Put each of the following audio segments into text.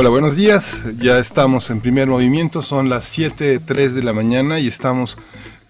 Hola, buenos días. Ya estamos en primer movimiento. Son las 7.03 de la mañana y estamos,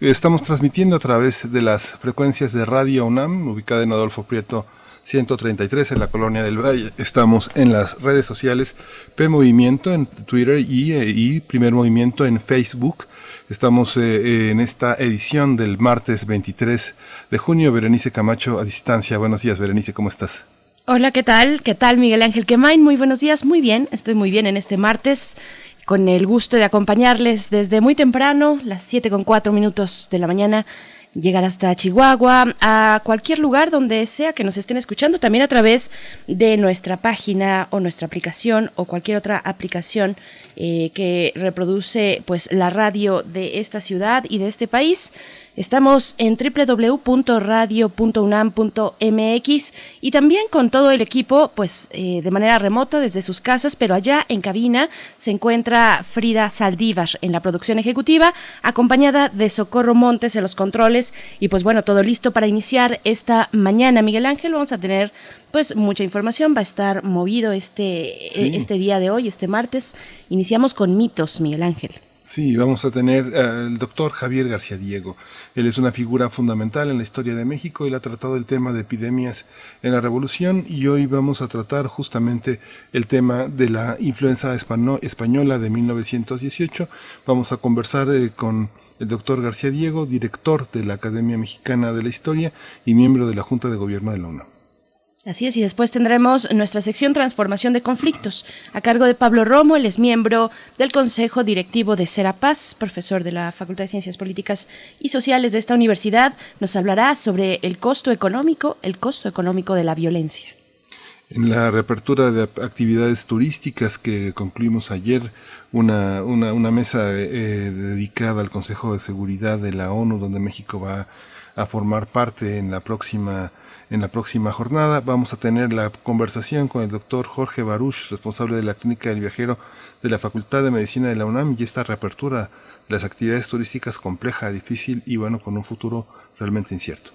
estamos transmitiendo a través de las frecuencias de Radio UNAM, ubicada en Adolfo Prieto 133 en la Colonia del Valle. Estamos en las redes sociales P Movimiento en Twitter y, eh, Primer Movimiento en Facebook. Estamos eh, en esta edición del martes 23 de junio. Berenice Camacho a distancia. Buenos días, Berenice, ¿cómo estás? Hola, ¿qué tal? ¿Qué tal, Miguel Ángel Quemain? Muy buenos días, muy bien, estoy muy bien en este martes, con el gusto de acompañarles desde muy temprano, las 7 con 4 minutos de la mañana, llegar hasta Chihuahua, a cualquier lugar donde sea que nos estén escuchando, también a través de nuestra página o nuestra aplicación o cualquier otra aplicación eh, que reproduce pues la radio de esta ciudad y de este país. Estamos en www.radio.unam.mx y también con todo el equipo, pues eh, de manera remota desde sus casas, pero allá en cabina se encuentra Frida Saldívar en la producción ejecutiva, acompañada de Socorro Montes en los controles y pues bueno, todo listo para iniciar esta mañana. Miguel Ángel, vamos a tener pues mucha información, va a estar movido este, este día de hoy, este martes. Iniciamos con mitos, Miguel Ángel. Sí, vamos a tener al doctor Javier García Diego. Él es una figura fundamental en la historia de México. Él ha tratado el tema de epidemias en la revolución y hoy vamos a tratar justamente el tema de la influenza española de 1918. Vamos a conversar eh, con el doctor García Diego, director de la Academia Mexicana de la Historia y miembro de la Junta de Gobierno de la UNAM. Así es, y después tendremos nuestra sección Transformación de Conflictos, a cargo de Pablo Romo, él es miembro del Consejo Directivo de Serapaz, profesor de la Facultad de Ciencias Políticas y Sociales de esta universidad, nos hablará sobre el costo económico, el costo económico de la violencia. En la reapertura de actividades turísticas que concluimos ayer, una, mesa eh, dedicada al Consejo de Seguridad de la ONU, donde México va a formar parte en la próxima en la próxima jornada vamos a tener la conversación con el doctor Jorge Baruch, responsable de la Clínica del Viajero de la Facultad de Medicina de la UNAM, y esta reapertura de las actividades turísticas compleja, difícil y bueno, con un futuro realmente incierto.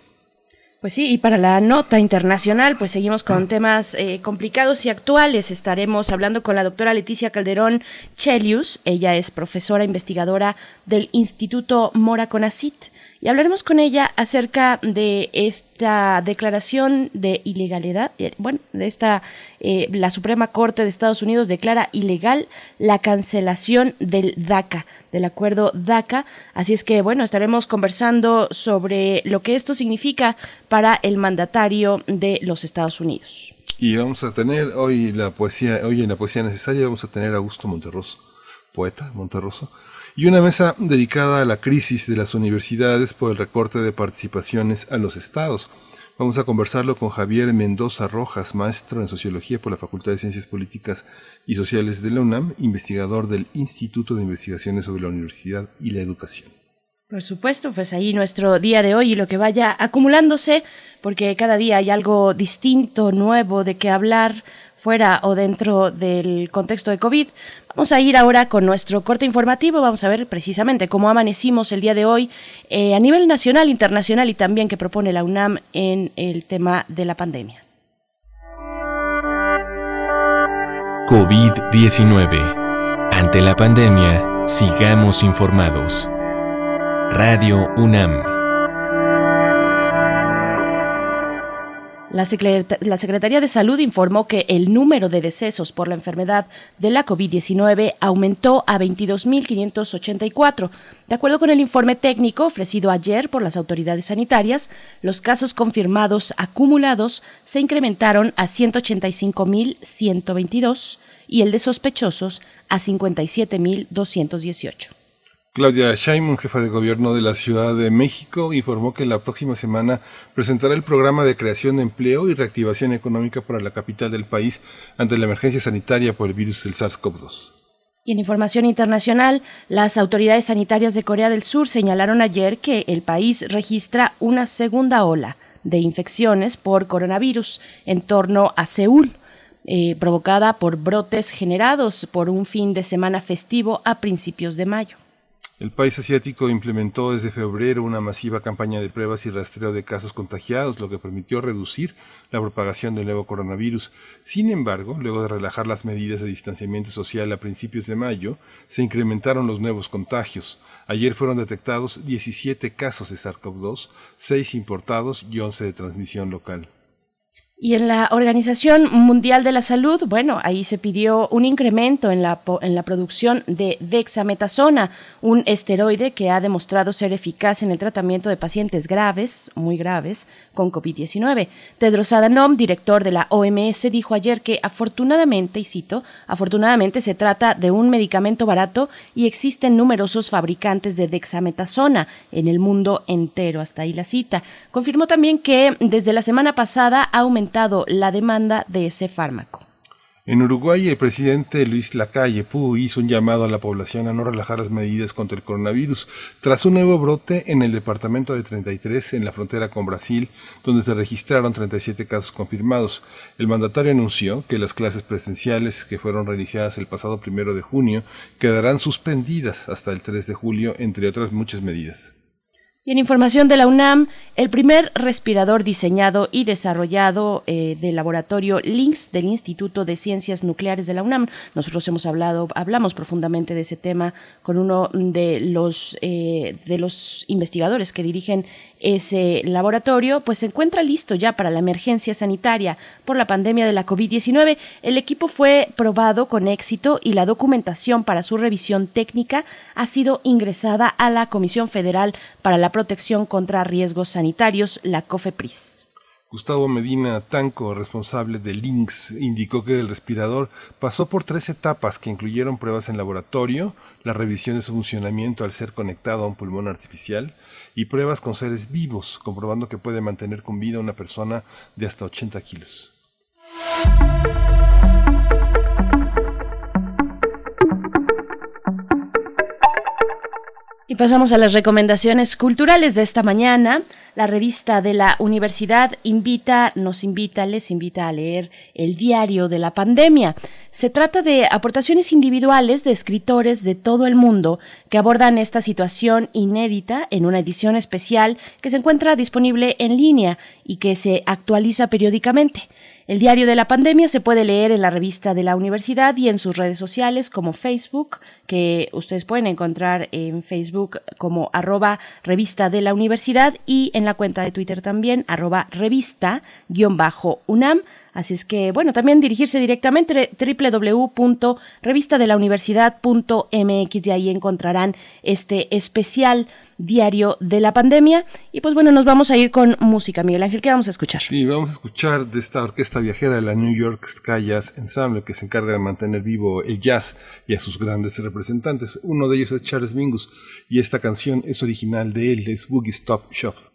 Pues sí, y para la nota internacional, pues seguimos con temas eh, complicados y actuales. Estaremos hablando con la doctora Leticia Calderón Chelius. Ella es profesora investigadora del Instituto Mora Conacit y hablaremos con ella acerca de esta declaración de ilegalidad, eh, bueno, de esta, eh, la Suprema Corte de Estados Unidos declara ilegal la cancelación del DACA, del acuerdo DACA, así es que, bueno, estaremos conversando sobre lo que esto significa para el mandatario de los Estados Unidos. Y vamos a tener hoy la poesía, hoy en la poesía necesaria vamos a tener a Augusto Monterroso, poeta Monterroso, y una mesa dedicada a la crisis de las universidades por el recorte de participaciones a los estados. Vamos a conversarlo con Javier Mendoza Rojas, maestro en Sociología por la Facultad de Ciencias Políticas y Sociales de la UNAM, investigador del Instituto de Investigaciones sobre la Universidad y la Educación. Por supuesto, pues ahí nuestro día de hoy y lo que vaya acumulándose, porque cada día hay algo distinto, nuevo de qué hablar fuera o dentro del contexto de COVID. Vamos a ir ahora con nuestro corte informativo, vamos a ver precisamente cómo amanecimos el día de hoy eh, a nivel nacional, internacional y también que propone la UNAM en el tema de la pandemia. COVID-19. Ante la pandemia, sigamos informados. Radio UNAM. La, Secretaría de Salud informó que el número de decesos por la enfermedad de la COVID-19 aumentó a 22.584. De acuerdo con el informe técnico ofrecido ayer por las autoridades sanitarias, los casos confirmados acumulados se incrementaron a 185.122 y el de sospechosos a 57.218. Claudia Sheinbaum, jefa de gobierno de la Ciudad de México, informó que la próxima semana presentará el programa de creación de empleo y reactivación económica para la capital del país ante la emergencia sanitaria por el virus del SARS-CoV-2. Y en información internacional, las autoridades sanitarias de Corea del Sur señalaron ayer que el país registra una segunda ola de infecciones por coronavirus en torno a Seúl, eh, provocada por brotes generados por un fin de semana festivo a principios de mayo. El país asiático implementó desde febrero una masiva campaña de pruebas y rastreo de casos contagiados, lo que permitió reducir la propagación del nuevo coronavirus. Sin embargo, luego de relajar las medidas de distanciamiento social a principios de mayo, se incrementaron los nuevos contagios. Ayer fueron detectados 17 casos de SARS-CoV-2, 6 importados y 11 de transmisión local. Y en la Organización Mundial de la Salud, bueno, ahí se pidió un incremento en la, en la producción de dexametasona, un esteroide que ha demostrado ser eficaz en el tratamiento de pacientes graves, muy graves, con COVID-19. Tedros Adhanom, director de la OMS, dijo ayer que afortunadamente, y cito, afortunadamente se trata de un medicamento barato y existen numerosos fabricantes de dexametasona en el mundo entero. Hasta ahí la cita. Confirmó también que desde la semana pasada ha aumentado la demanda de ese fármaco. En Uruguay, el presidente Luis Lacalle Pou hizo un llamado a la población a no relajar las medidas contra el coronavirus tras un nuevo brote en el departamento de 33 en la frontera con Brasil, donde se registraron 37 casos confirmados. El mandatario anunció que las clases presenciales que fueron reiniciadas el pasado primero de junio quedarán suspendidas hasta el 3 de julio, entre otras muchas medidas. Y en información de la UNAM, el primer respirador diseñado y desarrollado eh, del laboratorio LINX del Instituto de Ciencias Nucleares de la UNAM. Nosotros hemos hablado, hablamos profundamente de ese tema con uno de los eh, de los investigadores que dirigen ese laboratorio pues se encuentra listo ya para la emergencia sanitaria por la pandemia de la COVID-19. El equipo fue probado con éxito y la documentación para su revisión técnica ha sido ingresada a la Comisión Federal para la Protección contra Riesgos Sanitarios, la COFEPRIS. Gustavo Medina Tanco, responsable de Lynx, indicó que el respirador pasó por tres etapas que incluyeron pruebas en laboratorio, la revisión de su funcionamiento al ser conectado a un pulmón artificial y pruebas con seres vivos, comprobando que puede mantener con vida una persona de hasta 80 kilos. Y pasamos a las recomendaciones culturales de esta mañana. La revista de la universidad invita, nos invita, les invita a leer el diario de la pandemia. Se trata de aportaciones individuales de escritores de todo el mundo que abordan esta situación inédita en una edición especial que se encuentra disponible en línea y que se actualiza periódicamente. El diario de la pandemia se puede leer en la revista de la universidad y en sus redes sociales como Facebook, que ustedes pueden encontrar en Facebook como arroba revista de la universidad y en la cuenta de Twitter también arroba revista guion bajo UNAM. Así es que, bueno, también dirigirse directamente www.revistadelauniversidad.mx y ahí encontrarán este especial diario de la pandemia. Y pues bueno, nos vamos a ir con música, Miguel Ángel, ¿qué vamos a escuchar? Sí, vamos a escuchar de esta orquesta viajera de la New York Jazz Ensemble que se encarga de mantener vivo el jazz y a sus grandes representantes. Uno de ellos es Charles Mingus y esta canción es original de él, es Boogie Stop Shop.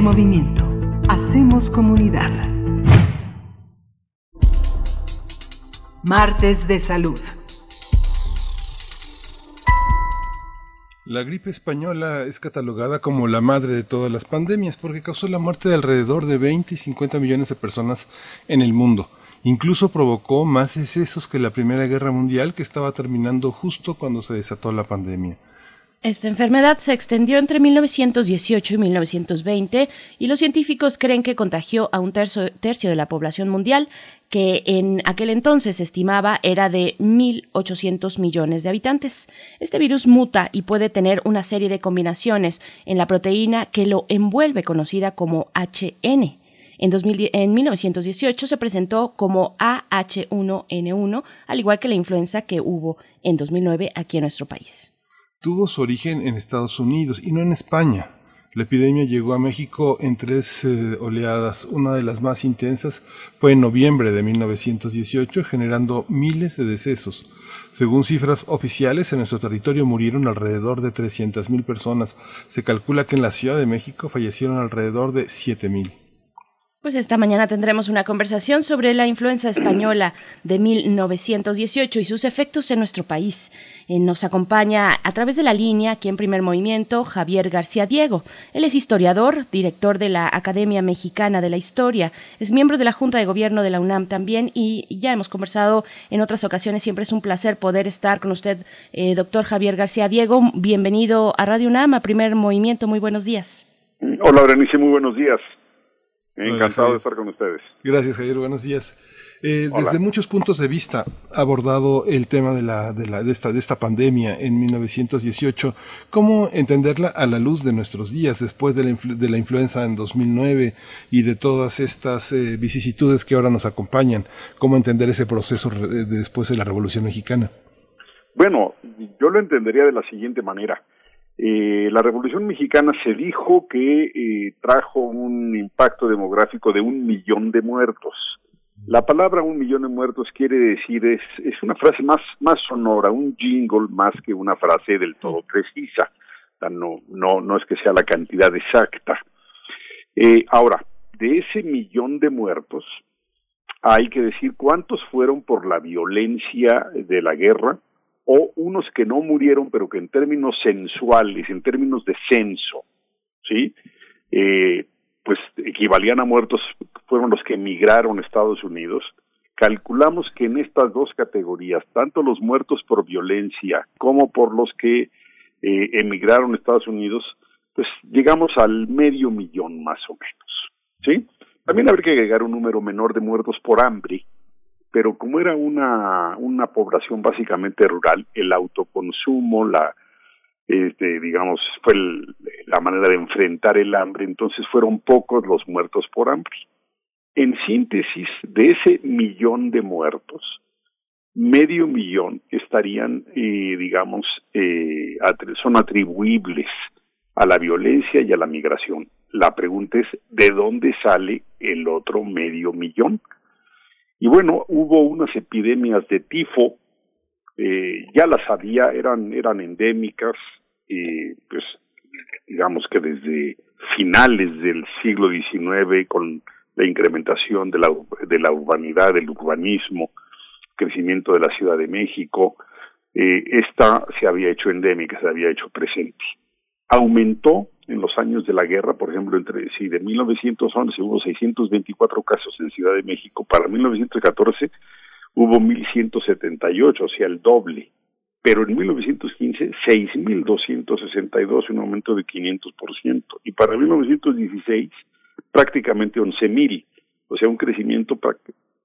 Movimiento. Hacemos comunidad. Martes de Salud. La gripe española es catalogada como la madre de todas las pandemias porque causó la muerte de alrededor de 20 y 50 millones de personas en el mundo. Incluso provocó más excesos que la Primera Guerra Mundial que estaba terminando justo cuando se desató la pandemia. Esta enfermedad se extendió entre 1918 y 1920 y los científicos creen que contagió a un tercio, de la población mundial, que en aquel entonces se estimaba era de 1.800 millones de habitantes. Este virus muta y puede tener una serie de combinaciones en la proteína que lo envuelve, conocida como HN. En, 2000, en 1918 se presentó como AH1N1, al igual que la influenza que hubo en 2009 aquí en nuestro país. Tuvo su origen en Estados Unidos y no en España. La epidemia llegó a México en tres eh, oleadas. Una de las más intensas fue en noviembre de 1918, generando miles de decesos. Según cifras oficiales, en nuestro territorio murieron alrededor de 300.000 personas. Se calcula que en la Ciudad de México fallecieron alrededor de 7.000. Pues esta mañana tendremos una conversación sobre la influenza española de 1918 y sus efectos en nuestro país. Eh, nos acompaña a través de la línea, aquí en primer movimiento, Javier García Diego. Él es historiador, director de la Academia Mexicana de la Historia, es miembro de la Junta de Gobierno de la UNAM también y ya hemos conversado en otras ocasiones. Siempre es un placer poder estar con usted, eh, doctor Javier García Diego. Bienvenido a Radio UNAM, a primer movimiento. Muy buenos días. Hola, Berenice, muy buenos días. Encantado de estar con ustedes. Gracias, Javier. Buenos días. Eh, desde muchos puntos de vista ha abordado el tema de, la, de, la, de, esta, de esta pandemia en 1918. ¿Cómo entenderla a la luz de nuestros días, después de la, de la influenza en 2009 y de todas estas eh, vicisitudes que ahora nos acompañan? ¿Cómo entender ese proceso de, después de la Revolución Mexicana? Bueno, yo lo entendería de la siguiente manera. Eh, la Revolución Mexicana se dijo que eh, trajo un impacto demográfico de un millón de muertos. La palabra un millón de muertos quiere decir, es, es una frase más, más sonora, un jingle más que una frase del todo precisa. no, no, no es que sea la cantidad exacta. Eh, ahora, de ese millón de muertos, hay que decir cuántos fueron por la violencia de la guerra, o unos que no murieron, pero que en términos sensuales, en términos de censo, ¿sí? Eh, pues equivalían a muertos, fueron los que emigraron a Estados Unidos. Calculamos que en estas dos categorías, tanto los muertos por violencia como por los que eh, emigraron a Estados Unidos, pues llegamos al medio millón más o menos, ¿sí? También habría que agregar un número menor de muertos por hambre, pero como era una, una población básicamente rural, el autoconsumo, la, este, digamos, fue la manera de enfrentar el hambre, entonces fueron pocos los muertos por hambre. En síntesis, de ese millón de muertos, medio millón estarían, eh, digamos, eh, son atribuibles a la violencia y a la migración. La pregunta es, ¿de dónde sale el otro medio millón? Y bueno, hubo unas epidemias de tifo, eh, ya las había, eran, eran endémicas, pues digamos que desde finales del siglo XIX, con la incrementación de la, de la urbanidad, del urbanismo, crecimiento de la Ciudad de México, eh, esta se había hecho endémica, se había hecho presente. Aumentó en los años de la guerra, por ejemplo, entre sí, de 1911 hubo 624 casos en Ciudad de México, para 1914 hubo 1178, o sea, el doble. Pero en 1915, 6.262, un aumento de 500%. Y para 1916, prácticamente 11.000, o sea, un crecimiento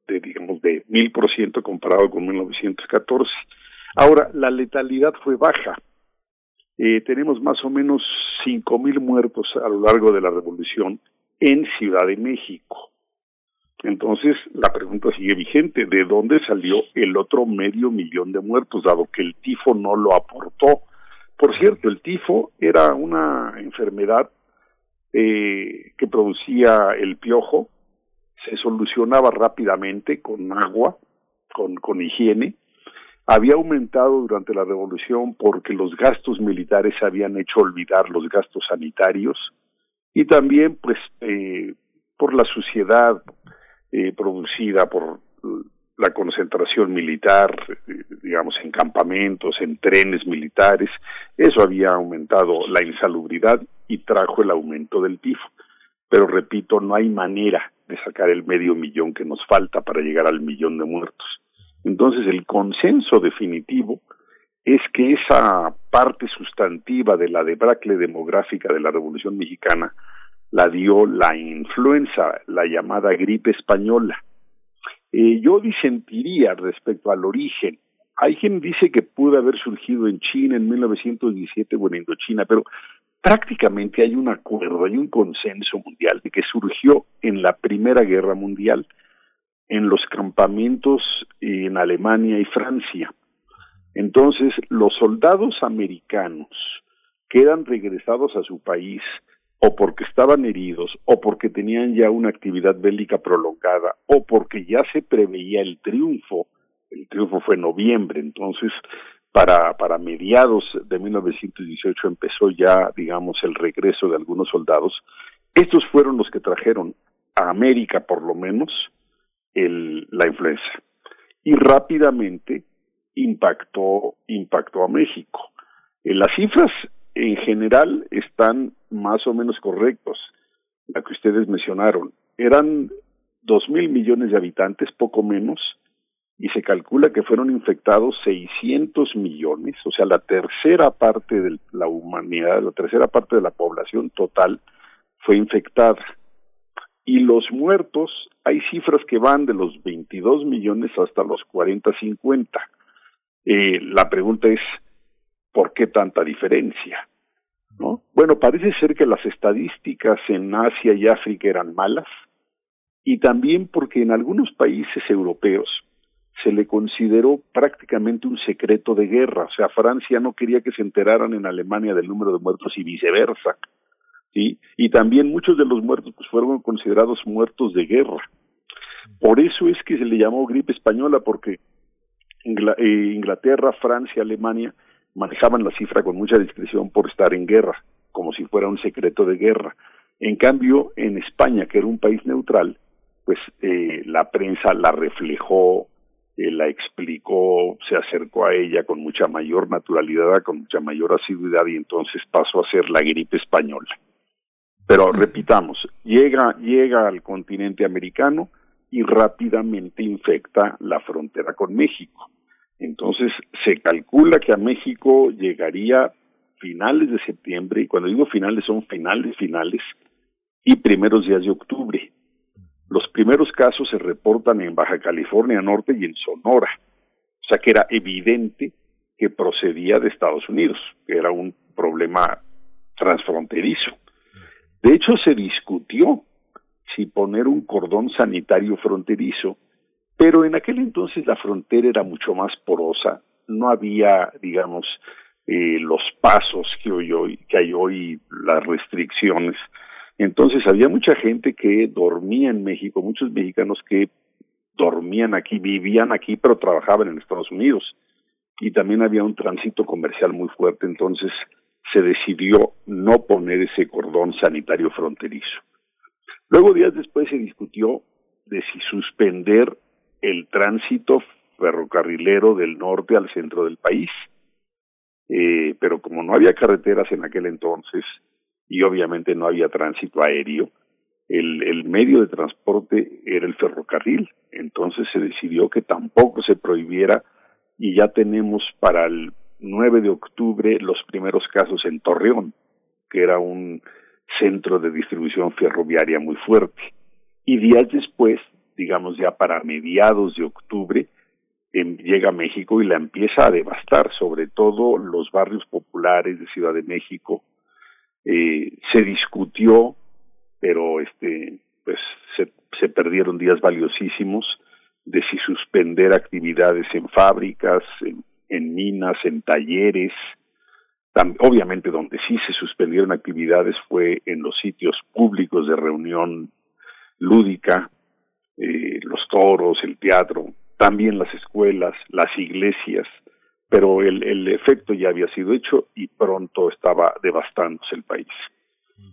de, digamos, de 1.000% comparado con 1914. Ahora, la letalidad fue baja, eh, tenemos más o menos cinco mil muertos a lo largo de la revolución en Ciudad de México. Entonces, la pregunta sigue vigente, ¿de dónde salió el otro medio millón de muertos, dado que el tifo no lo aportó? Por cierto, el tifo era una enfermedad eh, que producía el piojo, se solucionaba rápidamente con agua, con, con higiene, había aumentado durante la revolución porque los gastos militares habían hecho olvidar los gastos sanitarios y también pues eh, por la suciedad eh, producida por la concentración militar, eh, digamos, en campamentos, en trenes militares, eso había aumentado la insalubridad y trajo el aumento del tifo. Pero repito, no hay manera de sacar el medio millón que nos falta para llegar al millón de muertos. Entonces, el consenso definitivo es que esa parte sustantiva de la debacle demográfica de la Revolución Mexicana la dio la influenza, la llamada gripe española, eh, yo disentiría respecto al origen. Hay quien dice que pudo haber surgido en China en 1917 o en Indochina, pero prácticamente hay un acuerdo, hay un consenso mundial de que surgió en la Primera Guerra Mundial, en los campamentos en Alemania y Francia. Entonces, los soldados americanos que eran regresados a su país o porque estaban heridos, o porque tenían ya una actividad bélica prolongada, o porque ya se preveía el triunfo, el triunfo fue en noviembre, entonces para, para mediados de 1918 empezó ya, digamos, el regreso de algunos soldados. Estos fueron los que trajeron a América, por lo menos, el, la influenza. Y rápidamente impactó, impactó a México. En las cifras en general están más o menos correctos, la que ustedes mencionaron. Eran dos mil millones de habitantes, poco menos, y se calcula que fueron infectados 600 millones, o sea, la tercera parte de la humanidad, la tercera parte de la población total fue infectada. Y los muertos, hay cifras que van de los 22 millones hasta los 40, 50. Eh, la pregunta es, ¿por qué tanta diferencia? ¿No? Bueno, parece ser que las estadísticas en Asia y África eran malas y también porque en algunos países europeos se le consideró prácticamente un secreto de guerra, o sea, Francia no quería que se enteraran en Alemania del número de muertos y viceversa, Y también muchos de los muertos pues, fueron considerados muertos de guerra. Por eso es que se le llamó gripe española, porque eh, Inglaterra, Francia, Alemania manejaban la cifra con mucha discreción por estar en guerra, como si fuera un secreto de guerra. En cambio, en España, que era un país neutral, pues eh, la prensa la reflejó, eh, la explicó, se acercó a ella con mucha mayor naturalidad, con mucha mayor asiduidad y entonces pasó a ser la gripe española. Pero repitamos, llega, llega al continente americano y rápidamente infecta la frontera con México. Entonces, se calcula que a México llegaría finales de septiembre, y cuando digo finales son finales, finales, y primeros días de octubre. Los primeros casos se reportan en Baja California Norte y en Sonora. O sea que era evidente que procedía de Estados Unidos, que era un problema transfronterizo. De hecho, se discutió si poner un cordón sanitario fronterizo pero en aquel entonces la frontera era mucho más porosa, no había, digamos, eh, los pasos que, hoy, que hay hoy, las restricciones. Entonces había mucha gente que dormía en México, muchos mexicanos que dormían aquí, vivían aquí, pero trabajaban en Estados Unidos. Y también había un tránsito comercial muy fuerte, entonces se decidió no poner ese cordón sanitario fronterizo. Luego, días después, se discutió de si suspender el tránsito ferrocarrilero del norte al centro del país. Eh, pero como no había carreteras en aquel entonces y obviamente no había tránsito aéreo, el, el medio de transporte era el ferrocarril. Entonces se decidió que tampoco se prohibiera y ya tenemos para el 9 de octubre los primeros casos en Torreón, que era un centro de distribución ferroviaria muy fuerte. Y días después digamos ya para mediados de octubre, llega a México y la empieza a devastar, sobre todo los barrios populares de Ciudad de México. Eh, se discutió, pero este, pues se, se perdieron días valiosísimos de si suspender actividades en fábricas, en, en minas, en talleres. obviamente donde sí se suspendieron actividades fue en los sitios públicos de reunión lúdica, eh, los toros, el teatro, también las escuelas, las iglesias, pero el, el efecto ya había sido hecho y pronto estaba devastándose el país.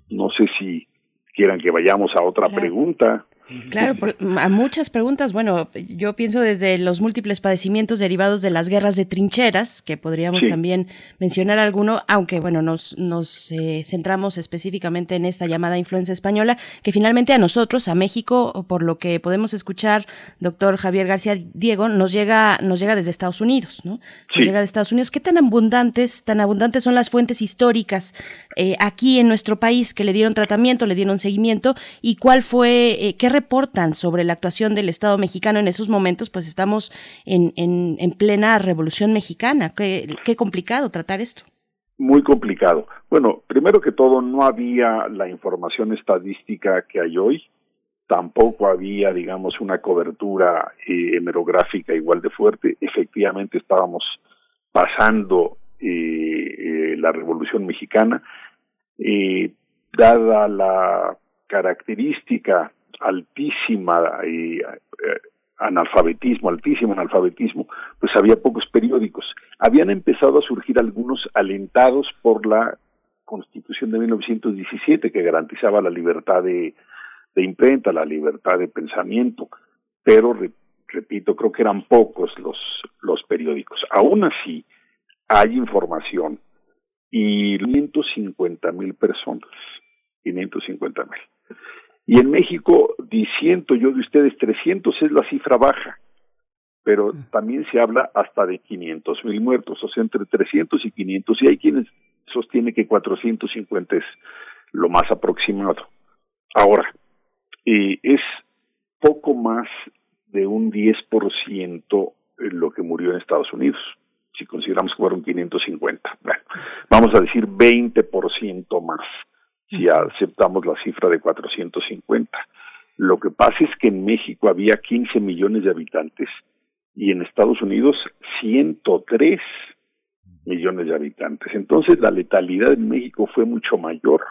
No sé si quieran que vayamos a otra pregunta. Claro, a muchas preguntas. Bueno, yo pienso desde los múltiples padecimientos derivados de las guerras de trincheras, que podríamos también mencionar alguno, aunque bueno, nos, nos eh, centramos específicamente en esta llamada influencia española, que finalmente a nosotros, a México, por lo que podemos escuchar, doctor Javier García Diego, nos llega, nos llega desde Estados Unidos, ¿no? Nos llega de Estados Unidos. ¿Qué tan abundantes, tan abundantes son las fuentes históricas eh, aquí en nuestro país que le dieron tratamiento, le dieron seguimiento y cuál fue, eh, qué reportan sobre la actuación del Estado mexicano en esos momentos? Pues estamos en, en, plena revolución mexicana. Qué, complicado tratar esto. Muy complicado. Bueno, primero que todo, no había la información estadística que hay hoy. Tampoco había, digamos, una cobertura eh, hemerográfica igual de fuerte. Efectivamente, estábamos pasando eh, eh, la Revolución Mexicana. Eh, dada la característica altísima eh, analfabetismo, altísimo analfabetismo, pues había pocos periódicos. Habían empezado a surgir algunos alentados por la Constitución de 1917 que garantizaba la libertad de, de imprenta, la libertad de pensamiento, pero repito, creo que eran pocos los, los periódicos. Aún así, hay información y 550 mil personas, 550 mil. Y en México, diciendo yo de ustedes, 300 es la cifra baja, pero mm. también se habla hasta de 500 mil muertos, o sea, entre 300 y 500, y hay quienes sostienen que 450 es lo más aproximado. Ahora, eh, es poco más de un 10% lo que murió en Estados Unidos, si consideramos que fueron 550. Bueno, vamos a decir 20% más si aceptamos la cifra de 450. Lo que pasa es que en México había 15 millones de habitantes y en Estados Unidos 103 millones de habitantes. Entonces la letalidad en México fue mucho mayor.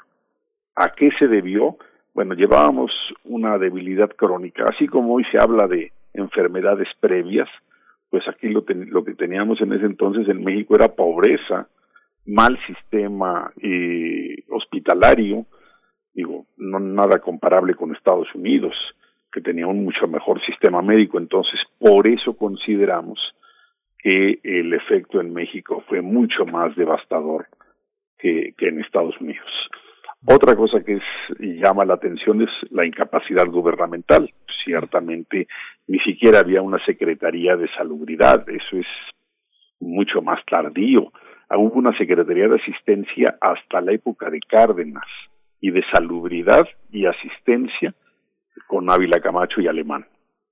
¿A qué se debió? Bueno, llevábamos una debilidad crónica, así como hoy se habla de enfermedades previas, pues aquí lo, lo que teníamos en ese entonces en México era pobreza, mal sistema eh, hospitalario, digo, no nada comparable con Estados Unidos, que tenía un mucho mejor sistema médico, entonces por eso consideramos que el efecto en México fue mucho más devastador que, que en Estados Unidos. Otra cosa que es, llama la atención es la incapacidad gubernamental. Ciertamente ni siquiera había una Secretaría de Salubridad, eso es mucho más tardío hubo una Secretaría de Asistencia hasta la época de Cárdenas y de Salubridad y Asistencia con Ávila Camacho y Alemán.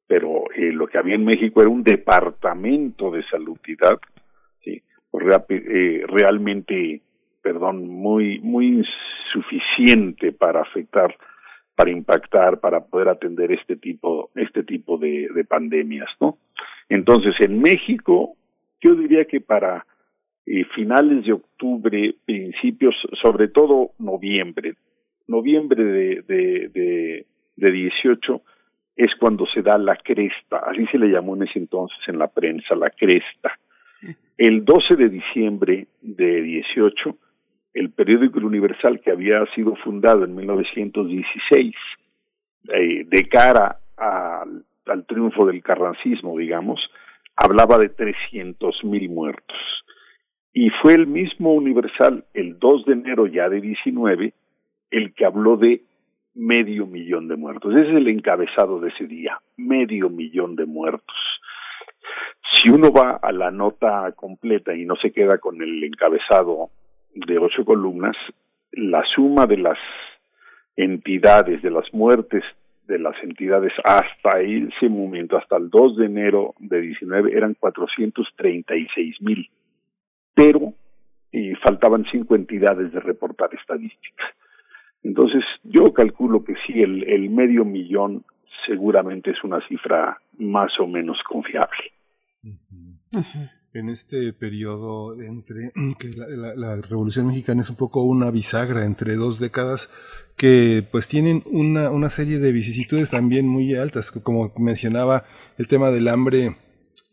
Pero eh, lo que había en México era un departamento de salubridad, ¿sí? Eh, realmente, perdón, muy, muy insuficiente para afectar, para impactar, para poder atender este tipo, este tipo de, de pandemias, ¿no? Entonces, en México, yo diría que para eh, finales de octubre, principios, sobre todo noviembre, noviembre de, de, de, de 18 es cuando se da la cresta, así se le llamó en ese entonces en la prensa, la cresta. El 12 de diciembre de 18, el periódico Universal, que había sido fundado en 1916, eh, de cara al, al triunfo del carrancismo, digamos, hablaba de 300 mil muertos. Y fue el mismo Universal, el 2 de enero ya de 19, el que habló de medio millón de muertos. Ese es el encabezado de ese día, medio millón de muertos. Si uno va a la nota completa y no se queda con el encabezado de ocho columnas, la suma de las entidades, de las muertes de las entidades hasta ese momento, hasta el 2 de enero de 19, eran 436 mil pero y faltaban cinco entidades de reportar estadísticas. Entonces, yo calculo que sí, el, el medio millón seguramente es una cifra más o menos confiable. En este periodo entre que la, la, Revolución Mexicana es un poco una bisagra entre dos décadas que pues tienen una, una serie de vicisitudes también muy altas, como mencionaba el tema del hambre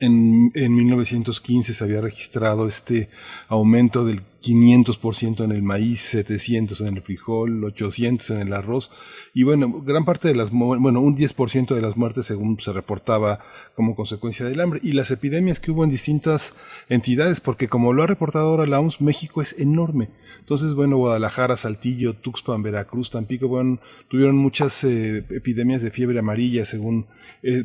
En, en 1915 se había registrado este aumento del 500% en el maíz, 700 en el frijol, 800 en el arroz. Y bueno, gran parte de las, bueno, un 10% de las muertes según se reportaba como consecuencia del hambre. Y las epidemias que hubo en distintas entidades, porque como lo ha reportado ahora la OMS, México es enorme. Entonces, bueno, Guadalajara, Saltillo, Tuxpan, Veracruz, Tampico, bueno, tuvieron muchas eh, epidemias de fiebre amarilla según eh,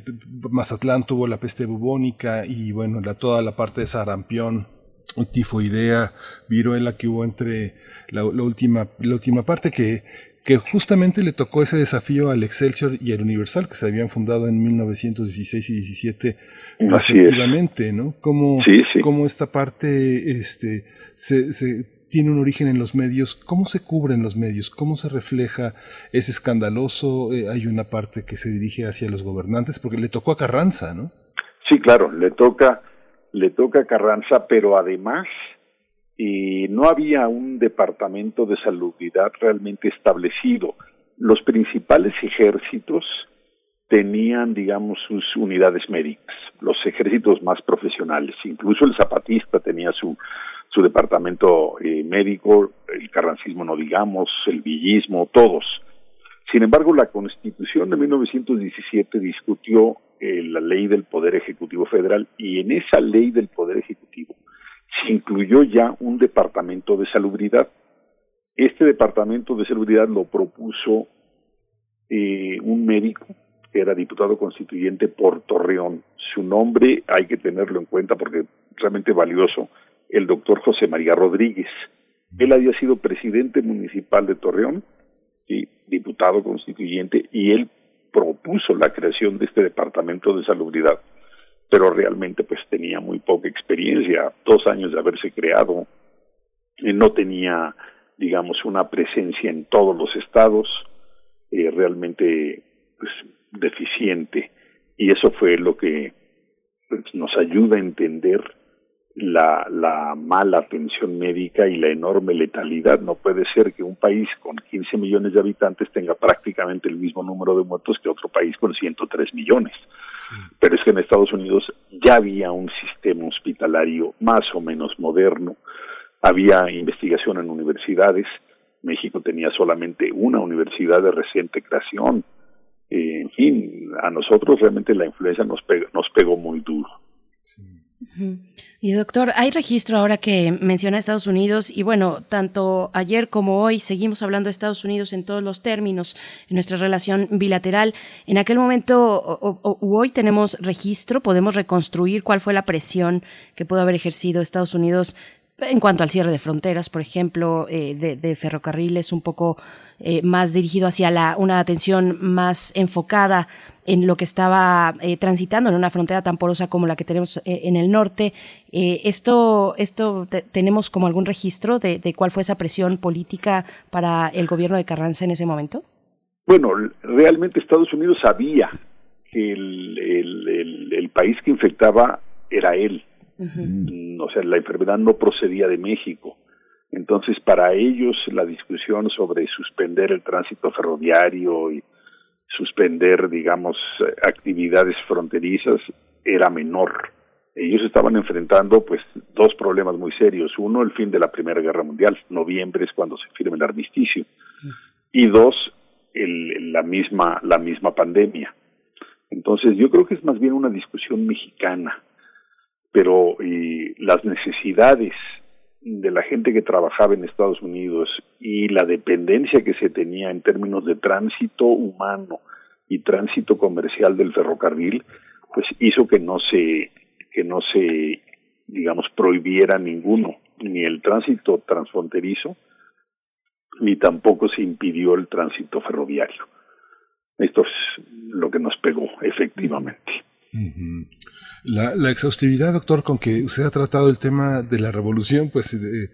Mazatlán tuvo la peste bubónica y bueno, la, toda la parte de sarampión, tifoidea, viruela que hubo entre la, última, la última parte que, que justamente le tocó ese desafío al Excelsior y al Universal que se habían fundado en 1916 y 17 respectivamente, ¿no? Como, como esta parte este, se, se tiene un origen en los medios, ¿cómo se cubren los medios? ¿Cómo se refleja? ¿Es escandaloso? Eh, hay una parte que se dirige hacia los gobernantes, porque le tocó a Carranza, ¿no? Sí, claro, le toca, le toca a Carranza, pero además y no había un departamento de salubridad realmente establecido. Los principales ejércitos tenían, digamos, sus unidades médicas, los ejércitos más profesionales, incluso el zapatista tenía su su departamento eh, médico, el carrancismo no digamos, el villismo, todos. Sin embargo, la Constitución de 1917 discutió eh, la ley del Poder Ejecutivo Federal y en esa ley del Poder Ejecutivo se incluyó ya un departamento de salubridad. Este departamento de salubridad lo propuso eh, un médico era diputado constituyente por Torreón. Su nombre hay que tenerlo en cuenta porque realmente valioso el doctor José María Rodríguez. Él había sido presidente municipal de Torreón y diputado constituyente y él propuso la creación de este departamento de salubridad, pero realmente pues tenía muy poca experiencia, dos años de haberse creado, no tenía digamos una presencia en todos los estados, eh, realmente pues deficiente y eso fue lo que pues, nos ayuda a entender la, la mala atención médica y la enorme letalidad. No puede ser que un país con 15 millones de habitantes tenga prácticamente el mismo número de muertos que otro país con 103 millones. Pero es que en Estados Unidos ya había un sistema hospitalario más o menos moderno, había investigación en universidades, México tenía solamente una universidad de reciente creación. Eh, en fin, a nosotros realmente la influencia nos, pegó, nos pegó muy duro. Y doctor, hay registro ahora que menciona Estados Unidos y bueno, tanto ayer como hoy seguimos hablando de Estados Unidos en todos los términos en nuestra relación bilateral. En aquel momento o, hoy tenemos registro, podemos reconstruir cuál fue la presión que pudo haber ejercido Estados Unidos en cuanto al cierre de fronteras, por ejemplo, eh, de, ferrocarriles, un poco eh, más dirigido hacia la, una atención más enfocada en lo que estaba eh, transitando en una frontera tan porosa como la que tenemos eh, en el norte. Eh, esto, esto tenemos como algún registro de, cuál fue esa presión política para el gobierno de Carranza en ese momento. Bueno, realmente Estados Unidos sabía que el, el, país que infectaba era él. Mm, o sea, la enfermedad no procedía de México. Entonces, para ellos la discusión sobre suspender el tránsito ferroviario y suspender, digamos, actividades fronterizas era menor. Ellos estaban enfrentando, pues, dos problemas muy serios. Uno, el fin de la Primera Guerra Mundial. Noviembre es cuando se firma el armisticio. Y dos, el, la misma la misma pandemia. Entonces, yo creo que es más bien una discusión mexicana. Pero y las necesidades de la gente que trabajaba en Estados Unidos y la dependencia que se tenía en términos de tránsito humano y tránsito comercial del ferrocarril, pues hizo que no se que no se digamos prohibiera ninguno, ni el tránsito transfronterizo, ni tampoco se impidió el tránsito ferroviario. Esto es lo que nos pegó, efectivamente. La, la, exhaustividad, doctor, con que usted ha tratado el tema de la revolución, pues eh,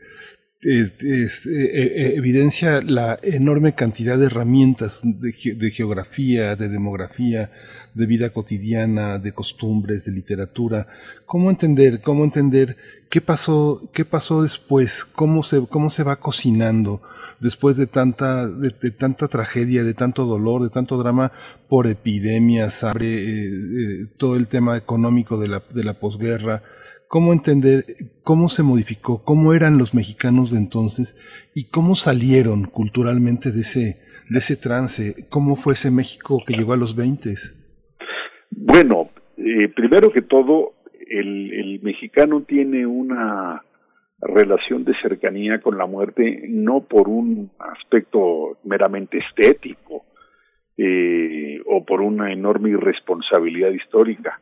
eh, eh, evidencia la enorme cantidad de herramientas de, de, geografía, de demografía, de vida cotidiana, de costumbres, de literatura. ¿Cómo entender, cómo entender qué pasó, qué pasó después, cómo se, cómo se va cocinando? después de tanta, de, tanta tragedia, de tanto dolor, de tanto drama por epidemias, abre eh, eh, todo el tema económico de la, de la posguerra, cómo entender cómo se modificó, cómo eran los mexicanos de entonces y cómo salieron culturalmente de ese, de ese trance, cómo fue ese México que llegó a los 20. Bueno, eh, primero que todo, el, mexicano tiene una relación de cercanía con la muerte no por un aspecto meramente estético eh, o por una enorme irresponsabilidad histórica.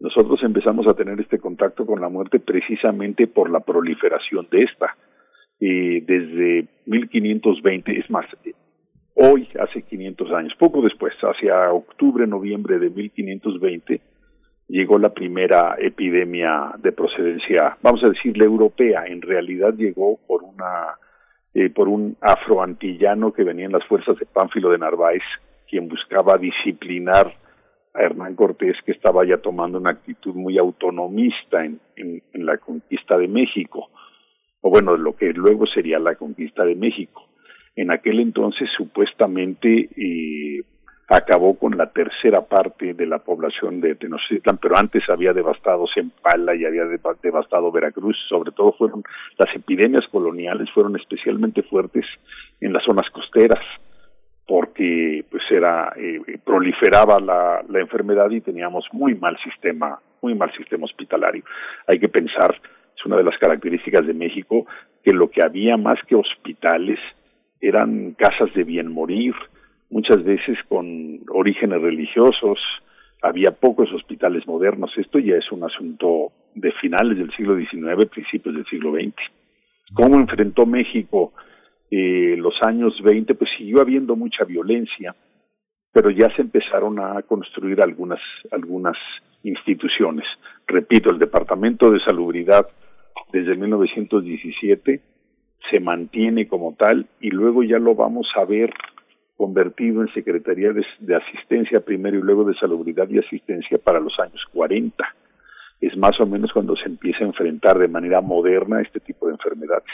Nosotros empezamos a tener este contacto con la muerte precisamente por la proliferación de esta. Eh, desde 1520, es más, hoy hace 500 años, poco después, hacia octubre, noviembre de 1520, llegó la primera epidemia de procedencia, vamos a decirle europea, en realidad llegó por una eh, por un afroantillano que venía en las fuerzas de Pánfilo de Narváez, quien buscaba disciplinar a Hernán Cortés, que estaba ya tomando una actitud muy autonomista en, en, la conquista de México, o bueno, lo que luego sería la conquista de México. En aquel entonces, supuestamente, eh, acabó con la tercera parte de la población de Tenochtitlan, pero antes había devastado Zempala y había devastado Veracruz, sobre todo fueron las epidemias coloniales fueron especialmente fuertes en las zonas costeras porque pues era eh, proliferaba la, la enfermedad y teníamos muy mal sistema muy mal sistema hospitalario. Hay que pensar es una de las características de México que lo que había más que hospitales eran casas de bien morir muchas veces con orígenes religiosos, había pocos hospitales modernos. Esto ya es un asunto de finales del siglo XIX, principios del siglo XX. ¿Cómo enfrentó México eh, los años 20? Pues siguió habiendo mucha violencia, pero ya se empezaron a construir algunas, algunas instituciones. Repito, el Departamento de Salubridad desde 1917 se mantiene como tal y luego ya lo vamos a ver convertido en Secretaría de, Asistencia primero y luego de Salubridad y Asistencia para los años 40. Es más o menos cuando se empieza a enfrentar de manera moderna este tipo de enfermedades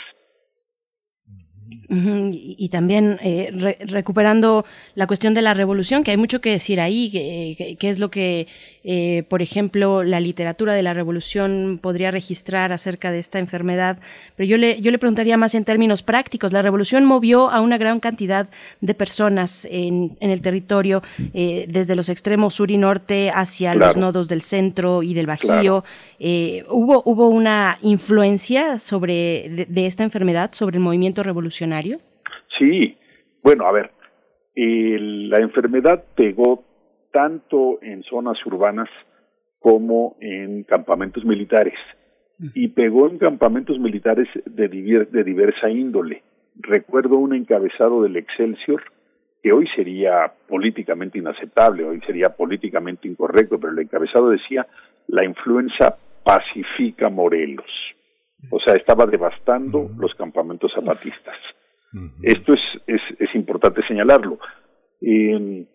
y, también eh, recuperando la cuestión de la revolución, que hay mucho que decir ahí, qué es lo que, eh, por ejemplo, la literatura de la revolución podría registrar acerca de esta enfermedad. Pero yo le, yo le preguntaría más en términos prácticos. La revolución movió a una gran cantidad de personas en, en el territorio, eh, desde los extremos sur y norte hacia los nodos del centro y del Bajío. ¿hubo, ¿Hubo una influencia sobre de esta enfermedad sobre el movimiento revolucionario? Sí, bueno, a ver, la enfermedad pegó tanto en zonas urbanas como en campamentos militares y pegó en campamentos militares de, de diversa índole. Recuerdo un encabezado del Excelsior que hoy sería políticamente inaceptable, hoy sería políticamente incorrecto, pero el encabezado decía la influenza pacifica Morelos. O sea, estaba devastando los campamentos zapatistas. Esto es, es, es, importante señalarlo. Eh,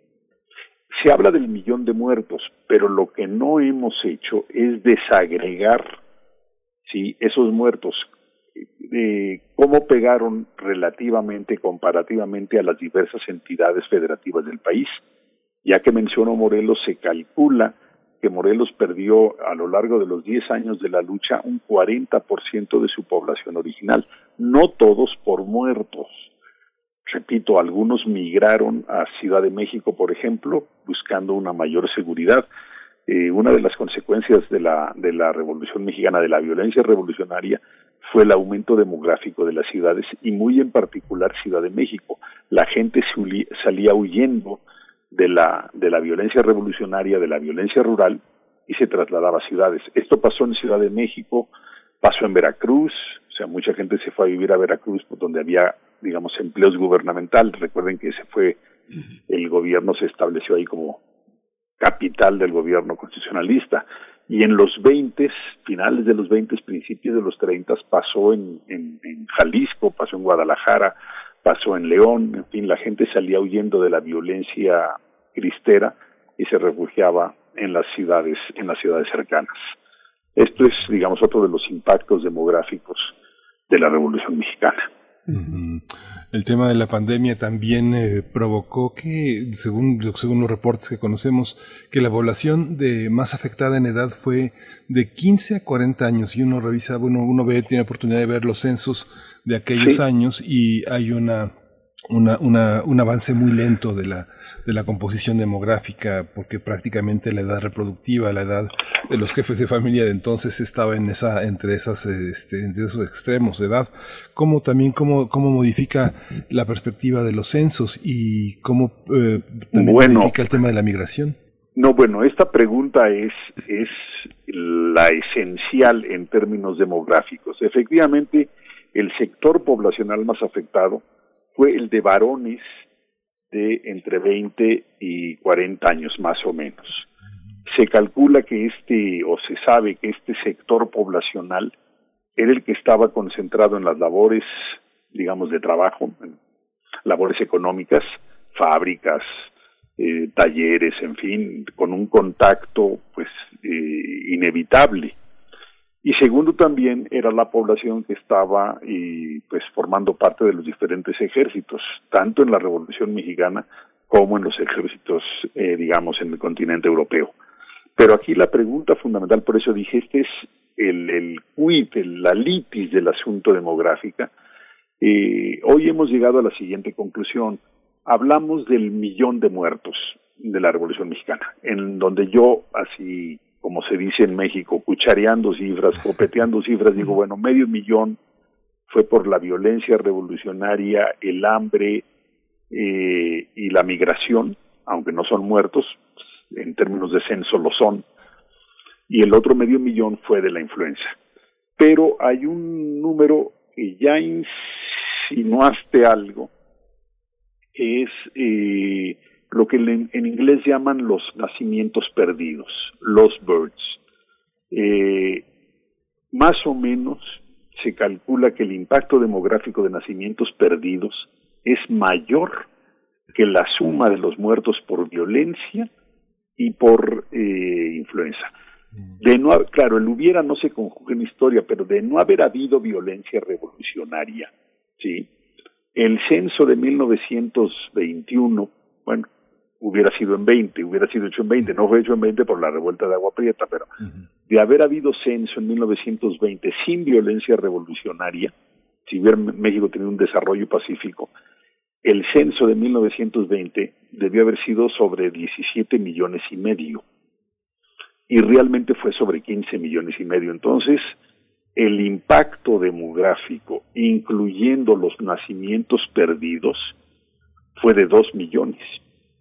se habla del millón de muertos, pero lo que no hemos hecho es desagregar ¿sí? esos muertos, eh, cómo pegaron relativamente, comparativamente a las diversas entidades federativas del país. Ya que menciono Morelos, se calcula que Morelos perdió a lo largo de los 10 años de la lucha un 40% de su población original, no todos por muertos. Repito, algunos migraron a Ciudad de México, por ejemplo, buscando una mayor seguridad. Eh, una de las consecuencias de la, de la Revolución Mexicana, de la violencia revolucionaria, fue el aumento demográfico de las ciudades y muy en particular Ciudad de México. La gente salía huyendo de la, de la violencia revolucionaria, de la violencia rural, y se trasladaba a ciudades. Esto pasó en Ciudad de México, pasó en Veracruz, o sea, mucha gente se fue a vivir a Veracruz, donde había, digamos, empleos gubernamentales. Recuerden que ese fue, el gobierno se estableció ahí como capital del gobierno constitucionalista. Y en los 20, finales de los 20, principios de los 30, pasó en, en, en Jalisco, pasó en Guadalajara, pasó en León, en fin, la gente salía huyendo de la violencia cristera y se refugiaba en las ciudades, en las ciudades cercanas. Esto es, digamos, otro de los impactos demográficos de la Revolución Mexicana. El tema de la pandemia también eh, provocó que, según, según los reportes que conocemos, que la población de más afectada en edad fue de 15 a 40 años. Y uno revisa, bueno, uno ve, tiene oportunidad de ver los censos de aquellos años y hay una, una, una, un avance muy lento de la, de la composición demográfica, porque prácticamente la edad reproductiva, la edad de los jefes de familia de entonces estaba en esa, entre esas, este, entre esos extremos de edad. ¿Cómo también, cómo, cómo modifica la perspectiva de los censos y cómo eh, también modifica el tema de la migración? No, bueno, esta pregunta es, es la esencial en términos demográficos. Efectivamente, el sector poblacional más afectado fue el de varones de entre 20 y 40 años más o menos. Se calcula que este, o se sabe que este sector poblacional era el que estaba concentrado en las labores, digamos, de trabajo, labores económicas, fábricas, eh, talleres, en fin, con un contacto, pues, eh, inevitable y segundo también era la población que estaba y pues formando parte de los diferentes ejércitos, tanto en la Revolución Mexicana como en los ejércitos, eh, digamos, en el continente europeo. Pero aquí la pregunta fundamental, por eso dije, este es el, el quid, la litis del asunto demográfica. Hoy hemos llegado a la siguiente conclusión. Hablamos del millón de muertos de la Revolución Mexicana, en donde yo así como se dice en México, cuchareando cifras, copeteando cifras, digo, bueno, medio millón fue por la violencia revolucionaria, el hambre eh, y la migración, aunque no son muertos, en términos de censo lo son, y el otro medio millón fue de la influenza. Pero hay un número que ya insinuaste algo, que es eh, lo que en, inglés llaman los nacimientos perdidos, los birds. Eh, más o menos se calcula que el impacto demográfico de nacimientos perdidos es mayor que la suma de los muertos por violencia y por eh, influenza. De no, claro, el hubiera no se conjuga en historia, pero de no haber habido violencia revolucionaria, sí, el censo de 1921, bueno, hubiera sido en 20, hubiera sido hecho en 20, no fue hecho en 20 por la revuelta de Agua Prieta, pero de haber habido censo en 1920 sin violencia revolucionaria, si hubiera México tenido un desarrollo pacífico, el censo de 1920 debió haber sido sobre 17 millones y medio. Y realmente fue sobre 15 millones y medio. Entonces, el impacto demográfico, incluyendo los nacimientos perdidos, fue de 2 millones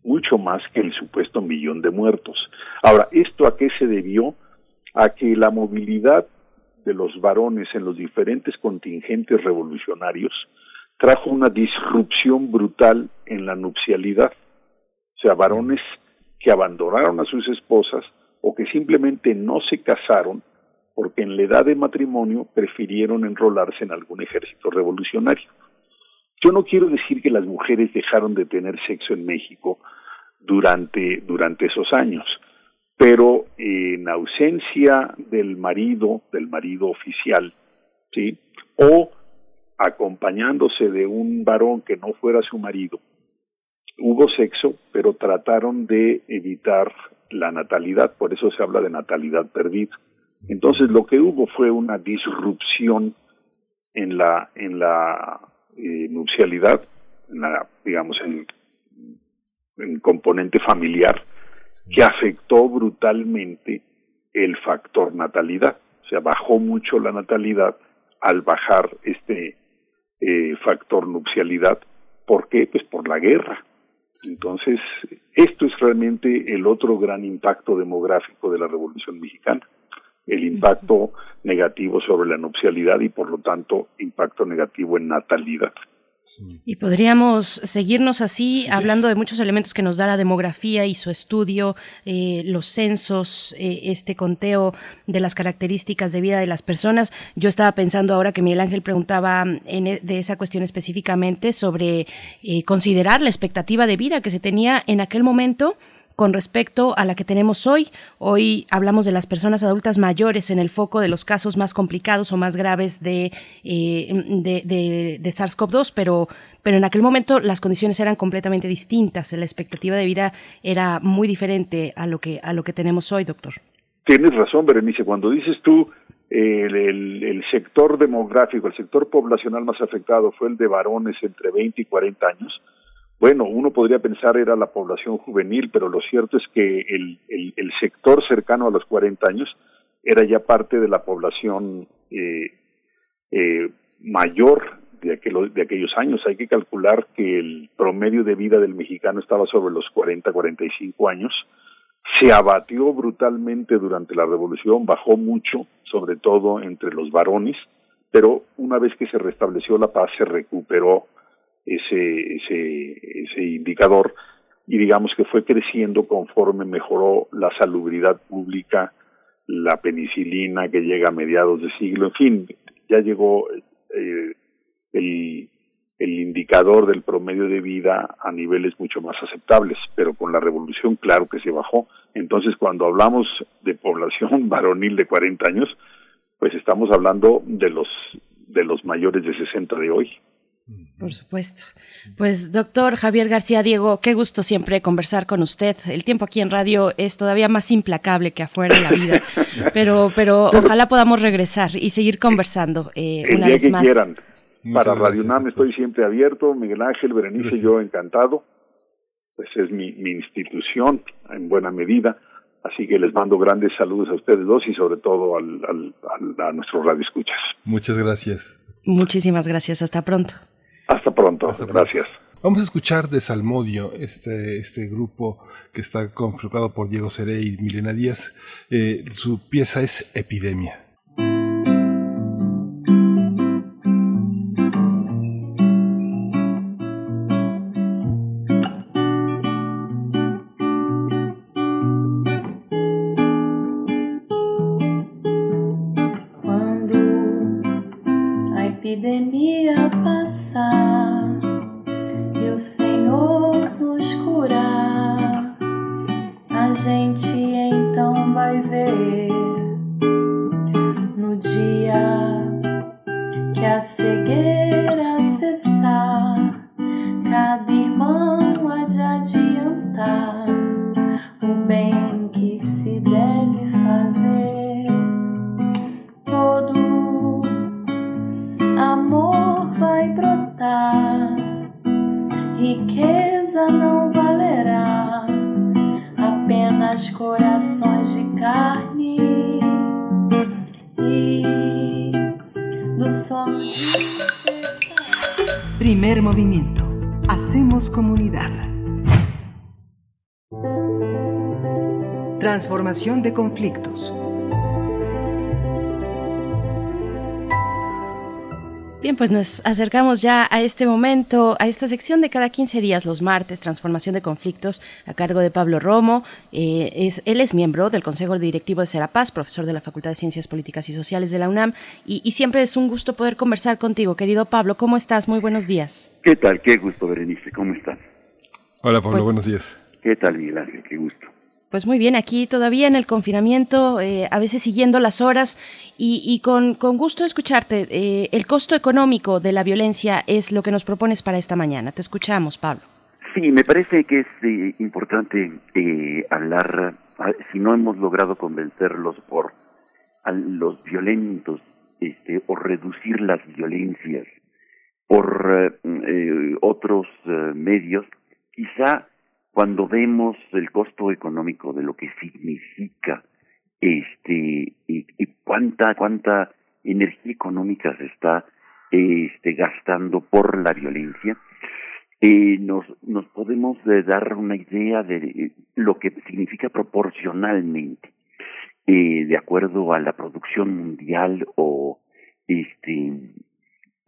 mucho más que el supuesto millón de muertos. Ahora, ¿esto a qué se debió? A que la movilidad de los varones en los diferentes contingentes revolucionarios trajo una disrupción brutal en la nupcialidad. O sea, varones que abandonaron a sus esposas o que simplemente no se casaron porque en la edad de matrimonio prefirieron enrolarse en algún ejército revolucionario. Yo no quiero decir que las mujeres dejaron de tener sexo en México durante, durante esos años, pero en ausencia del marido, del marido oficial, ¿sí? O acompañándose de un varón que no fuera su marido, hubo sexo, pero trataron de evitar la natalidad, por eso se habla de natalidad perdida. Entonces lo que hubo fue una disrupción en la en la eh, nupcialidad, la, digamos, en, en componente familiar, que afectó brutalmente el factor natalidad. O sea, bajó mucho la natalidad al bajar este eh, factor nupcialidad. ¿Por qué? Pues por la guerra. Entonces, esto es realmente el otro gran impacto demográfico de la Revolución Mexicana el impacto negativo sobre la nupcialidad y por lo tanto impacto negativo en natalidad. Y podríamos seguirnos así, hablando de muchos elementos que nos da la demografía y su estudio, eh, los censos, eh, este conteo de las características de vida de las personas. Yo estaba pensando ahora que Miguel Ángel preguntaba en, e, de esa cuestión específicamente sobre eh, considerar la expectativa de vida que se tenía en aquel momento con respecto a la que tenemos hoy. Hoy hablamos de las personas adultas mayores en el foco de los casos más complicados o más graves de, eh, de, de, SARS-CoV-2, pero pero en aquel momento las condiciones eran completamente distintas, la expectativa de vida era muy diferente a lo que a lo que tenemos hoy, doctor. Tienes razón, Berenice, cuando dices tú el, el, sector demográfico, el sector poblacional más afectado fue el de varones entre 20 y 40 años. Bueno, uno podría pensar era la población juvenil, pero lo cierto es que el, el, sector cercano a los 40 años era ya parte de la población eh, eh, mayor de, aquel, de aquellos años. Hay que calcular que el promedio de vida del mexicano estaba sobre los 40, 45 años se abatió brutalmente durante la revolución, bajó mucho, sobre todo entre los varones, pero una vez que se restableció la paz se recuperó ese, ese, indicador y digamos que fue creciendo conforme mejoró la salubridad pública, la penicilina que llega a mediados de siglo, en fin, ya llegó eh, el, el indicador del promedio de vida a niveles mucho más aceptables, pero con la revolución claro que se bajó. Entonces, cuando hablamos de población varonil de 40 años, pues estamos hablando de los de los mayores de 60 de hoy. Por supuesto. Pues doctor Javier García Diego, qué gusto siempre conversar con usted. El tiempo aquí en radio es todavía más implacable que afuera en la vida, pero pero ojalá podamos regresar y seguir conversando eh, una vez más. Para Radio UNAM estoy siempre abierto, Miguel Ángel, Berenice, yo encantado. Pues es mi, mi institución en buena medida. Así que les mando grandes saludos a ustedes dos y sobre todo al, al, a nuestros radioescuchas. Muchas gracias. Muchísimas gracias. Hasta pronto. Hasta pronto. gracias. Vamos a escuchar de Salmodio, este, este grupo que está conformado por Diego Seré y Milena Díaz. Eh, su pieza es Epidemia. De conflictos. Bien, pues nos acercamos ya a este momento, a esta sección de cada 15 días, los martes, Transformación de Conflictos, a cargo de Pablo Romo. Eh, es, él es miembro del Consejo Directivo de Serapaz, profesor de la Facultad de Ciencias Políticas y Sociales de la UNAM, y, y, siempre es un gusto poder conversar contigo, querido Pablo. ¿Cómo estás? Muy buenos días. ¿Qué tal? Qué gusto, Berenice. ¿Cómo estás? Hola, Pablo. Pues buenos días. ¿Qué tal, Miguel Ángel? Qué gusto. Pues muy bien, aquí todavía en el confinamiento, eh, a veces siguiendo las horas y, con, gusto escucharte. Eh, el costo económico de la violencia es lo que nos propones para esta mañana. Te escuchamos, Pablo. Sí, me parece que es eh, importante hablar, si no hemos logrado convencerlos por los violentos este, o reducir las violencias por otros medios, quizá cuando vemos el costo económico de lo que significa este y, cuánta cuánta energía económica se está este gastando por la violencia eh, nos nos podemos dar una idea de eh, lo que significa proporcionalmente eh, de acuerdo a la producción mundial o este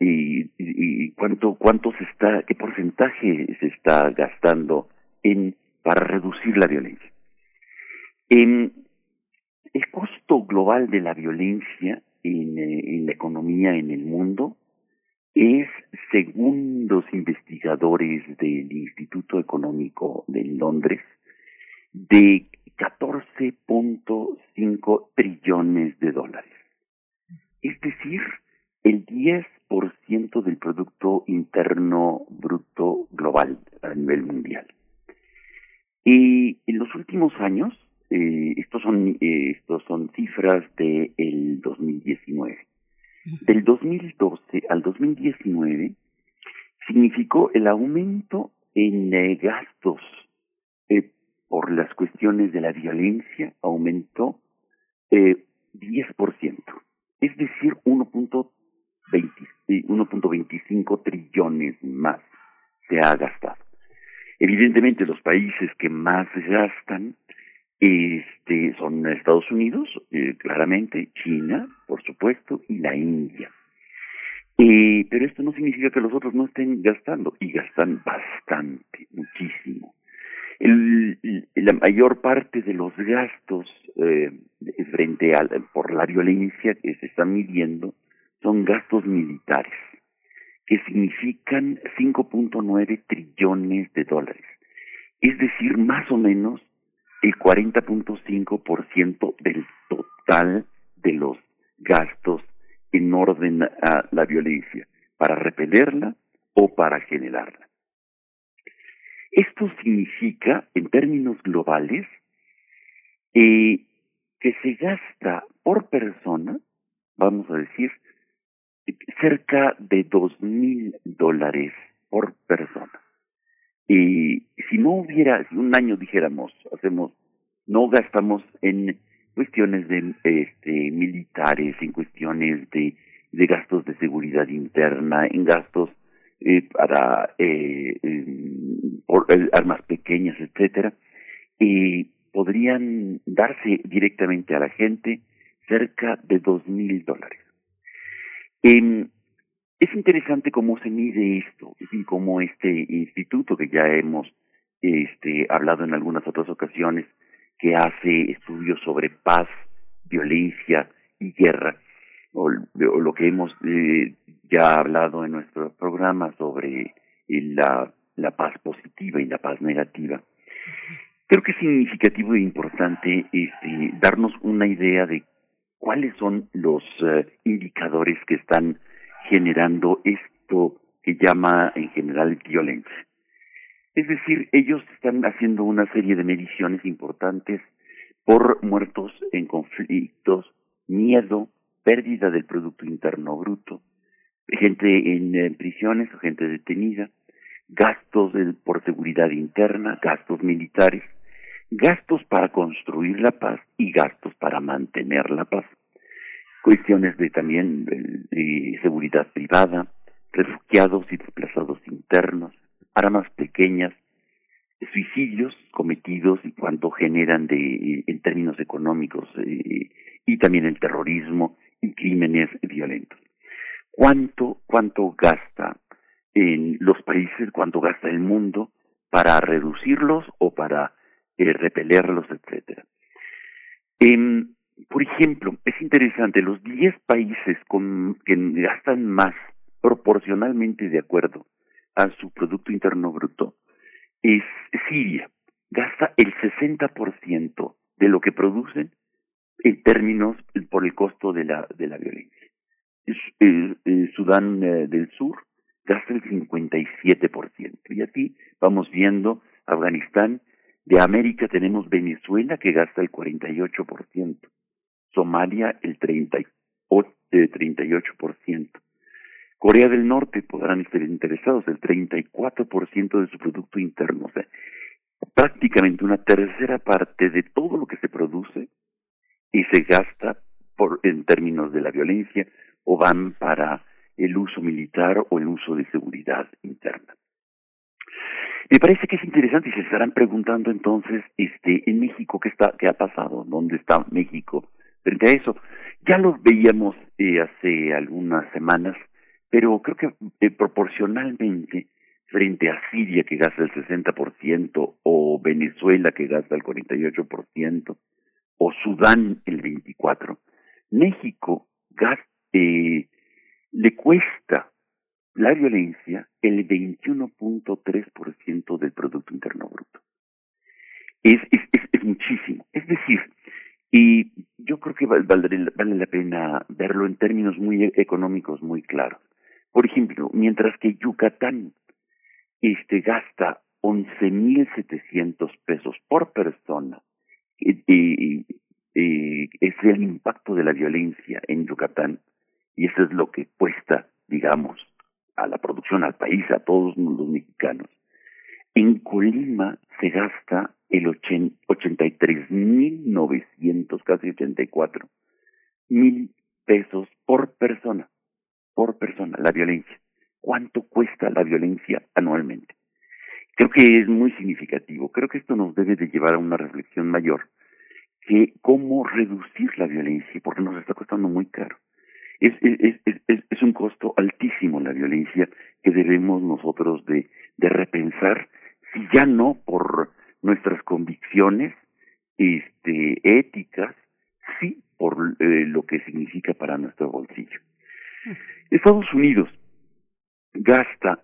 y, y, cuánto cuánto se está qué porcentaje se está gastando en, para reducir la violencia. el costo global de la violencia en, eh, en la economía en el mundo es, según los investigadores del Instituto Económico de Londres, de 14.5 trillones de dólares. Es decir, el 10% del Producto Interno Bruto Global a nivel mundial. Y en los últimos años, eh, estos son eh, estos son cifras del el 2019. Del 2012 al 2019 significó el aumento en eh, gastos eh, por las cuestiones de la violencia, aumentó eh, 10%, es decir, 1.25 trillones más se ha gastado. Evidentemente los países que más gastan este, son Estados Unidos, eh, claramente, China, por supuesto, y la India. Eh, pero esto no significa que los otros no estén gastando, y gastan bastante, muchísimo. La mayor parte de los gastos eh, frente a por la violencia que se están midiendo son gastos militares, que significan 5.9 trillones de dólares. Es decir, más o menos el 40.5% del total de los gastos en orden a la violencia, para repelerla o para generarla. Esto significa, en términos globales, eh, que se gasta por persona, vamos a decir, cerca de dos mil dólares por persona. Y si no hubiera, si un año dijéramos, hacemos, no gastamos en cuestiones de este, militares, en cuestiones de, de gastos de seguridad interna, en gastos eh, para eh, por, eh, armas pequeñas, etcétera, y podrían darse directamente a la gente cerca de dos mil dólares. Eh, es interesante cómo se mide esto y cómo este instituto que ya hemos este, hablado en algunas otras ocasiones, que hace estudios sobre paz, violencia y guerra, o, lo que hemos eh, ya hablado en nuestro programa sobre la, la paz positiva y la paz negativa. Creo que es significativo e importante este, darnos una idea de cuáles son los uh, indicadores que están generando esto que llama en general violencia. Es decir, ellos están haciendo una serie de mediciones importantes por muertos en conflictos, miedo, pérdida del Producto Interno Bruto, gente en, en prisiones o gente detenida, gastos por seguridad interna, gastos militares, gastos para construir la paz y gastos para mantener la paz. Cuestiones de también de seguridad privada, refugiados y desplazados internos, armas pequeñas, suicidios cometidos y cuánto generan de en términos económicos eh, y también el terrorismo y crímenes violentos. ¿Cuánto cuánto gasta en los países, cuánto gasta el mundo para reducirlos o para eh, repelerlos, etcétera. Eh, por ejemplo, es interesante, los 10 países con, que gastan más proporcionalmente de acuerdo a su Producto Interno Bruto es Siria. Gasta el 60% de lo que producen en términos por el costo de la, de la violencia. Sudán eh, del Sur gasta el 57%. Y aquí vamos viendo Afganistán de América tenemos Venezuela que gasta el 48%, Somalia el 38%, eh, Corea del Norte podrán estar interesados, el 34% de su Producto Interno, o sea, prácticamente una tercera parte de todo lo que se produce y se gasta por, en términos de la violencia o van para el uso militar o el uso de seguridad interna. Me parece que es interesante y se estarán preguntando entonces, este, en México, ¿qué está, qué ha pasado? ¿Dónde está México frente a eso? Ya lo veíamos eh, hace algunas semanas, pero creo que eh, proporcionalmente frente a Siria que gasta el 60% o Venezuela que gasta el 48% o Sudán el 24%, México gasta, eh, le cuesta la violencia el 21.3% del Producto Interno Bruto. es, es, muchísimo. Es decir, y yo creo que vale, vale la pena verlo en términos muy económicos, muy claros. Por ejemplo, mientras que Yucatán este, gasta 11.700 pesos por persona, y, es el impacto de la violencia en Yucatán, y eso es lo que cuesta, digamos, a la producción, al país, a todos los mexicanos. En Colima se gasta el 83.900, casi 84 mil pesos por persona, por persona, la violencia. ¿Cuánto cuesta la violencia anualmente? Creo que es muy significativo. Creo que esto nos debe de llevar a una reflexión mayor que cómo reducir la violencia, porque nos está costando muy caro. Es, es, es, es un costo altísimo la violencia que debemos nosotros de, de repensar, si ya no por nuestras convicciones este, éticas, sí por eh, lo que significa para nuestro bolsillo. Estados Unidos gasta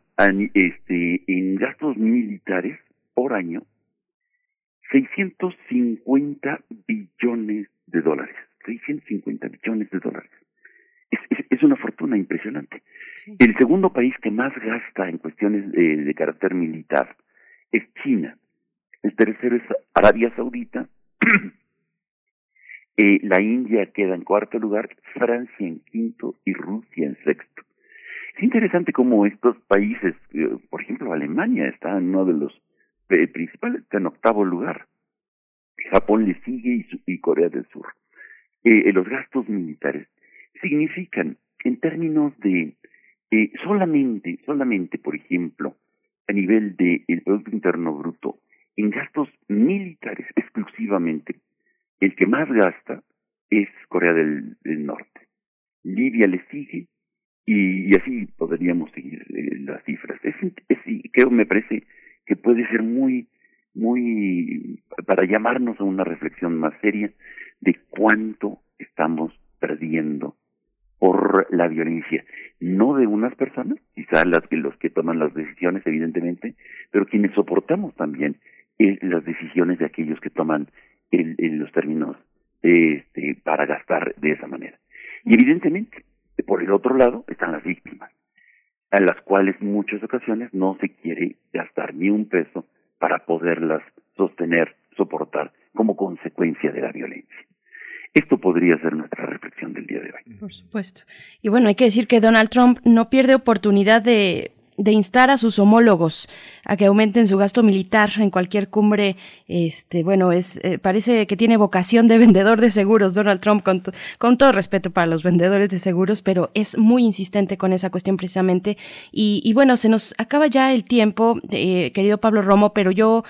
este, en gastos militares por año 650 billones de dólares. 650 billones de dólares. Es, es, una fortuna impresionante. El segundo país que más gasta en cuestiones de, de carácter militar es China. El tercero es Arabia Saudita. eh, la India queda en cuarto lugar, Francia en quinto y Rusia en sexto. Es interesante cómo estos países, eh, por ejemplo Alemania está en uno de los el principal está en octavo lugar. Japón le sigue y, Corea del Sur. Eh, eh, los gastos militares significan, en términos de eh, solamente, solamente, por ejemplo, a nivel del de Producto Interno Bruto, en gastos militares exclusivamente, el que más gasta es Corea del, Norte. Libia le sigue y, así podríamos seguir eh, las cifras. Es, es, creo, me parece que puede ser muy, muy, para llamarnos a una reflexión más seria de cuánto estamos perdiendo por la violencia, no de unas personas, quizás las que los que toman las decisiones, evidentemente, pero quienes soportamos también eh, las decisiones de aquellos que toman el, los términos este, para gastar de esa manera. Y evidentemente, por el otro lado, están las víctimas en las cuales en muchas ocasiones no se quiere gastar ni un peso para poderlas sostener, soportar como consecuencia de la violencia. Esto podría ser nuestra reflexión del día de hoy. Por supuesto. Y bueno, hay que decir que Donald Trump no pierde oportunidad de instar a sus homólogos a que aumenten su gasto militar en cualquier cumbre. Este, bueno, es eh, parece que tiene vocación de vendedor de seguros Donald Trump con, con todo respeto para los vendedores de seguros, pero es muy insistente con esa cuestión precisamente. Y, y bueno, se nos acaba ya el tiempo, eh, querido Pablo Romo, pero yo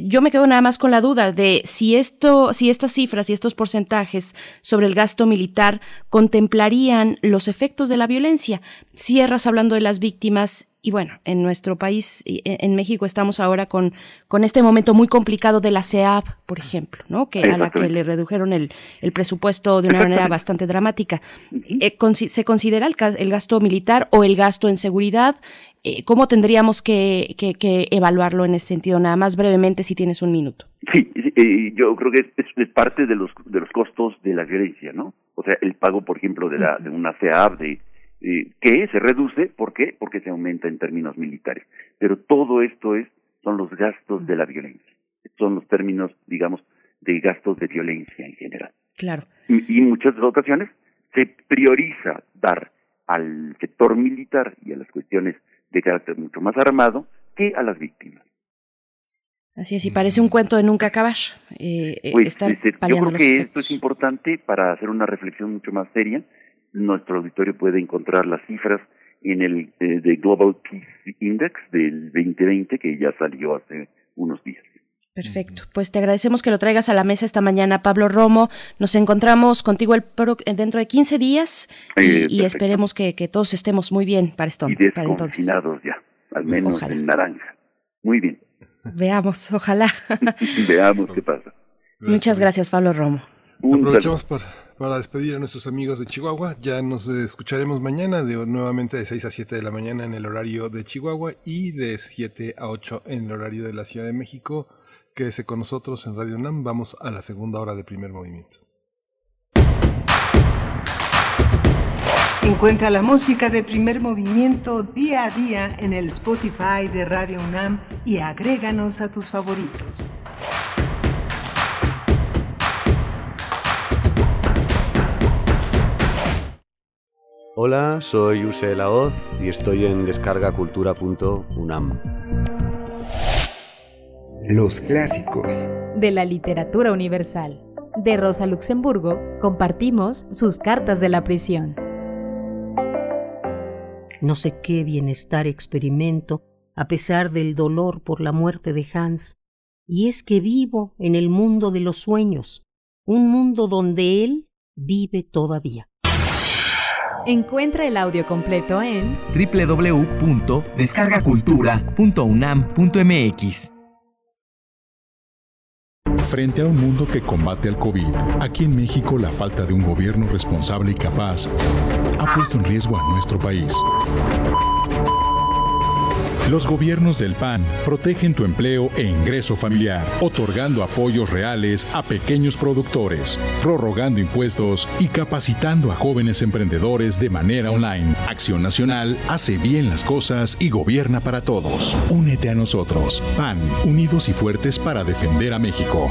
yo me quedo nada más con la duda de si esto, si estas cifras y estos porcentajes sobre el gasto militar contemplarían los efectos de la violencia. Cierras hablando de las víctimas y bueno, en nuestro país, e, en México, estamos ahora con, con este momento muy complicado de la CEAP, por ejemplo, ¿no? Que a la que le redujeron el, el presupuesto de una manera bastante dramática. Eh, ¿Se considera el, el, gasto militar o el gasto en seguridad? Eh, ¿Cómo tendríamos que, que, evaluarlo en ese sentido? Nada más brevemente, si tienes un minuto. Sí, eh, yo creo que es, parte de los, de los costos de la violencia, ¿no? O sea, el pago, por ejemplo, de, la, de una CEAP, de eh, que se reduce, ¿por qué? Porque se aumenta en términos militares. Pero todo esto es, son los gastos de la violencia. Son los términos, digamos, de gastos de violencia en general. Claro. Y, en muchas ocasiones se prioriza dar al sector militar y a las cuestiones de carácter mucho más armado que a las víctimas. Así es, y parece un cuento de nunca acabar. Eh, eh pues, este, yo creo que esto es importante para hacer una reflexión mucho más seria nuestro auditorio puede encontrar las cifras en el eh, Global Peace Index del 2020 que ya salió hace unos días. Perfecto. Pues te agradecemos que lo traigas a la mesa esta mañana, Pablo Romo. Nos encontramos contigo el dentro de 15 días y, eh, esperemos que, todos estemos muy bien para, esto, y para entonces. ya, al menos en naranja. Muy bien. Veamos, ojalá. Veamos qué pasa. Muchas gracias, Pablo Romo. Aprovechamos para, para, despedir a nuestros amigos de Chihuahua. Ya nos escucharemos mañana, de, nuevamente de 6 a 7 de la mañana en el horario de Chihuahua y de 7 a 8 en el horario de la Ciudad de México. Quédese con nosotros en Radio UNAM. Vamos a la segunda hora de primer movimiento. Encuentra la música de primer movimiento día a día en el Spotify de Radio UNAM y agréganos a tus favoritos. Hola, soy Use La Hoz y estoy en descargacultura.unam. Los clásicos de la literatura universal. De Rosa Luxemburgo compartimos sus cartas de la prisión. No sé qué bienestar experimento a pesar del dolor por la muerte de Hans, y es que vivo en el mundo de los sueños, un mundo donde él vive todavía. Encuentra el audio completo en www.descargacultura.unam.mx. Frente a un mundo que combate al COVID, aquí en México la falta de un gobierno responsable y capaz ha puesto en riesgo a nuestro país. Los gobiernos del PAN protegen tu empleo e ingreso familiar, otorgando apoyos reales a pequeños productores, prorrogando impuestos y capacitando a jóvenes emprendedores de manera online. Acción Nacional hace bien las cosas y gobierna para todos. Únete a nosotros. PAN, unidos y fuertes para defender a México.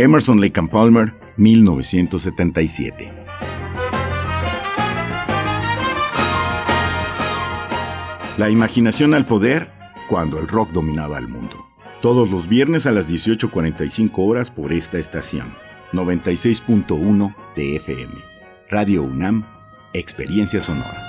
Emerson Lake and Palmer, 1977. La imaginación al poder cuando el rock dominaba el mundo. Todos los viernes a las 18.45 horas por esta estación. 96.1 de FM. Radio UNAM, Experiencia Sonora.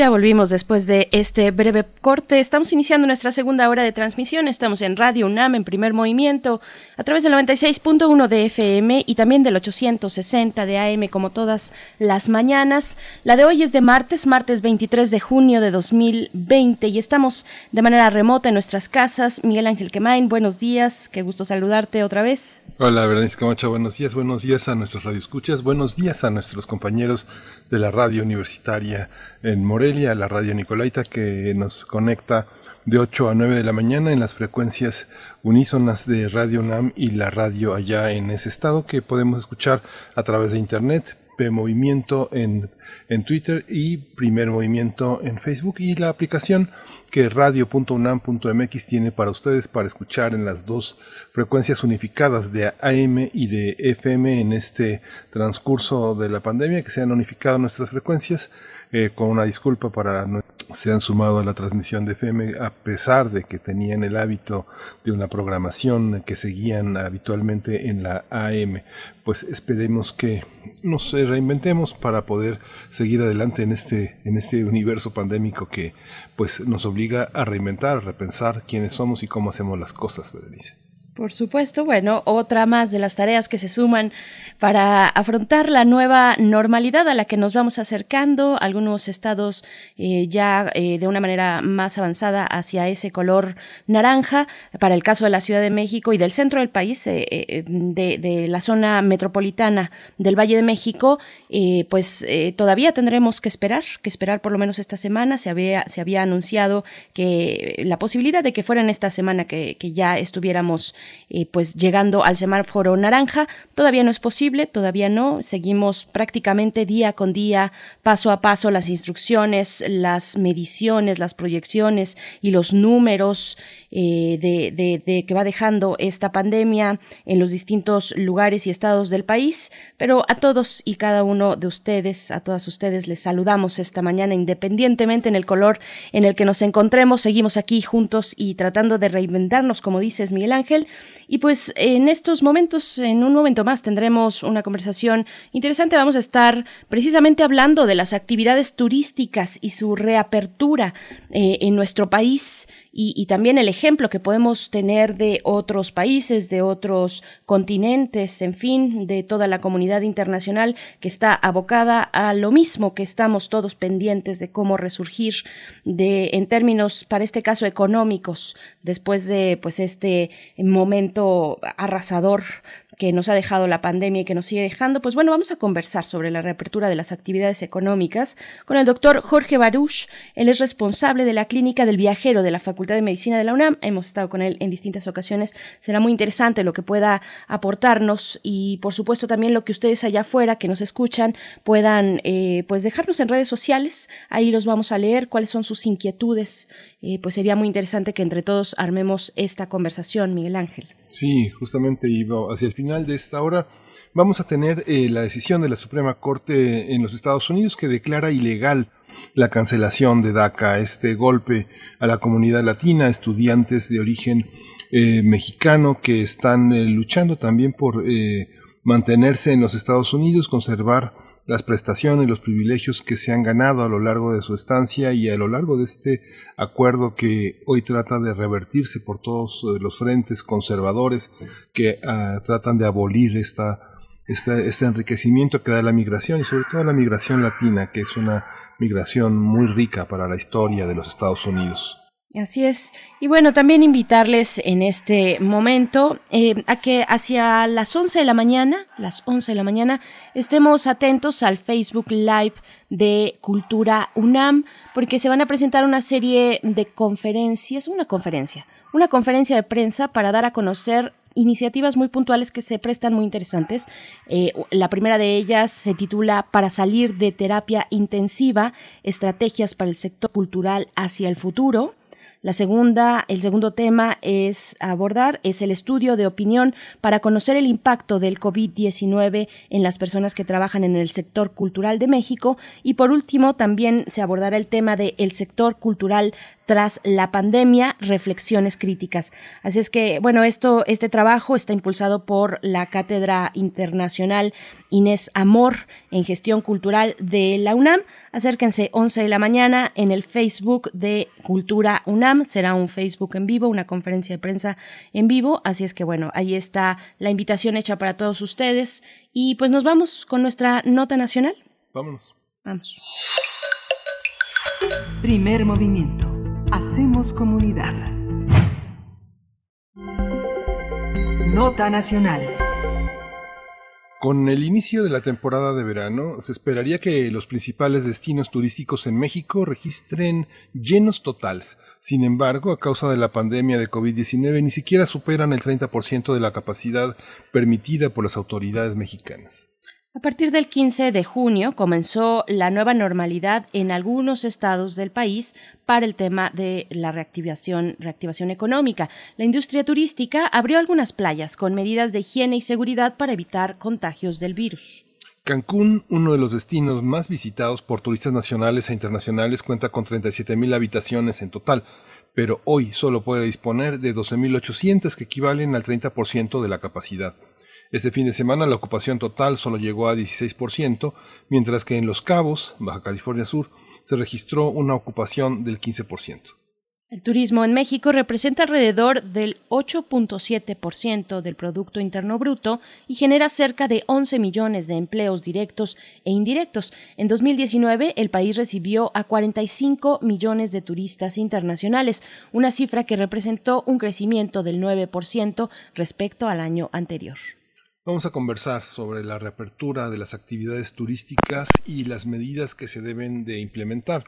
Ya volvimos después de este breve corte. Estamos iniciando nuestra segunda hora de transmisión. Estamos en Radio UNAM en primer movimiento a través del 96.1 de FM y también del 860 de AM como todas las mañanas. La de hoy es de martes, martes 23 de junio de 2020 y estamos de manera remota en nuestras casas. Miguel Ángel Quemain, buenos días. Qué gusto saludarte otra vez. Hola, Berenice Camacho, buenos días, buenos días a nuestros radioescuchas, buenos días a nuestros compañeros de la radio universitaria en Morelia, la radio Nicolaita, que nos conecta de 8 a 9 de la mañana en las frecuencias unísonas de Radio NAM y la radio allá en ese estado que podemos escuchar a través de internet, Movimiento en, en Twitter y Primer Movimiento en Facebook. Y la aplicación que radio.unam.mx tiene para ustedes para escuchar en las dos frecuencias unificadas de AM y de FM en este transcurso de la pandemia, que se han unificado nuestras frecuencias, eh, con una disculpa para no se han sumado a la transmisión de FM a pesar de que tenían el hábito de una programación que seguían habitualmente en la AM. Pues esperemos que nos reinventemos para poder seguir adelante en este, en este universo pandémico que pues nos obliga a reinventar, a repensar quiénes somos y cómo hacemos las cosas, Berenice. Por supuesto, bueno, otra más de las tareas que se suman para afrontar la nueva normalidad a la que nos vamos acercando, algunos estados eh, ya eh, de una manera más avanzada hacia ese color naranja, para el caso de la Ciudad de México y del centro del país, eh, de, de, la zona metropolitana del Valle de México, pues todavía tendremos que esperar, que esperar por lo menos esta semana, se había, se había anunciado que la posibilidad de que fuera en esta semana que ya estuviéramos eh, pues llegando al semáforo naranja. Todavía no es posible, todavía no. Seguimos prácticamente día con día, paso a paso, las instrucciones, las mediciones, las proyecciones y los números eh, de, de, que va dejando esta pandemia en los distintos lugares y estados del país. Pero a todos y cada uno de ustedes, a todas ustedes, les saludamos esta mañana, independientemente en el color en el que nos encontremos. Seguimos aquí juntos y tratando de reinventarnos, como dices, Miguel Ángel. Y pues en estos momentos, en un momento más, tendremos una conversación interesante. Vamos a estar precisamente hablando de las actividades turísticas y su reapertura eh, en nuestro país y, también el ejemplo que podemos tener de otros países, de otros continentes, en fin, de toda la comunidad internacional que está abocada a lo mismo que estamos todos pendientes de cómo resurgir de en términos para este caso económicos después de pues este momento arrasador que nos ha dejado la pandemia y que nos sigue dejando, pues bueno, vamos a conversar sobre la reapertura de las actividades económicas con el doctor Jorge Baruch. Él es responsable de la Clínica del Viajero de la Facultad de Medicina de la UNAM. Hemos estado con él en distintas ocasiones. Será muy interesante lo que pueda aportarnos y, por supuesto, también lo que ustedes allá afuera que nos escuchan puedan, eh, pues, dejarnos en redes sociales. Ahí los vamos a leer cuáles son sus inquietudes. Eh, pues sería muy interesante que entre todos armemos esta conversación, Miguel Ángel. Sí, justamente iba hacia el final de esta hora. Vamos a tener eh, la decisión de la Suprema Corte en los Estados Unidos que declara ilegal la cancelación de DACA, este golpe a la comunidad latina, estudiantes de origen eh, mexicano que están luchando también por mantenerse en los Estados Unidos, conservar las prestaciones, los privilegios que se han ganado a lo largo de su estancia y a lo largo de este acuerdo que hoy trata de revertirse por todos eh, los frentes conservadores que ah, tratan de abolir esta, este enriquecimiento que da la migración y sobre todo la migración latina, que es una migración muy rica para la historia de los Estados Unidos. Así es. Y bueno, también invitarles en este momento eh, a que hacia las 11 de la mañana, las 11 de la mañana, estemos atentos al Facebook Live de Cultura UNAM, porque se van a presentar una serie de conferencias, una conferencia, una conferencia de prensa para dar a conocer iniciativas muy puntuales que se prestan muy interesantes. Eh, la primera de ellas se titula Para salir de terapia intensiva, estrategias para el sector cultural hacia el futuro. La segunda, el segundo tema es abordar es el estudio de opinión para conocer el impacto del COVID-19 en las personas que trabajan en el sector cultural de México. Y por último también se abordará el tema del el sector cultural tras la pandemia, reflexiones críticas. Así es que, bueno, esto, este trabajo está impulsado por la Cátedra Internacional Inés Amor en Gestión Cultural de la UNAM. Acérquense 11 de la mañana en el Facebook de Cultura UNAM. Será un Facebook en vivo, una conferencia de prensa en vivo. Así es que, bueno, ahí está la invitación hecha para todos ustedes. Y pues nos vamos con nuestra nota nacional. Vámonos. Vamos. Primer movimiento Hacemos comunidad. Nota Nacional. Con el inicio de la temporada de verano, se esperaría que los principales destinos turísticos en México registren llenos totales. Sin embargo, a causa de la pandemia de COVID-19, ni siquiera superan el 30% de la capacidad permitida por las autoridades mexicanas. A partir del 15 de junio comenzó la nueva normalidad en algunos estados del país para el tema de la reactivación, económica. La industria turística abrió algunas playas con medidas de higiene y seguridad para evitar contagios del virus. Cancún, uno de los destinos más visitados por turistas nacionales e internacionales, cuenta con 37.000 habitaciones en total, pero hoy solo puede disponer de 12.800 que equivalen al 30% de la capacidad. Este fin de semana la ocupación total solo llegó a 16%, mientras que en Los Cabos, Baja California Sur, se registró una ocupación del 15%. El turismo en México representa alrededor del 8.7% del Producto Interno Bruto y genera cerca de 11 millones de empleos directos e indirectos. En 2019, el país recibió a 45 millones de turistas internacionales, una cifra que representó un crecimiento del 9% respecto al año anterior. Vamos a conversar sobre la reapertura de las actividades turísticas y las medidas que se deben de implementar.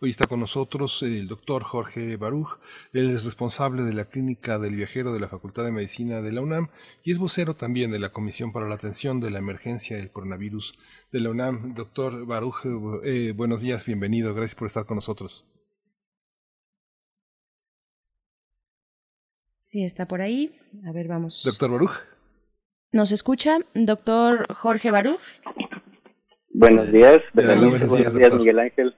Hoy está con nosotros el doctor Jorge Baruch. Él es responsable de la Clínica del Viajero de la Facultad de Medicina de la UNAM y es vocero también de la Comisión para la Atención de la Emergencia del Coronavirus de la UNAM. Doctor Baruch, eh, buenos días, bienvenido. Gracias por estar con nosotros. Sí, está por ahí. A ver, vamos. Doctor Baruch. ¿Nos escucha, doctor Jorge Baruch? Buenos días, buenos días, Miguel Ángel.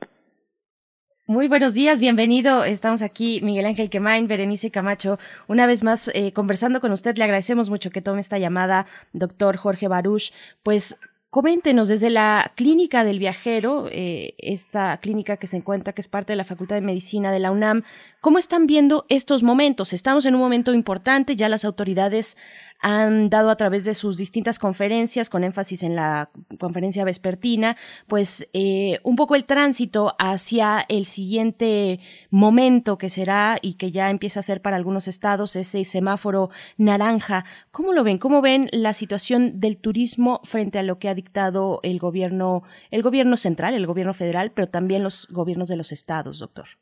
Muy buenos días, bienvenido. Estamos aquí, Miguel Ángel Quemain, Berenice Camacho, una vez más eh, conversando con usted. Le agradecemos mucho que tome esta llamada, doctor Jorge Baruch. Pues Coméntenos desde la clínica del viajero, eh, esta clínica que se encuentra, que es parte de la Facultad de Medicina de la UNAM, ¿cómo están viendo estos momentos? Estamos en un momento importante, ya las autoridades han dado a través de sus distintas conferencias, con énfasis en la conferencia vespertina, pues eh, un poco el tránsito hacia el siguiente momento que será y que ya empieza a ser para algunos estados ese semáforo naranja. ¿Cómo lo ven? ¿Cómo ven la situación del turismo frente a lo que ha dictado el gobierno, el gobierno central, el gobierno federal, pero también los gobiernos de los estados, doctor?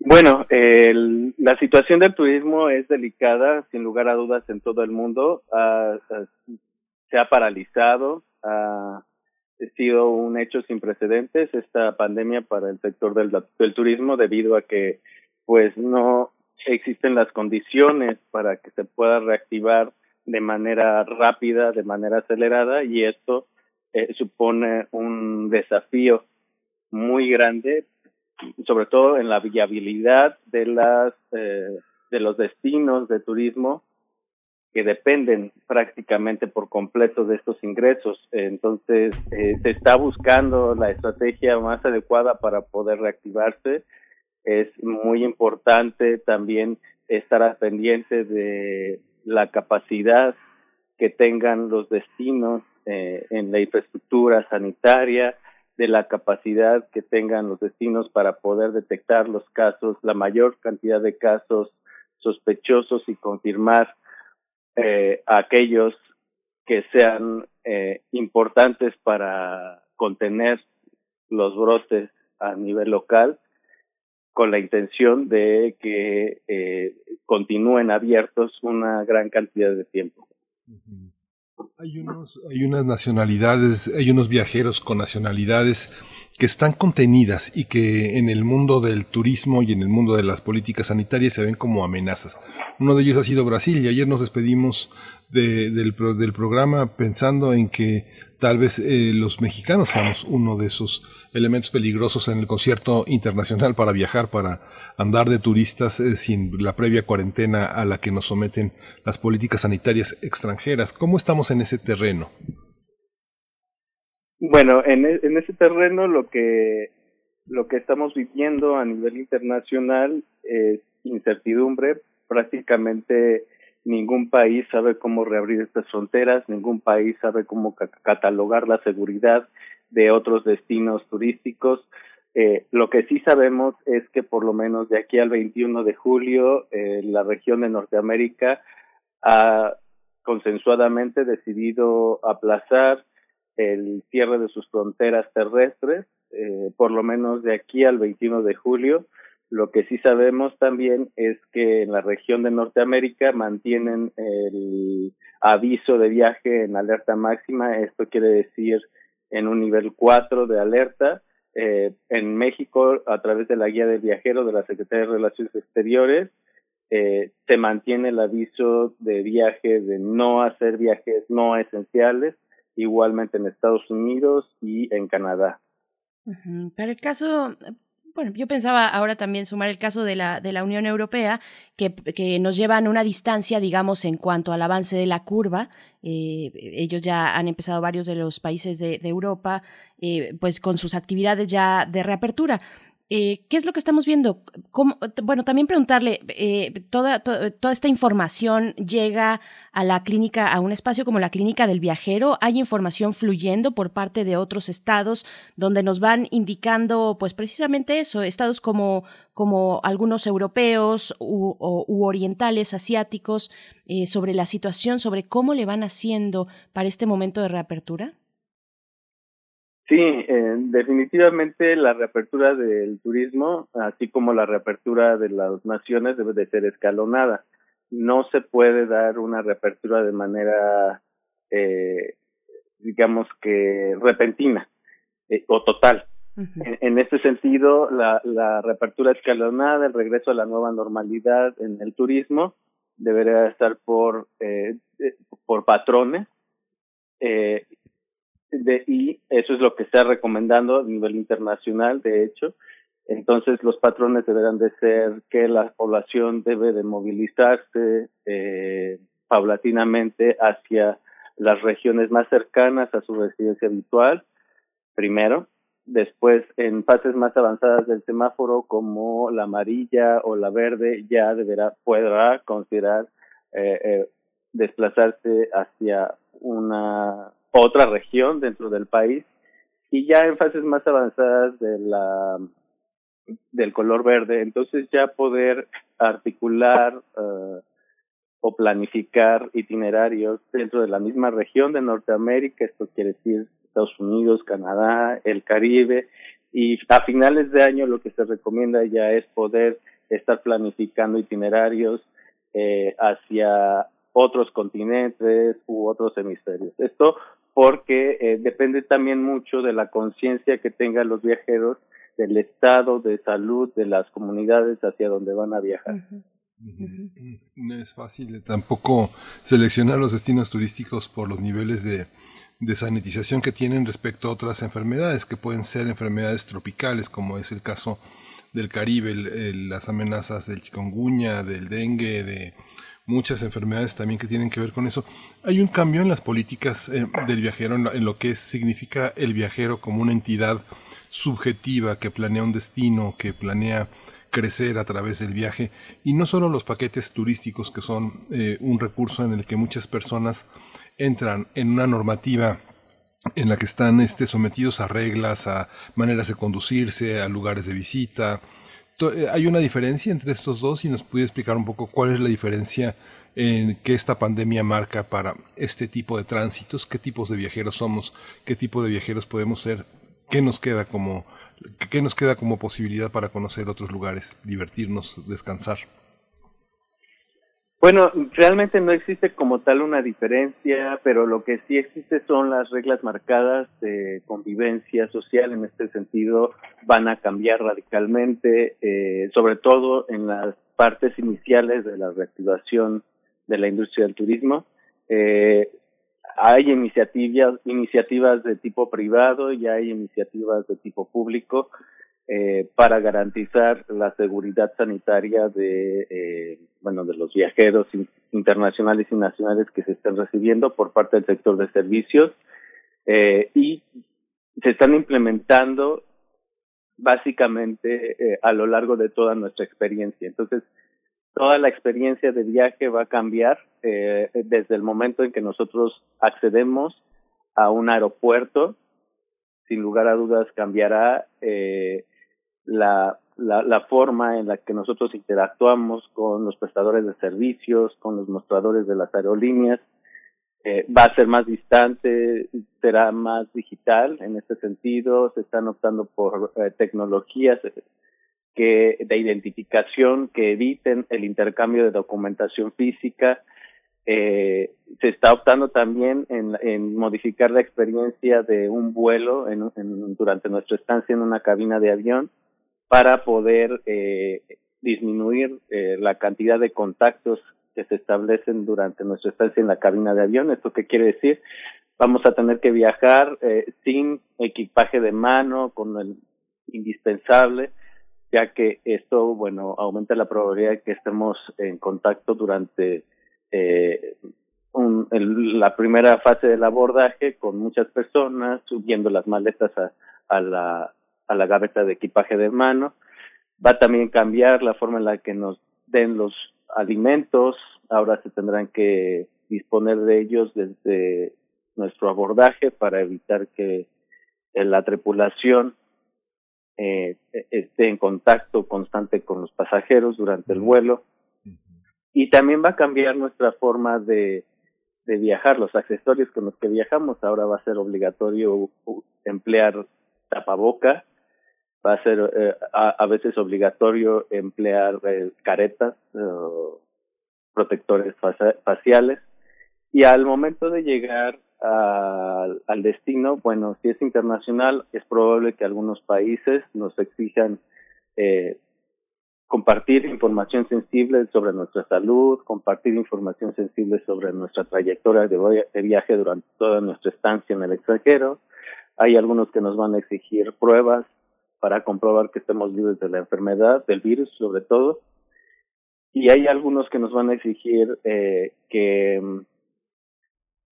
Bueno, la situación del turismo es delicada, sin lugar a dudas, en todo el mundo. se ha paralizado, ha sido un hecho sin precedentes esta pandemia para el sector del, del turismo debido a que pues no existen las condiciones para que se pueda reactivar de manera rápida, de manera acelerada y esto eh, supone un desafío muy grande sobre todo en la viabilidad de las eh, de los destinos de turismo que dependen prácticamente por completo de estos ingresos. Entonces, eh, se está buscando la estrategia más adecuada para poder reactivarse. Es muy importante también estar al pendiente de la capacidad que tengan los destinos eh, en la infraestructura sanitaria, de la capacidad que tengan los destinos para poder detectar los casos, la mayor cantidad de casos sospechosos y confirmar eh, aquellos que sean eh, importantes para contener los brotes a nivel local con la intención de que eh, continúen abiertos una gran cantidad de tiempo. Hay, unos, hay unas nacionalidades, hay unos viajeros con nacionalidades que están contenidas y que en el mundo del turismo y en el mundo de las políticas sanitarias se ven como amenazas. Uno de ellos ha sido Brasil y ayer nos despedimos del, del programa pensando en que tal vez eh, los mexicanos seamos uno de esos elementos peligrosos en el concierto internacional para viajar, para andar de turistas eh, sin la previa cuarentena a la que nos someten las políticas sanitarias extranjeras. ¿Cómo estamos en ese terreno? Bueno, en, e, en ese terreno lo que lo que estamos viviendo a nivel internacional es incertidumbre. Prácticamente ningún país sabe cómo reabrir estas fronteras, ningún país sabe cómo catalogar la seguridad de otros destinos turísticos. Eh, lo que sí sabemos es que por lo menos de aquí al 21 de julio eh, la región de Norteamérica ha consensuadamente decidido aplazar el cierre de sus fronteras terrestres, eh, por lo menos de aquí al 21 de julio. Lo que sí sabemos también es que en la región de Norteamérica mantienen el aviso de viaje en alerta máxima. Esto quiere decir en un nivel 4 de alerta. Eh, en México, a través de la guía del viajero de la Secretaría de Relaciones Exteriores, eh, se mantiene el aviso de viaje de no hacer viajes no esenciales igualmente en Estados Unidos y en Canadá. Para el caso, bueno, yo pensaba ahora también sumar el caso de la, de la Unión Europea, que, que nos llevan una distancia, digamos, en cuanto al avance de la curva. Eh, ellos ya han empezado varios de los países de, Europa, eh, pues con sus actividades ya de reapertura. Eh, ¿Qué es lo que estamos viendo? bueno, también preguntarle, eh, toda, esta información llega a la clínica, a un espacio como la clínica del viajero. ¿Hay información fluyendo por parte de otros estados donde nos van indicando, pues precisamente eso, estados como, como algunos europeos u, orientales, asiáticos, eh, sobre la situación, sobre cómo le van haciendo para este momento de reapertura? Sí, eh, definitivamente la reapertura del turismo, así como la reapertura de las naciones, debe de ser escalonada. No se puede dar una reapertura de manera, eh, digamos que repentina eh, o total. en, en, este sentido, la, la reapertura escalonada, el regreso a la nueva normalidad en el turismo, debería estar por, eh, por patrones eh, de, y eso es lo que está recomendando a nivel internacional, de hecho. Entonces, los patrones deberán de ser que la población debe de movilizarse eh, paulatinamente hacia las regiones más cercanas a su residencia habitual, primero. Después, en fases más avanzadas del semáforo, como la amarilla o la verde, ya deberá, podrá considerar eh, eh, desplazarse hacia una otra región dentro del país y ya en fases más avanzadas de la del color verde, entonces ya poder articular uh, o planificar itinerarios dentro de la misma región de Norteamérica, esto quiere decir Estados Unidos, Canadá, el Caribe, y a finales de año lo que se recomienda ya es poder estar planificando itinerarios eh, hacia otros continentes u otros hemisferios. Esto porque eh, depende también mucho de la conciencia que tengan los viajeros del estado de salud de las comunidades hacia donde van a viajar. No es fácil tampoco seleccionar los destinos turísticos por los niveles de, de sanitización que tienen respecto a otras enfermedades, que pueden ser enfermedades tropicales, como es el caso del Caribe, las amenazas del chikungunya, del dengue, de muchas enfermedades también que tienen que ver con eso. Hay un cambio en las políticas eh, del viajero, en lo, que significa el viajero como una entidad subjetiva que planea un destino, que planea crecer a través del viaje y no solo los paquetes turísticos que son eh, un recurso en el que muchas personas entran en una normativa en la que están este, sometidos a reglas, a maneras de conducirse, a lugares de visita, ¿Hay una diferencia entre estos dos? Y nos puede explicar un poco cuál es la diferencia en que esta pandemia marca para este tipo de tránsitos, qué tipos de viajeros somos, qué tipo de viajeros podemos ser, qué nos queda como, qué nos queda como posibilidad para conocer otros lugares, divertirnos, descansar. Bueno, realmente no existe como tal una diferencia, pero lo que sí existe son las reglas marcadas de convivencia social. En este sentido, van a cambiar radicalmente, eh, sobre todo en las partes iniciales de la reactivación de la industria del turismo. Eh, hay iniciativas, iniciativas de tipo privado y hay iniciativas de tipo público eh, para garantizar la seguridad sanitaria de eh, bueno de los viajeros internacionales y nacionales que se están recibiendo por parte del sector de servicios eh, y se están implementando básicamente eh, a lo largo de toda nuestra experiencia. Entonces toda la experiencia de viaje va a cambiar eh, desde el momento en que nosotros accedemos a un aeropuerto sin lugar a dudas cambiará eh, la, la, la, forma en la que nosotros interactuamos con los prestadores de servicios, con los mostradores de las aerolíneas, eh, va a ser más distante, será más digital en este sentido, se están optando por eh, tecnologías que de identificación que eviten el intercambio de documentación física. Eh, se está optando también en, en, modificar la experiencia de un vuelo en, durante nuestra estancia en una cabina de avión para poder eh, disminuir eh, la cantidad de contactos que se establecen durante nuestra estancia en la cabina de avión. ¿Esto qué quiere decir? Vamos a tener que viajar eh, sin equipaje de mano, con el indispensable, ya que esto, bueno, aumenta la probabilidad de que estemos en contacto durante eh, un, la primera fase del abordaje con muchas personas, subiendo las maletas a, a la a la gaveta de equipaje de mano. Va a también cambiar la forma en la que nos den los alimentos. Ahora se tendrán que disponer de ellos desde nuestro abordaje para evitar que la tripulación eh, esté en contacto constante con los pasajeros durante el vuelo. Y también va a cambiar nuestra forma de, de viajar, los accesorios con los que viajamos. Ahora va a ser obligatorio emplear tapaboca, va a ser eh, a, veces obligatorio emplear eh, caretas, protectores faciales. Y al momento de llegar al destino, bueno, si es internacional, es probable que algunos países nos exijan eh, compartir información sensible sobre nuestra salud, compartir información sensible sobre nuestra trayectoria de viaje durante toda nuestra estancia en el extranjero. Hay algunos que nos van a exigir pruebas para comprobar que estemos libres de la enfermedad, del virus sobre todo. Y hay algunos que nos van a exigir eh, que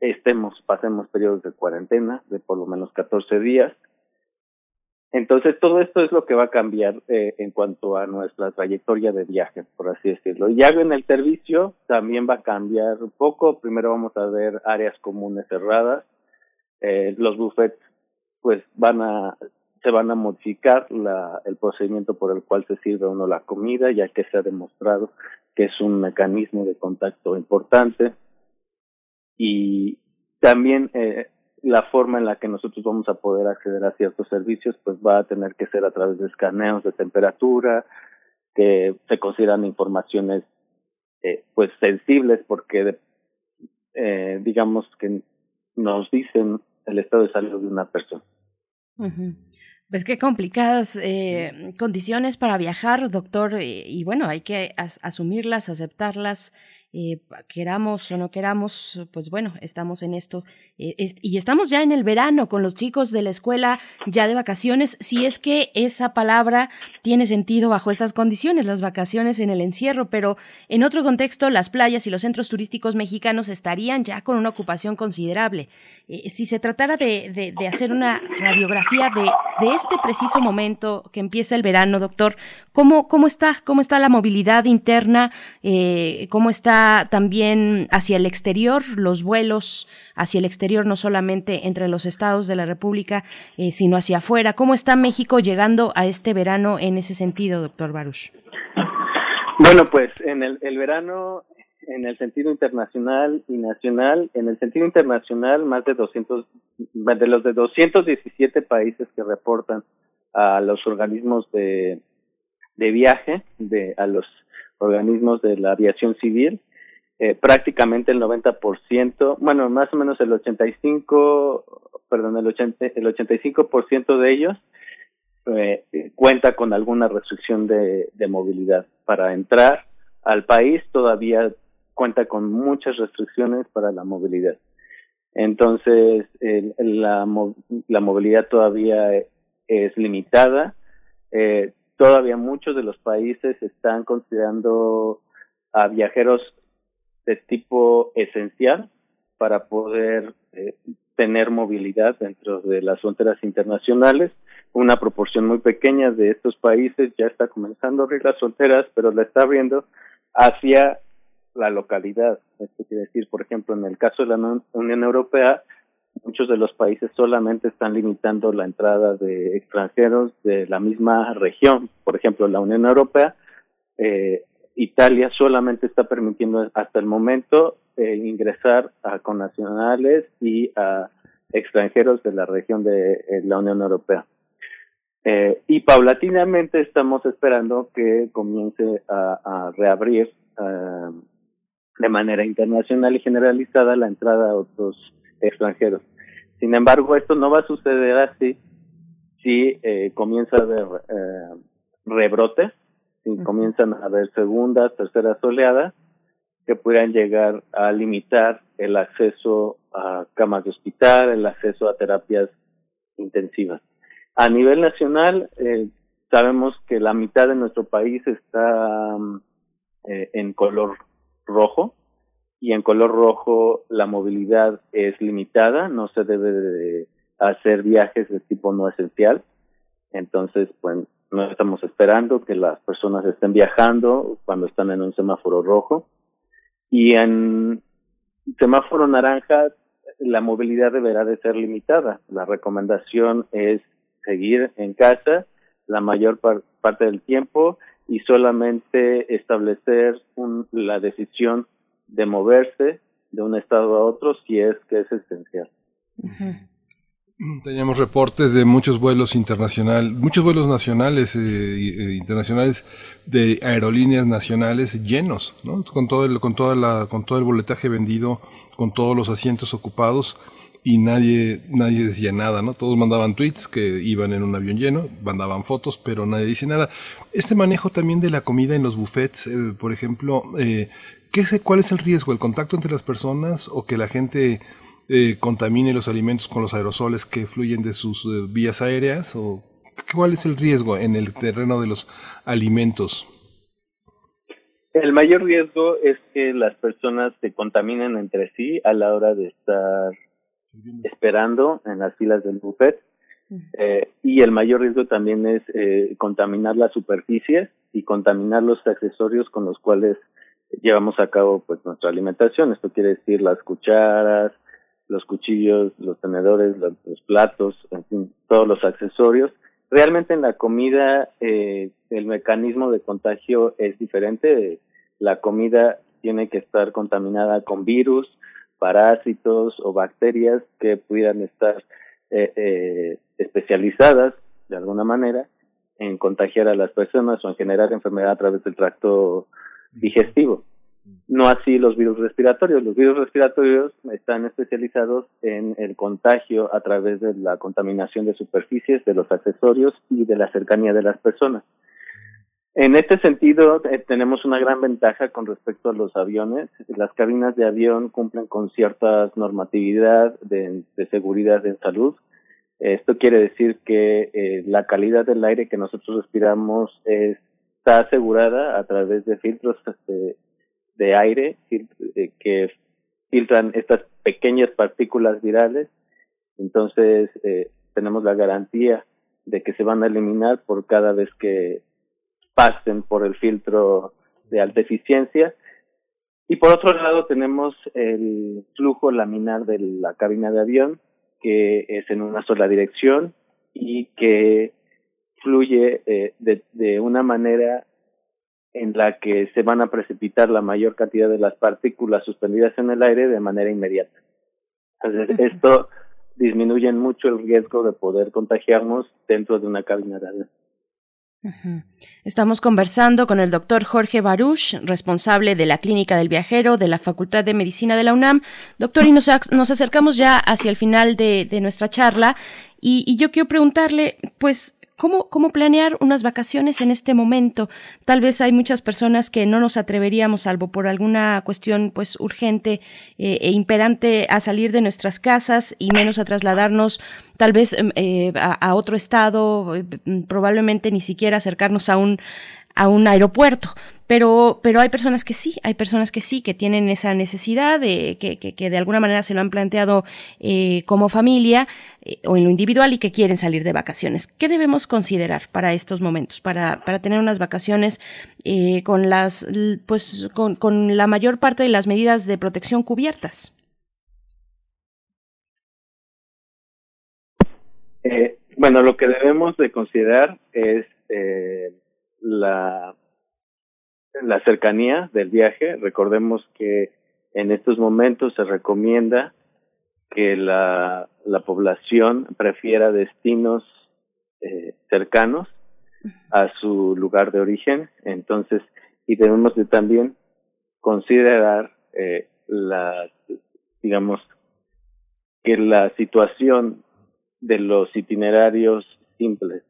estemos, pasemos periodos de cuarentena de por lo menos 14 días. Entonces, todo esto es lo que va a cambiar eh, en cuanto a nuestra trayectoria de viaje, por así decirlo. Y ya en el servicio también va a cambiar un poco. Primero vamos a ver áreas comunes cerradas. Eh, los buffets, pues, van a, se van a modificar la, el procedimiento por el cual se sirve uno la comida, ya que se ha demostrado que es un mecanismo de contacto importante y también eh, la forma en la que nosotros vamos a poder acceder a ciertos servicios pues va a tener que ser a través de escaneos de temperatura que se consideran informaciones eh, pues sensibles porque eh, digamos que nos dicen el estado de salud de una persona. Pues qué complicadas eh, condiciones para viajar, doctor, y bueno, hay que asumirlas, aceptarlas eh, queramos o no queramos, pues bueno, estamos en esto eh, y estamos ya en el verano con los chicos de la escuela ya de vacaciones, si es que esa palabra tiene sentido bajo estas condiciones, las vacaciones en el encierro, pero en otro contexto las playas y los centros turísticos mexicanos estarían ya con una ocupación considerable. Eh, si se tratara de, de, hacer una radiografía de, de, este preciso momento que empieza el verano, doctor, ¿cómo, cómo, está, cómo está la movilidad interna? Eh, ¿Cómo está también hacia el exterior, los vuelos hacia el exterior, no solamente entre los estados de la República, eh, sino hacia afuera? ¿Cómo está México llegando a este verano en ese sentido, doctor Baruch? Bueno, pues en el, el verano en el sentido internacional y nacional. En el sentido internacional, más de 200, de los de 217 países que reportan a los organismos de, de viaje, de, a los organismos de la aviación civil, eh, prácticamente el 90%, bueno, más o menos el 85, perdón, el, 80, el 85% de ellos eh, cuenta con alguna restricción de, movilidad. Para entrar al país todavía cuenta con muchas restricciones para la movilidad. Entonces, la, la movilidad todavía es limitada. Eh, todavía muchos de los países están considerando a viajeros de tipo esencial para poder eh, tener movilidad dentro de las fronteras internacionales. Una proporción muy pequeña de estos países ya está comenzando a abrir las fronteras, pero la está abriendo hacia la localidad. Esto quiere decir, por ejemplo, en el caso de la Unión Europea, muchos de los países solamente están limitando la entrada de extranjeros de la misma región. Por ejemplo, la Unión Europea, eh, Italia solamente está permitiendo hasta el momento eh, ingresar a connacionales y a extranjeros de la región de eh, la Unión Europea. Eh, y paulatinamente estamos esperando que comience a, reabrir de manera internacional y generalizada la entrada a otros extranjeros. Sin embargo, esto no va a suceder así si comienza a haber si comienzan a haber segundas, terceras oleadas, que puedan llegar a limitar el acceso a camas de hospital, el acceso a terapias intensivas. A nivel nacional, eh, sabemos que la mitad de nuestro país está eh, en color rojo y en color rojo la movilidad es limitada, no se debe de hacer viajes de tipo no esencial. Entonces, pues no estamos esperando que las personas estén viajando cuando están en un semáforo rojo. Y en semáforo naranja, la movilidad deberá de ser limitada. La recomendación es seguir en casa la mayor parte del tiempo y solamente establecer un, la decisión de moverse de un estado a otro si es que es esencial. Teníamos reportes de muchos vuelos internacionales, muchos vuelos nacionales, eh, eh, internacionales de aerolíneas nacionales llenos, ¿no? Con todo el, con toda la, con todo el boletaje vendido, con todos los asientos ocupados y nadie, nadie decía nada, ¿no? Todos mandaban tweets que iban en un avión lleno, mandaban fotos, pero nadie dice nada. Este manejo también de la comida en los buffets, eh, por ejemplo, eh, ¿qué ¿cuál es el riesgo? ¿El contacto entre las personas o que la gente eh, contamine los alimentos con los aerosoles que fluyen de sus eh, vías aéreas? ¿O cuál es el riesgo en el terreno de los alimentos? El mayor riesgo es que las personas se contaminen entre sí a la hora de estar esperando en las filas del buffet. Eh, y el mayor riesgo también es eh, contaminar las superficies y contaminar los accesorios con los cuales llevamos a cabo pues nuestra alimentación. Esto quiere decir las cucharas, los cuchillos, los tenedores, los, platos, en fin, todos los accesorios. Realmente en la comida eh, el mecanismo de contagio es diferente. La comida tiene que estar contaminada con virus, parásitos o bacterias que pudieran estar eh, eh, especializadas de alguna manera en contagiar a las personas o en generar enfermedad a través del tracto digestivo. No así los virus respiratorios. Los virus respiratorios están especializados en el contagio a través de la contaminación de superficies, de los accesorios y de la cercanía de las personas. En este sentido, eh, tenemos una gran ventaja con respecto a los aviones. Las cabinas de avión cumplen con cierta normatividad de, seguridad en salud. Esto quiere decir que eh, la calidad del aire que nosotros respiramos está asegurada a través de filtros este, de aire eh, que filtran estas pequeñas partículas virales. Entonces, eh, tenemos la garantía de que se van a eliminar por cada vez que pasen por el filtro de alta eficiencia. Y por otro lado tenemos el flujo laminar de la cabina de avión, que es en una sola dirección y que fluye eh, de, de una manera en la que se van a precipitar la mayor cantidad de las partículas suspendidas en el aire de manera inmediata. Entonces, esto disminuye mucho el riesgo de poder contagiarnos dentro de una cabina de avión. Estamos conversando con el doctor Jorge Baruch, responsable de la Clínica del Viajero de la Facultad de Medicina de la UNAM. Doctor, y nos, nos acercamos ya hacia el final de, de nuestra charla y, y, yo quiero preguntarle, pues, ¿Cómo, ¿Cómo planear unas vacaciones en este momento? Tal vez hay muchas personas que no nos atreveríamos, salvo por alguna cuestión pues urgente eh, e imperante, a salir de nuestras casas y menos a trasladarnos tal vez em, eh, a, a, otro estado, eh, probablemente ni siquiera acercarnos a un a un aeropuerto pero, pero hay personas que sí, hay personas que sí, que tienen esa necesidad, que, que, de alguna manera se lo han planteado eh, como familia eh, o en lo individual y que quieren salir de vacaciones. ¿Qué debemos considerar para estos momentos, para, para tener unas vacaciones eh, con las, pues, con, con la mayor parte de las medidas de protección cubiertas? Bueno, lo que debemos de considerar es la la cercanía del viaje. Recordemos que en estos momentos se recomienda que la, la población prefiera destinos eh, cercanos a su lugar de origen. Entonces, y debemos de también considerar eh, la, digamos, que la situación de los itinerarios simples.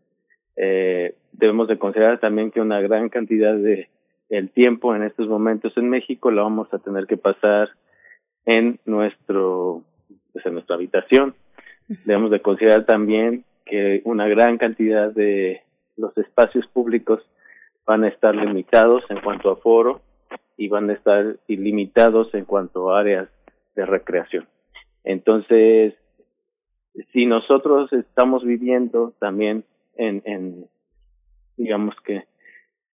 Eh, debemos de considerar también que una gran cantidad de el tiempo en estos momentos en México lo vamos a tener que pasar en nuestro pues en nuestra habitación. Debemos de considerar también que una gran cantidad de los espacios públicos van a estar limitados en cuanto a foro y van a estar ilimitados en cuanto a áreas de recreación. Entonces, si nosotros estamos viviendo también en, en digamos que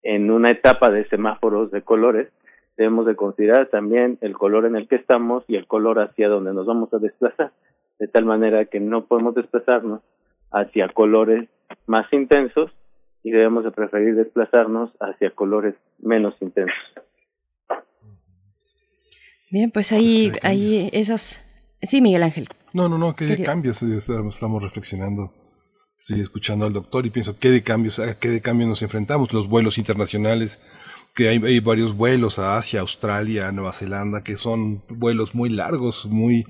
en una etapa de semáforos de colores, debemos de considerar también el color en el que estamos y el color hacia donde nos vamos a desplazar, de tal manera que no podemos desplazarnos hacia colores más intensos y debemos de preferir desplazarnos hacia colores menos intensos. Bien, pues ahí, ahí esas... Sí, Miguel Ángel. No, no, no, ¿qué de cambios estamos reflexionando? Estoy escuchando al doctor y pienso, ¿qué de cambios, a qué de cambios nos enfrentamos? Los vuelos internacionales, que hay, hay varios vuelos a Asia, Australia, Nueva Zelanda, que son vuelos muy largos, muy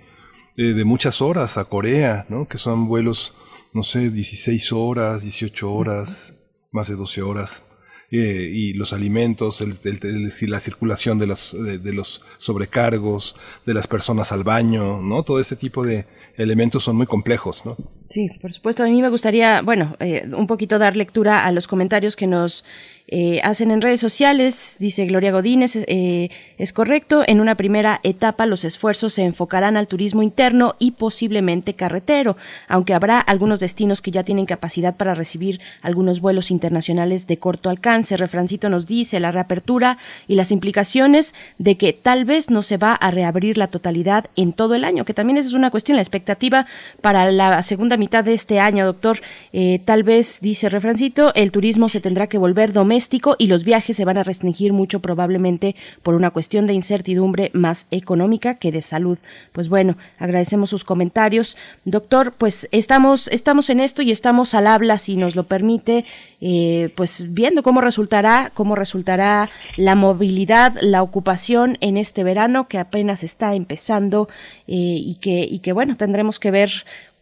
eh, de muchas horas a Corea, ¿no? Que son vuelos, no sé, 16 horas, 18 horas, más de 12 horas. Eh, y los alimentos, el, la circulación de los, de, los sobrecargos, de las personas al baño, ¿no? Todo ese tipo de elementos son muy complejos, ¿no? Sí, por supuesto. A mí me gustaría, bueno, eh, un poquito dar lectura a los comentarios que nos eh, hacen en redes sociales, dice Gloria Godínez, eh, es correcto, en una primera etapa los esfuerzos se enfocarán al turismo interno y posiblemente carretero, aunque habrá algunos destinos que ya tienen capacidad para recibir algunos vuelos internacionales de corto alcance. Refrancito nos dice la reapertura y las implicaciones de que tal vez no se va a reabrir la totalidad en todo el año, que también es una cuestión, la expectativa para la segunda mitad de este año, doctor. Eh, tal vez, dice Refrancito, el turismo se tendrá que volver doméstico y los viajes se van a restringir mucho probablemente por una cuestión de incertidumbre más económica que de salud. Pues bueno, agradecemos sus comentarios. Doctor, pues estamos, estamos en esto y estamos al habla, si nos lo permite, eh, pues viendo cómo resultará, cómo resultará la movilidad, la ocupación en este verano que apenas está empezando eh, y que, y que bueno, tendremos que ver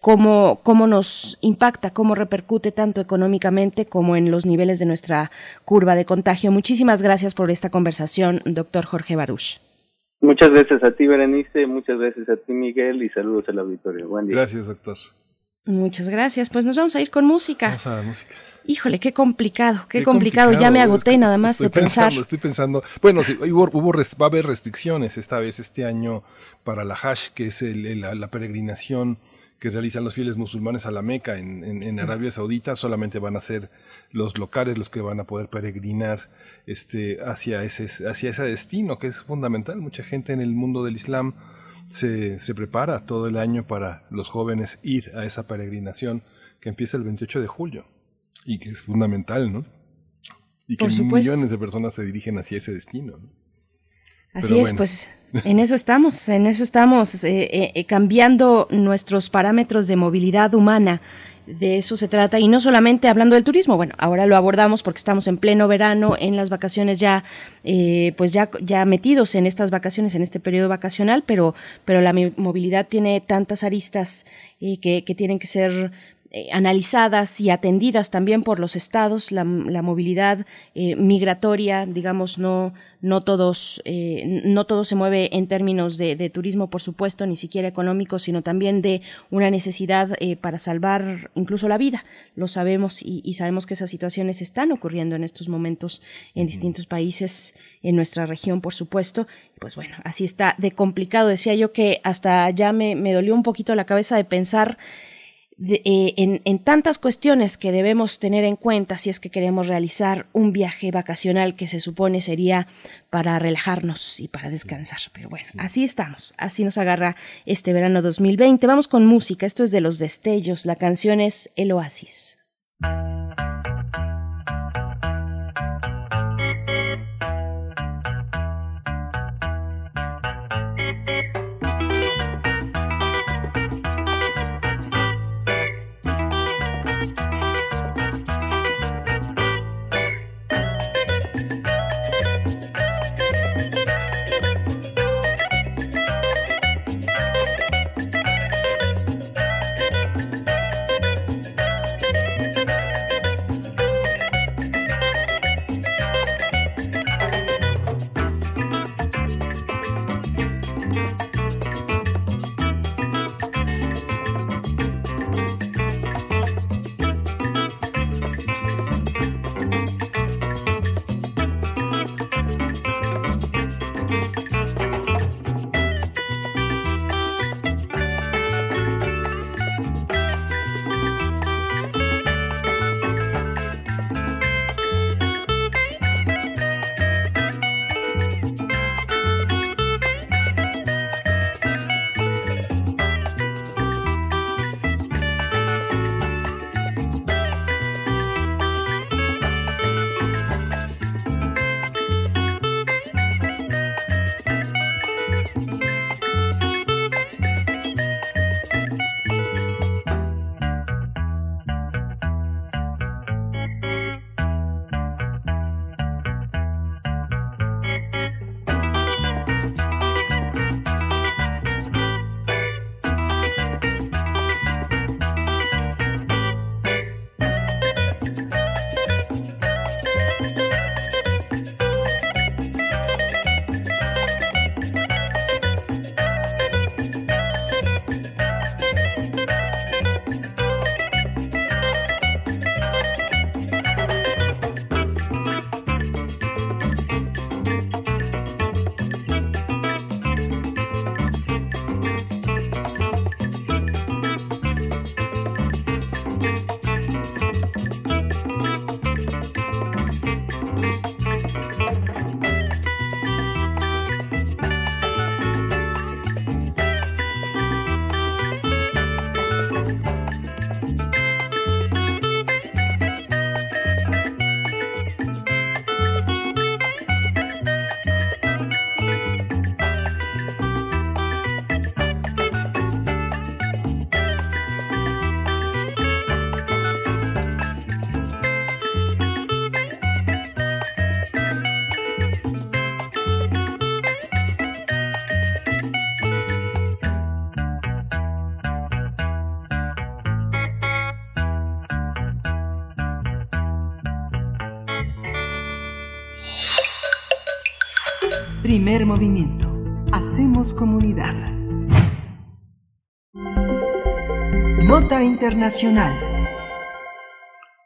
cómo, cómo nos impacta, cómo repercute tanto económicamente como en los niveles de nuestra curva de contagio. Muchísimas gracias por esta conversación, doctor Jorge Baruch. Muchas gracias a ti, Berenice, muchas gracias a ti, Miguel, y saludos al auditorio. Buen día. Gracias, doctor. Muchas gracias. Pues nos vamos a ir con música. Vamos a la música. Híjole, qué complicado, qué, complicado. Ya me agoté nada más de pensar. Estoy pensando, bueno, sí, hubo, va a haber restricciones esta vez, este año, para la Hajj, que es la, peregrinación que realizan los fieles musulmanes a la Meca en, en, Arabia Saudita, solamente van a ser los locales los que van a poder peregrinar este, hacia, ese, hacia ese destino, que es fundamental. Mucha gente en el mundo del Islam se, se prepara todo el año para los jóvenes ir a esa peregrinación que empieza el 28 de julio y que es fundamental, ¿no? Y que millones de personas se dirigen hacia ese destino. Así es, pues en eso estamos, en eso estamos, eh, eh, eh, cambiando nuestros parámetros de movilidad humana. De eso se trata, y no solamente hablando del turismo, bueno, ahora lo abordamos porque estamos en pleno verano, en las vacaciones ya, pues ya, ya metidos en estas vacaciones, en este periodo vacacional, pero, pero la movilidad tiene tantas aristas que, que tienen que ser eh, analizadas y atendidas también por los estados, la, movilidad eh, migratoria, digamos, no, no todos, eh, no todo se mueve en términos de, turismo, por supuesto, ni siquiera económico, sino también de una necesidad para salvar incluso la vida. Lo sabemos y, sabemos que esas situaciones están ocurriendo en estos momentos en distintos países, en nuestra región, por supuesto. Pues bueno, así está de complicado. Decía yo que hasta ya me, me dolió un poquito la cabeza de pensar eh, en, tantas cuestiones que debemos tener en cuenta si es que queremos realizar un viaje vacacional que se supone sería para relajarnos y para descansar. Pero bueno, así estamos, así nos agarra este verano 2020. Vamos con música, esto es de los destellos, la canción es El Oasis. Primer movimiento. Hacemos comunidad. Nota Internacional.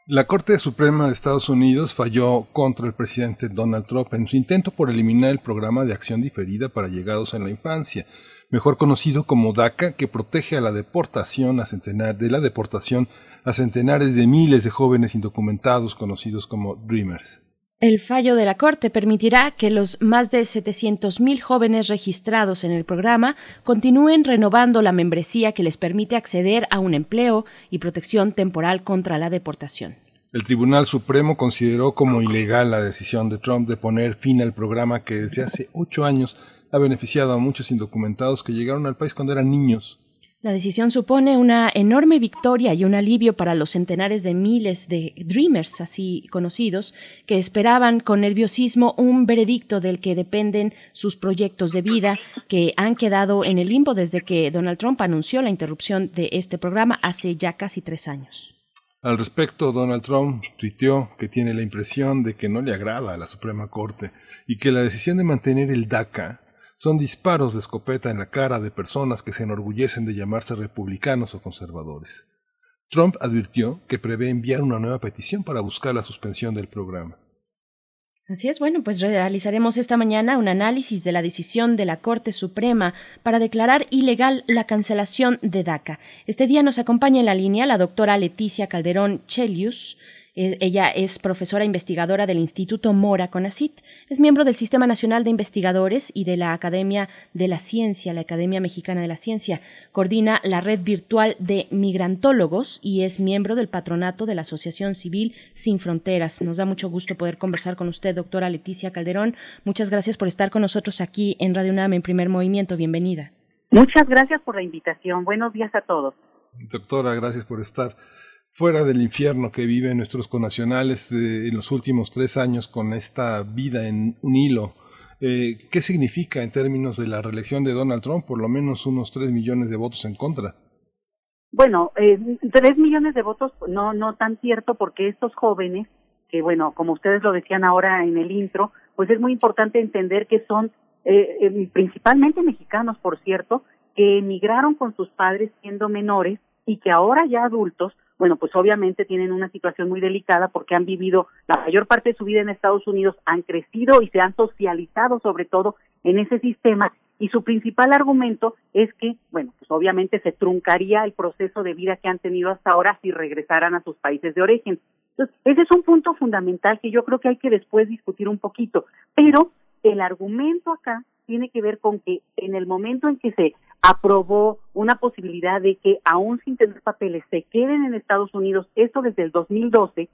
La Corte Suprema de Estados Unidos falló contra el presidente Donald Trump en su intento por eliminar el programa de acción diferida para llegados en la infancia, mejor conocido como DACA, que protege a la deportación a centenar, de la deportación a centenares de miles de jóvenes indocumentados conocidos como Dreamers. El fallo de la Corte permitirá que los más de 700.000 jóvenes registrados en el programa continúen renovando la membresía que les permite acceder a un empleo y protección temporal contra la deportación. El Tribunal Supremo consideró como ilegal la decisión de Trump de poner fin al programa que desde hace ocho años ha beneficiado a muchos indocumentados que llegaron al país cuando eran niños. La decisión supone una enorme victoria y un alivio para los centenares de miles de Dreamers, así conocidos, que esperaban con nerviosismo un veredicto del que dependen sus proyectos de vida, que han quedado en el limbo desde que Donald Trump anunció la interrupción de este programa hace ya casi tres años. Al respecto, Donald Trump tuiteó que tiene la impresión de que no le agrada a la Suprema Corte y que la decisión de mantener el DACA son disparos de escopeta en la cara de personas que se enorgullecen de llamarse republicanos o conservadores. Trump advirtió que prevé enviar una nueva petición para buscar la suspensión del programa. Así es, bueno, pues realizaremos esta mañana un análisis de la decisión de la Corte Suprema para declarar ilegal la cancelación de DACA. Este día nos acompaña en la línea la doctora Leticia Calderón Chelius, ella es profesora investigadora del Instituto Mora Conacit, es miembro del Sistema Nacional de Investigadores y de la Academia de la Ciencia, la Academia Mexicana de la Ciencia. Coordina la red virtual de migrantólogos y es miembro del patronato de la Asociación Civil Sin Fronteras. Nos da mucho gusto poder conversar con usted, doctora Leticia Calderón. Muchas gracias por estar con nosotros aquí en Radio UNAM en Primer Movimiento. Bienvenida. Muchas gracias por la invitación. Buenos días a todos. Doctora, gracias por estar fuera del infierno que viven nuestros conacionales en los últimos tres años con esta vida en un hilo. Eh, ¿Qué significa en términos de la reelección de Donald Trump? Por lo menos unos tres millones de votos en contra. Bueno, eh, tres millones de votos no, no tan cierto porque estos jóvenes, que bueno, como ustedes lo decían ahora en el intro, pues es muy importante entender que son eh, eh principalmente mexicanos, por cierto, que emigraron con sus padres siendo menores y que ahora ya adultos bueno, pues obviamente tienen una situación muy delicada porque han vivido la mayor parte de su vida en Estados Unidos, han crecido y se han socializado sobre todo en ese sistema y su principal argumento es que, bueno, pues obviamente se truncaría el proceso de vida que han tenido hasta ahora si regresaran a sus países de origen. Entonces, ese es un punto fundamental que yo creo que hay que después discutir un poquito, pero el argumento acá tiene que ver con que en el momento en que se aprobó una posibilidad de que aún sin tener papeles se queden en Estados Unidos, esto desde el 2012,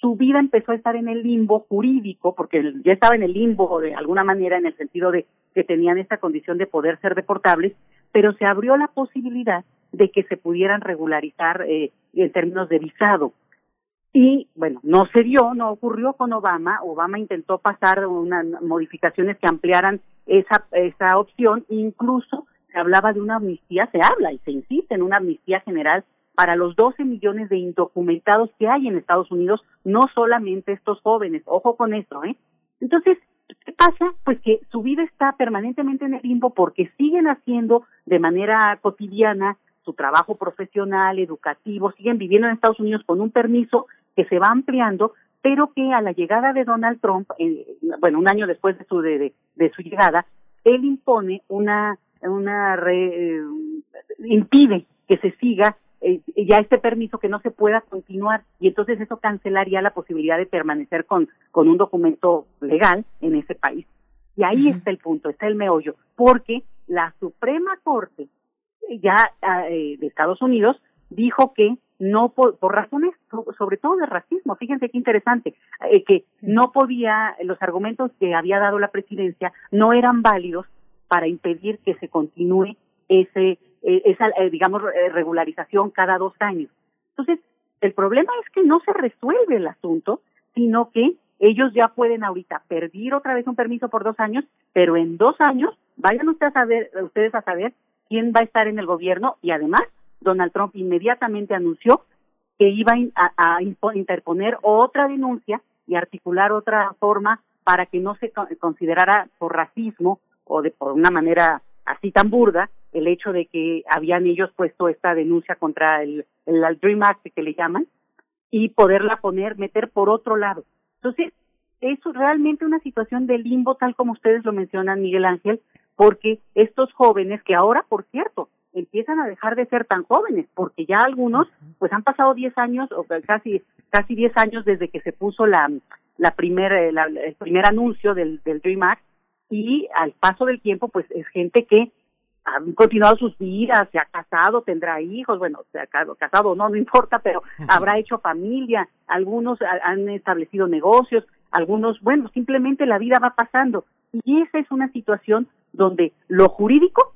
su vida empezó a estar en el limbo jurídico, porque ya estaba en el limbo de alguna manera en el sentido de que tenían esta condición de poder ser deportables, pero se abrió la posibilidad de que se pudieran regularizar eh, en términos de visado. Y bueno, no se dio, no ocurrió con Obama. Obama intentó pasar unas modificaciones que ampliaran esa, esa opción, incluso hablaba de una amnistía, se habla y se insiste en una amnistía general para los 12 millones de indocumentados que hay en Estados Unidos, no solamente estos jóvenes, ojo con eso, ¿eh? Entonces, ¿qué pasa? Pues que su vida está permanentemente en el limbo porque siguen haciendo de manera cotidiana su trabajo profesional, educativo, siguen viviendo en Estados Unidos con un permiso que se va ampliando, pero que a la llegada de Donald Trump, eh, bueno, un año después de su de, de su llegada, él impone una una re, eh, impide que se siga eh, ya este permiso que no se pueda continuar y entonces eso cancelaría la posibilidad de permanecer con con un documento legal en ese país. Y ahí está el punto está el meollo porque la Suprema Corte eh, ya de Estados Unidos dijo que no por, por, razones sobre todo de racismo fíjense qué interesante que no podía los argumentos que había dado la presidencia no eran válidos para impedir que se continúe ese e, esa eh, digamos eh, regularización cada dos años. Entonces, el problema es que no se resuelve el asunto, sino que ellos ya pueden ahorita perder otra vez un permiso por dos años, pero en dos años vayan ustedes a saber, ustedes a saber quién va a estar en el gobierno y además Donald Trump inmediatamente anunció que iba a interponer otra denuncia y articular otra forma para que no se considerara por racismo o de por una manera así tan burda el hecho de que habían ellos puesto esta denuncia contra el, el, Dream Act que le llaman y poderla poner, meter por otro lado. Entonces, es realmente una situación de limbo tal como ustedes lo mencionan, Miguel Ángel, porque estos jóvenes que ahora, por cierto, empiezan a dejar de ser tan jóvenes, porque ya algunos, pues han pasado 10 años o casi casi 10 años desde que se puso la la primera el primer anuncio del del Dream Act y al paso del tiempo, pues es gente que ha continuado sus vidas, se ha casado, tendrá hijos, bueno, se ha casado, no, no importa, pero habrá hecho familia, algunos han establecido negocios, algunos, bueno, simplemente la vida va pasando. Y esa es una situación donde lo jurídico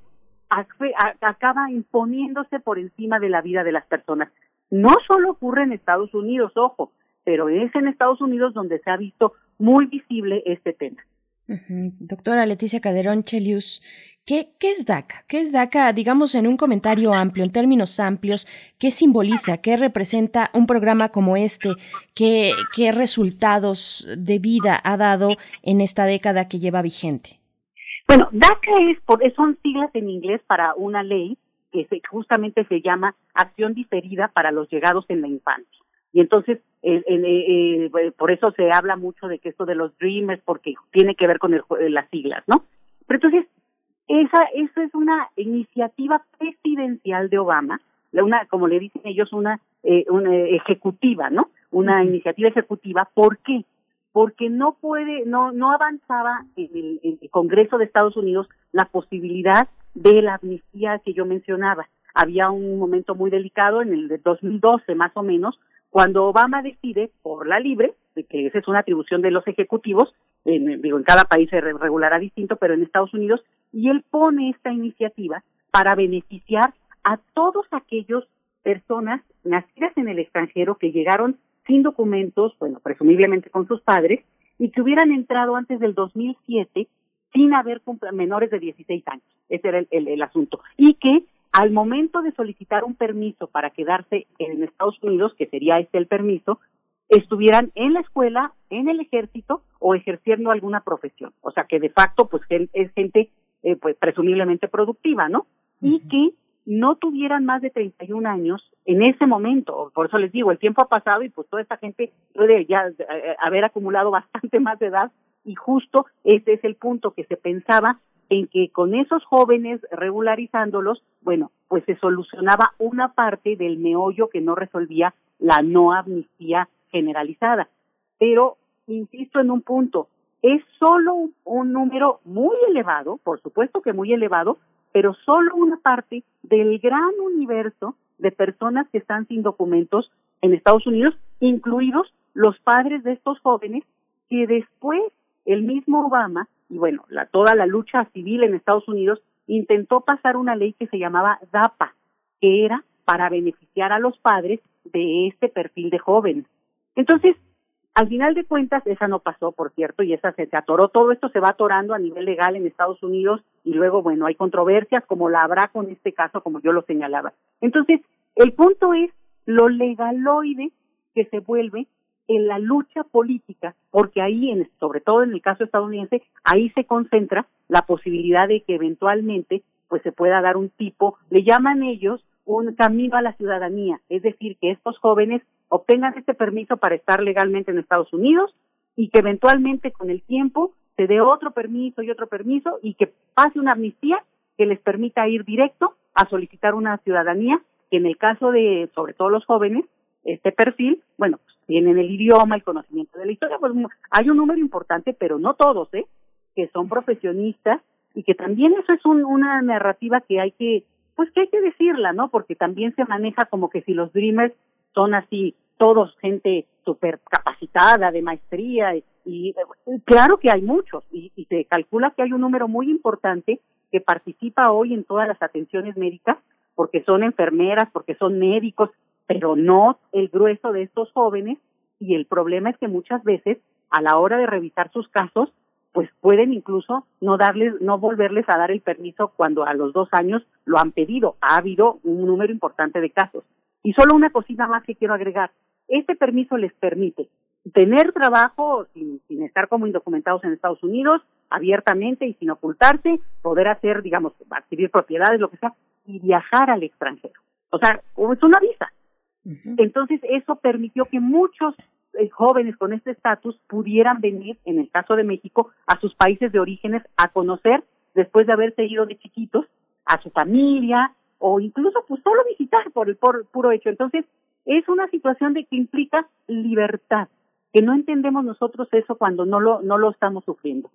acaba imponiéndose por encima de la vida de las personas. No solo ocurre en Estados Unidos, ojo, pero es en Estados Unidos donde se ha visto muy visible este tema. Doctora Leticia Caderón Chelius, ¿qué, ¿qué es DACA? ¿Qué es DACA, digamos, en un comentario amplio, en términos amplios? ¿Qué simboliza, qué representa un programa como este? ¿Qué, resultados de vida ha dado en esta década que lleva vigente? Bueno, DACA es por, son siglas en inglés para una ley que justamente se llama Acción Diferida para los Llegados en la Infancia. Y entonces, eh, eh, por eso se habla mucho de que esto de los Dreamers, porque tiene que ver con el, las siglas, ¿no? Pero entonces, esa, esa es una iniciativa presidencial de Obama, una, como le dicen ellos, una, eh, una ejecutiva, ¿no? Una iniciativa ejecutiva. ¿Por qué? porque no puede, no, no avanzaba en el, en el, Congreso de Estados Unidos la posibilidad de la amnistía que yo mencionaba. Había un momento muy delicado en el de 2012 más o menos, cuando Obama decide por la libre, que esa es una atribución de los ejecutivos, en, digo, en cada país se regulará distinto, pero en Estados Unidos, y él pone esta iniciativa para beneficiar a todos aquellos personas nacidas en el extranjero que llegaron sin documentos, bueno, presumiblemente con sus padres, y que hubieran entrado antes del 2007 sin haber menores de 16 años. Ese era el, el, asunto. Y que al momento de solicitar un permiso para quedarse en Estados Unidos, que sería este el permiso, estuvieran en la escuela, en el ejército o ejerciendo alguna profesión. O sea que de facto, pues es gente, eh, pues presumiblemente productiva, ¿no? Y que no tuvieran más de 31 años en ese momento. Por eso les digo, el tiempo ha pasado y pues toda esta gente puede ya eh, haber acumulado bastante más de edad y justo ese es el punto que se pensaba en que con esos jóvenes regularizándolos, bueno, pues se solucionaba una parte del meollo que no resolvía la no amnistía generalizada. Pero, insisto en un punto, es solo un número muy elevado, por supuesto que muy elevado, pero solo una parte del gran universo de personas que están sin documentos en Estados Unidos, incluidos los padres de estos jóvenes que después el mismo Obama y bueno, la, toda la lucha civil en Estados Unidos intentó pasar una ley que se llamaba DAPA, que era para beneficiar a los padres de este perfil de jóvenes. Entonces, al final de cuentas, esa no pasó, por cierto, y esa se, atoró. Todo esto se va atorando a nivel legal en Estados Unidos y luego, bueno, hay controversias como la habrá con este caso, como yo lo señalaba. Entonces, el punto es lo legaloide que se vuelve en la lucha política, porque ahí, en, sobre todo en el caso estadounidense, ahí se concentra la posibilidad de que eventualmente pues se pueda dar un tipo, le llaman ellos un camino a la ciudadanía, es decir, que estos jóvenes obtengan este permiso para estar legalmente en Estados Unidos y que eventualmente con el tiempo se dé otro permiso y otro permiso y que pase una amnistía que les permita ir directo a solicitar una ciudadanía que en el caso de, sobre todo los jóvenes, este perfil, bueno, pues tienen el idioma, el conocimiento de la historia, pues hay un número importante, pero no todos, ¿eh? Que son profesionistas y que también eso es una narrativa que hay que pues que hay que decirla, ¿no? Porque también se maneja como que si los Dreamers son así, todos gente súper capacitada, de maestría, y, claro que hay muchos, y, y se calcula que hay un número muy importante que participa hoy en todas las atenciones médicas, porque son enfermeras, porque son médicos, pero no el grueso de estos jóvenes, y el problema es que muchas veces, a la hora de revisar sus casos, pues pueden incluso no darles, no volverles a dar el permiso cuando a los dos años lo han pedido. Ha habido un número importante de casos. Y solo una cosita más que quiero agregar. Este permiso les permite tener trabajo sin, sin estar como indocumentados en Estados Unidos, abiertamente y sin ocultarse, poder hacer, digamos, adquirir propiedades, lo que sea, y viajar al extranjero. O sea, es una visa. Entonces, eso permitió que muchos eh, jóvenes con este estatus pudieran venir, en el caso de México, a sus países de orígenes a conocer, después de haberse ido de chiquitos, a su familia, o incluso pues solo visitar por el por, puro hecho. Entonces, es una situación de que implica libertad, que no entendemos nosotros eso cuando no lo, no lo estamos sufriendo.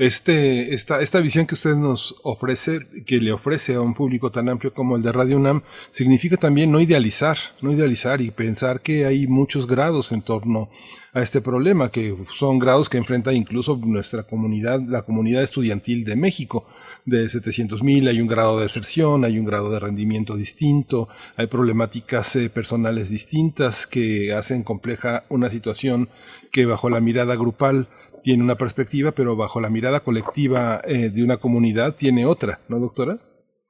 Este, esta, esta visión que usted nos ofrece, que le ofrece a un público tan amplio como el de Radio UNAM, significa también no idealizar, no idealizar y pensar que hay muchos grados en torno a este problema, que son grados que enfrenta incluso nuestra comunidad, la comunidad estudiantil de México. De 700 mil hay un grado de deserción, hay un grado de rendimiento distinto, hay problemáticas eh, personales distintas que hacen compleja una situación que bajo la mirada grupal tiene una perspectiva, pero bajo la mirada colectiva eh, de una comunidad tiene otra, ¿no, doctora?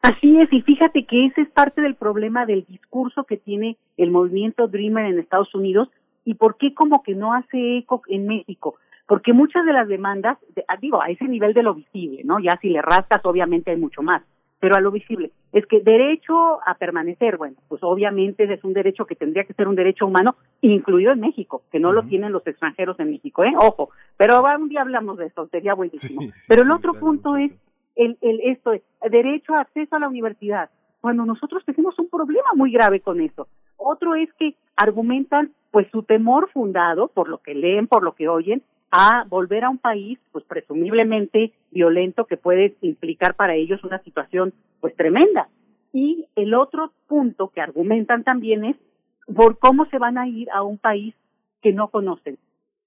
Así es, y fíjate que ese es parte del problema del discurso que tiene el movimiento Dreamer en Estados Unidos y por qué como que no hace eco en México. Porque muchas de las demandas, ah, digo, a ese nivel de lo visible, ¿no? Ya si le rascas, obviamente hay mucho más pero a lo visible. Es que derecho a permanecer, bueno, pues obviamente es un derecho que tendría que ser un derecho humano, incluido en México, que no lo tienen los extranjeros en México, ¿eh? Ojo, pero un día hablamos de esto, sería buenísimo. pero el otro punto es el, el esto, es derecho a acceso a la universidad. Bueno, nosotros tenemos un problema muy grave con eso. Otro es que argumentan pues su temor fundado por lo que leen, por lo que oyen, a volver a un país, pues presumiblemente violento, que puede implicar para ellos una situación, pues tremenda. Y el otro punto que argumentan también es por cómo se van a ir a un país que no conocen.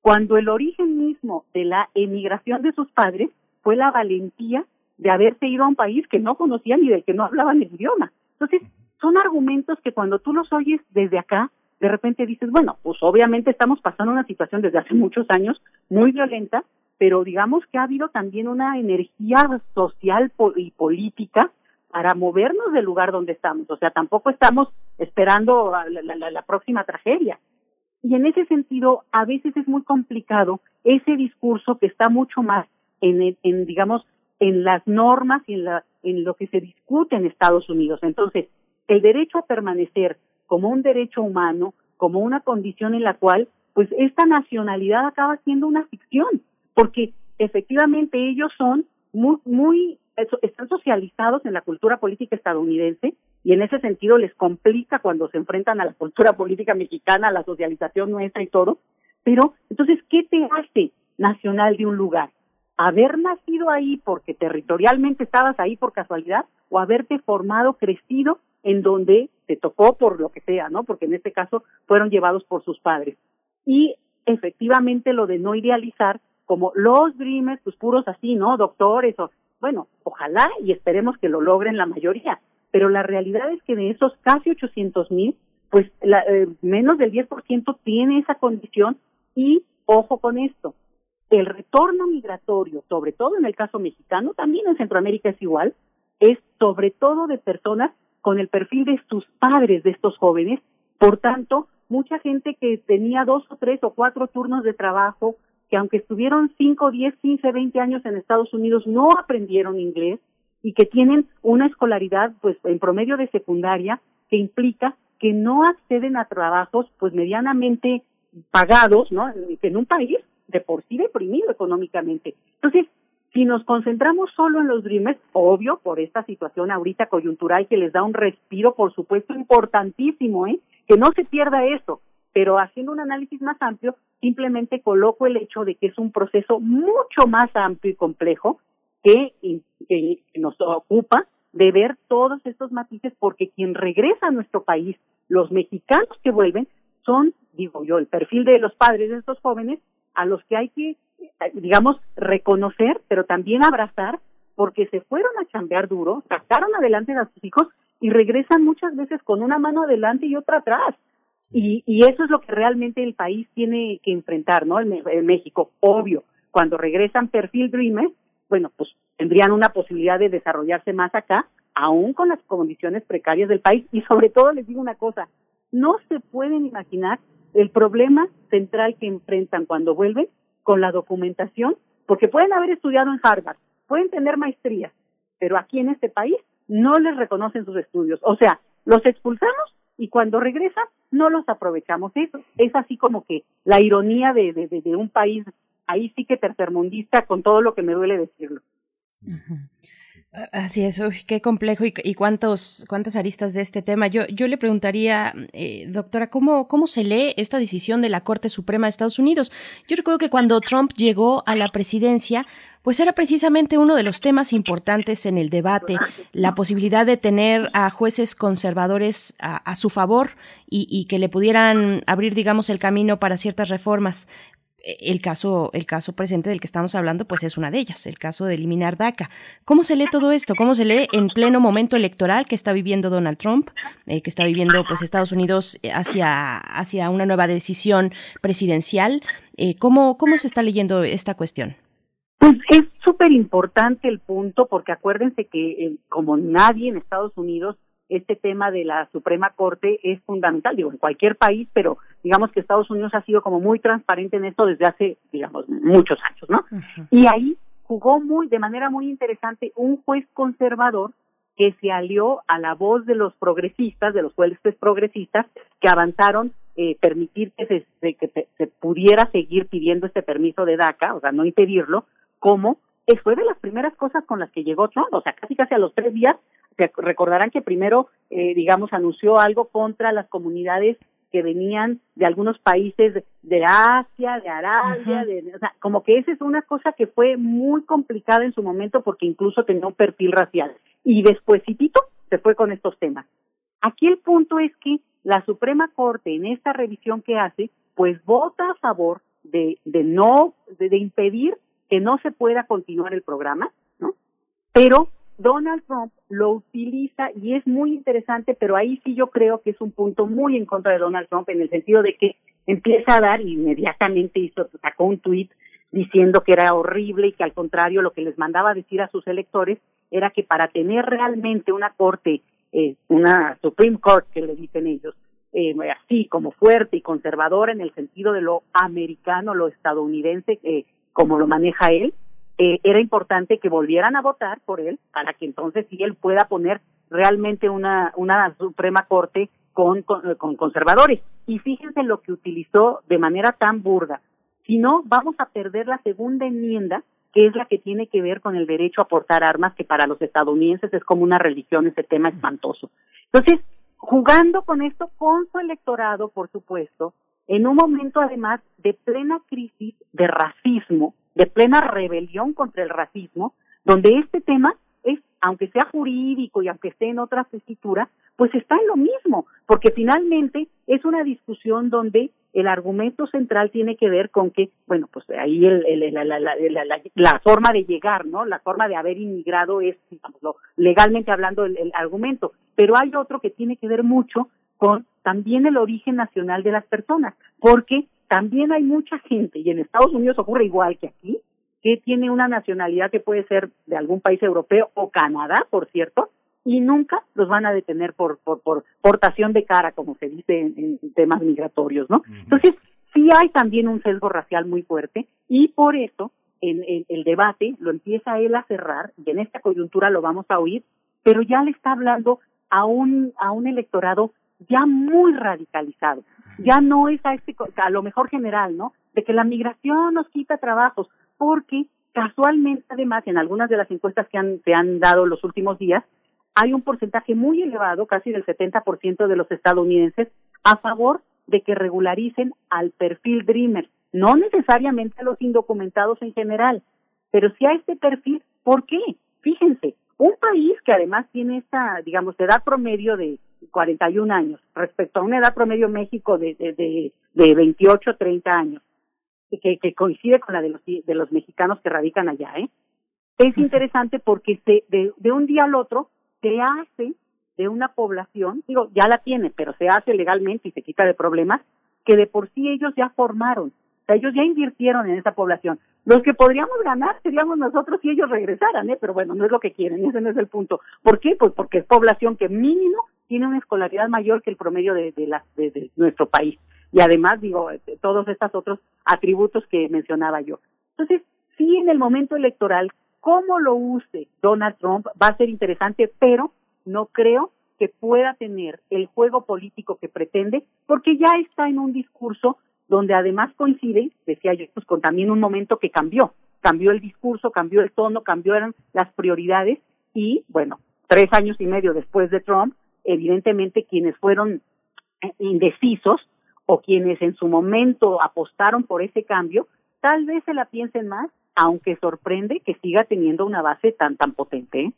Cuando el origen mismo de la emigración de sus padres fue la valentía de haberse ido a un país que no conocían y del que no hablaban el idioma. Entonces, son argumentos que cuando tú los oyes desde acá, de repente dices, bueno, pues obviamente estamos pasando una situación desde hace muchos años muy violenta, pero digamos que ha habido también una energía social y política para movernos del lugar donde estamos. O sea, tampoco estamos esperando la, la, próxima tragedia. Y en ese sentido, a veces es muy complicado ese discurso que está mucho más en, en digamos, en las normas y en, la, en lo que se discute en Estados Unidos. Entonces, el derecho a permanecer como un derecho humano, como una condición en la cual, pues esta nacionalidad acaba siendo una ficción, porque efectivamente ellos son muy, muy, están socializados en la cultura política estadounidense y en ese sentido les complica cuando se enfrentan a la cultura política mexicana, a la socialización nuestra y todo. Pero, entonces, ¿qué te hace nacional de un lugar? haber nacido ahí porque territorialmente estabas ahí por casualidad o haberte formado, crecido en donde te tocó por lo que sea, ¿no? Porque en este caso fueron llevados por sus padres. Y efectivamente lo de no idealizar como los dreamers, pues puros así, ¿no? Doctores o, bueno, ojalá y esperemos que lo logren la mayoría. Pero la realidad es que de esos casi 800 mil, pues la, eh, menos del 10% tiene esa condición y ojo con esto, el retorno migratorio, sobre todo en el caso mexicano, también en Centroamérica es igual, es sobre todo de personas con el perfil de sus padres de estos jóvenes. Por tanto, mucha gente que tenía dos o tres o cuatro turnos de trabajo, que aunque estuvieron cinco, diez, quince, veinte años en Estados Unidos, no aprendieron inglés y que tienen una escolaridad, pues, en promedio de secundaria, que implica que no acceden a trabajos, pues, medianamente pagados, ¿no? En un país de por sí deprimido económicamente. Entonces, si nos concentramos solo en los Dreamers, obvio, por esta situación ahorita coyuntural que les da un respiro, por supuesto, importantísimo, ¿eh? Que no se pierda eso. Pero haciendo un análisis más amplio, simplemente coloco el hecho de que es un proceso mucho más amplio y complejo que, que nos ocupa de ver todos estos matices, porque quien regresa a nuestro país, los mexicanos que vuelven, son, digo yo, el perfil de los padres de estos jóvenes a los que hay que, digamos, reconocer, pero también abrazar, porque se fueron a chambear duro, sacaron adelante a sus hijos y regresan muchas veces con una mano adelante y otra atrás. Y, y eso es lo que realmente el país tiene que enfrentar, ¿no? En, México, obvio. Cuando regresan perfil Dreamers, bueno, pues tendrían una posibilidad de desarrollarse más acá, aún con las condiciones precarias del país. Y sobre todo les digo una cosa, no se pueden imaginar el problema central que enfrentan cuando vuelven con la documentación, porque pueden haber estudiado en Harvard, pueden tener maestrías, pero aquí en este país no les reconocen sus estudios. O sea, los expulsamos y cuando regresan no los aprovechamos. Eso es así como que la ironía de, de, de, un país ahí sí que tercermundista con todo lo que me duele decirlo. Así es, qué complejo y, cuántos, cuántas aristas de este tema. Yo, yo le preguntaría, eh, doctora, ¿cómo, ¿cómo se lee esta decisión de la Corte Suprema de Estados Unidos? Yo recuerdo que cuando Trump llegó a la presidencia, pues era precisamente uno de los temas importantes en el debate, la posibilidad de tener a jueces conservadores a, su favor y, y, que le pudieran abrir, digamos, el camino para ciertas reformas el caso, el caso presente del que estamos hablando, pues es una de ellas, el caso de eliminar DACA. ¿Cómo se lee todo esto? ¿Cómo se lee en pleno momento electoral que está viviendo Donald Trump, eh, que está viviendo pues Estados Unidos hacia, hacia una nueva decisión presidencial? Eh, ¿cómo, ¿Cómo se está leyendo esta cuestión? Pues es súper importante el punto, porque acuérdense que eh, como nadie en Estados Unidos este tema de la Suprema Corte es fundamental, digo, en cualquier país, pero digamos que Estados Unidos ha sido como muy transparente en esto desde hace, digamos, muchos años, ¿no? Y ahí jugó muy, de manera muy interesante, un juez conservador que se alió a la voz de los progresistas, de los jueces progresistas, que avanzaron eh, permitir que se, que se pudiera seguir pidiendo este permiso de DACA, o sea, no impedirlo, como fue de las primeras cosas con las que llegó Trump, o sea, casi casi a los tres días, se recordarán que primero, eh, digamos, anunció algo contra las comunidades que venían de algunos países de, Asia, de Arabia, de, o sea, como que esa es una cosa que fue muy complicada en su momento porque incluso tenía un perfil racial. Y despuesitito se fue con estos temas. Aquí el punto es que la Suprema Corte en esta revisión que hace, pues vota a favor de, de no, de, impedir que no se pueda continuar el programa, ¿no? Pero Donald Trump lo utiliza y es muy interesante, pero ahí sí yo creo que es un punto muy en contra de Donald Trump en el sentido de que empieza a dar inmediatamente hizo sacó un tuit diciendo que era horrible y que al contrario lo que les mandaba decir a sus electores era que para tener realmente una corte, eh, una Supreme Court que le dicen ellos, eh, así como fuerte y conservadora en el sentido de lo americano, lo estadounidense, eh, como lo maneja él, eh, era importante que volvieran a votar por él para que entonces sí él pueda poner realmente una, una Suprema Corte con, con, conservadores. Y fíjense lo que utilizó de manera tan burda. Si no, vamos a perder la segunda enmienda, que es la que tiene que ver con el derecho a portar armas, que para los estadounidenses es como una religión, ese tema espantoso. Entonces, jugando con esto, con su electorado, por supuesto, en un momento además de plena crisis de racismo, de plena rebelión contra el racismo, donde este tema es, aunque sea jurídico y aunque esté en otra escritura, pues está en lo mismo, porque finalmente es una discusión donde el argumento central tiene que ver con que, bueno, pues ahí el, la, la, la, la, forma de llegar, ¿no? La forma de haber inmigrado es, digamos, legalmente hablando, el, el argumento, pero hay otro que tiene que ver mucho con también el origen nacional de las personas, porque también hay mucha gente, y en Estados Unidos ocurre igual que aquí, que tiene una nacionalidad que puede ser de algún país europeo o Canadá, por cierto, y nunca los van a detener por, por, por portación de cara, como se dice en, temas migratorios, ¿no? Entonces, sí hay también un sesgo racial muy fuerte y por eso en, el debate lo empieza él a cerrar y en esta coyuntura lo vamos a oír, pero ya le está hablando a un, a un electorado ya muy radicalizado. Ya no es a este, a lo mejor general, ¿no? De que la migración nos quita trabajos, porque casualmente además en algunas de las encuestas que han, se han dado los últimos días, hay un porcentaje muy elevado, casi del 70% de los estadounidenses, a favor de que regularicen al perfil Dreamer, no necesariamente a los indocumentados en general, pero sí a este perfil. ¿Por qué? Fíjense, un país que además tiene esta, digamos, edad promedio de 41 años respecto a una edad promedio México de, de, de, 28, 30 años, que, que coincide con la de los, de los mexicanos que radican allá, ¿eh? Es interesante porque se, de, de un día al otro se hace de una población, digo, ya la tiene, pero se hace legalmente y se quita de problemas, que de por sí ellos ya formaron, o sea, ellos ya invirtieron en esa población. Los que podríamos ganar seríamos nosotros si ellos regresaran, ¿eh? Pero bueno, no es lo que quieren, ese no es el punto. ¿Por qué? Pues porque es población que mínimo tiene una escolaridad mayor que el promedio de, de, de, nuestro país. y además, digo, todos estos otros atributos que mencionaba yo. Entonces, sí, en el momento electoral, cómo lo use Donald Trump va a ser interesante, pero no creo que pueda tener el juego político que pretende, porque ya está en un discurso donde además coincide, decía yo, pues con también un momento que cambió, cambió el discurso, cambió el tono, cambiaron las prioridades y, bueno, tres años y medio después de Trump, evidentemente quienes fueron indecisos o quienes en su momento apostaron por ese cambio, tal vez se la piensen más, aunque sorprende que siga teniendo una base tan tan potente. ¿eh?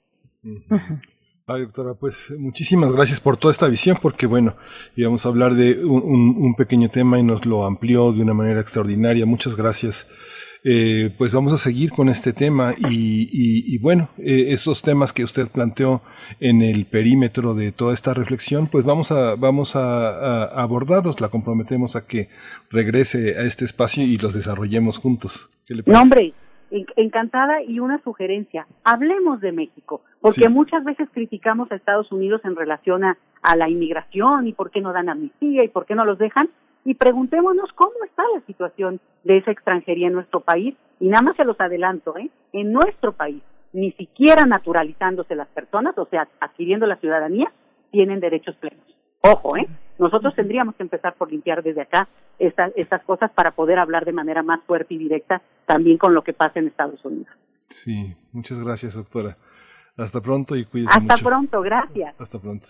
Ay, doctora, pues muchísimas gracias por toda esta visión, porque bueno, íbamos a hablar de un, pequeño tema y nos lo amplió de una manera extraordinaria. Muchas gracias. Eh, pues vamos a seguir con este tema y, bueno, eh, esos temas que usted planteó en el perímetro de toda esta reflexión, pues vamos a, vamos a, abordarlos, la comprometemos a que regrese a este espacio y los desarrollemos juntos. ¿Qué le parece? encantada y una sugerencia, hablemos de México, porque muchas veces criticamos a Estados Unidos en relación a, la inmigración y por qué no dan amnistía y por qué no los dejan, y preguntémonos cómo está la situación de esa extranjería en nuestro país, y nada más se los adelanto, ¿eh? en nuestro país, ni siquiera naturalizándose las personas, o sea, adquiriendo la ciudadanía, tienen derechos plenos. Ojo, ¿eh? Nosotros tendríamos que empezar por limpiar desde acá estas, estas cosas para poder hablar de manera más fuerte y directa también con lo que pasa en Estados Unidos. Sí, muchas gracias, doctora. Hasta pronto y cuídese Hasta pronto, gracias. Hasta pronto.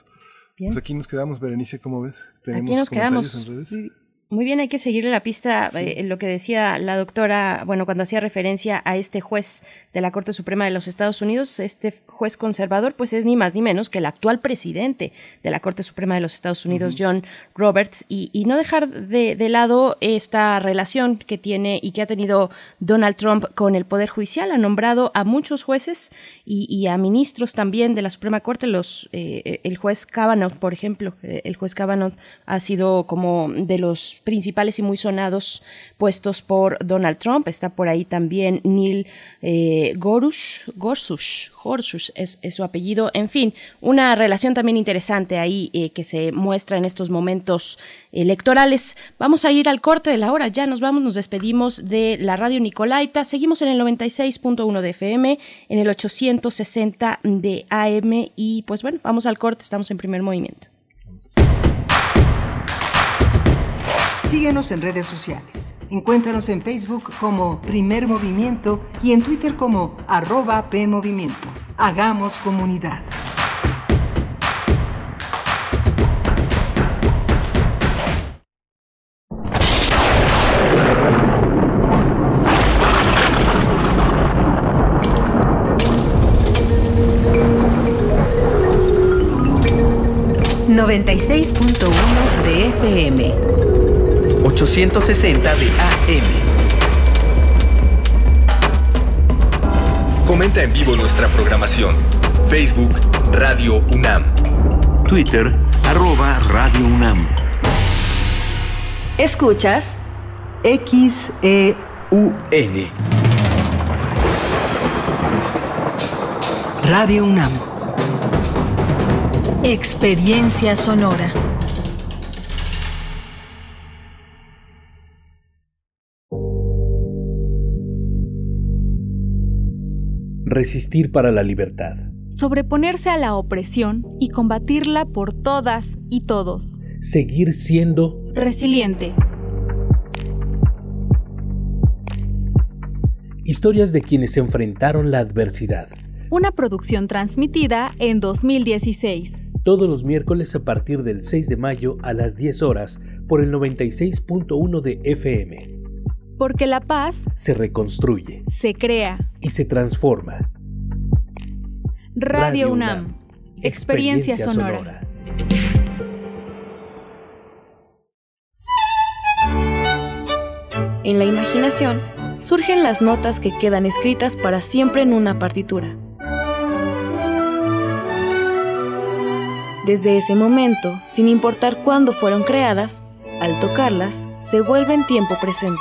Pues aquí nos quedamos, Berenice, ¿cómo ves? ¿Tenemos aquí nos quedamos. En redes? Muy bien, hay que seguirle la pista eh, lo que decía la doctora, bueno, cuando hacía referencia a este juez de la Corte Suprema de los Estados Unidos, este juez conservador, pues es ni más ni menos que el actual presidente de la Corte Suprema de los Estados Unidos, John Roberts, y, no dejar de, lado esta relación que tiene y que ha tenido Donald Trump con el Poder Judicial. Ha nombrado a muchos jueces y, a ministros también de la Suprema Corte, los, eh, el juez Kavanaugh, por ejemplo, eh, el juez Kavanaugh ha sido como de los principales y muy sonados puestos por Donald Trump. Está por ahí también Neil eh, Gorsuch, Gorsuch, es, su apellido. En fin, una relación también interesante ahí eh, que se muestra en estos momentos electorales. Vamos a ir al corte de la hora, ya nos vamos, nos despedimos de la radio Nicolaita. Seguimos en el 96.1 de FM, en el 860 de AM y pues bueno, vamos al corte, estamos en primer movimiento. Síguenos en redes sociales. Encuéntranos en Facebook como Primer Movimiento y en Twitter como arroba PMovimiento. Hagamos comunidad. ...96.1 de FM 860 de AM. Comenta en vivo nuestra programación. Facebook Radio UNAM. Twitter arroba Radio UNAM. Escuchas XEUN. Radio UNAM. Experiencia sonora. Resistir para la libertad. Sobreponerse a la opresión y combatirla por todas y todos. Seguir siendo resiliente. Historias de quienes enfrentaron la adversidad. Una producción transmitida en 2016. Todos los miércoles a partir del 6 de mayo a las 10 horas por el 96.1 de FM. Porque la paz se reconstruye, se crea y se transforma. Radio, UNAM, experiencia, sonora. En la imaginación surgen las notas que quedan escritas para siempre en una partitura. Desde ese momento, sin importar cuándo fueron creadas, al tocarlas, se vuelven tiempo presente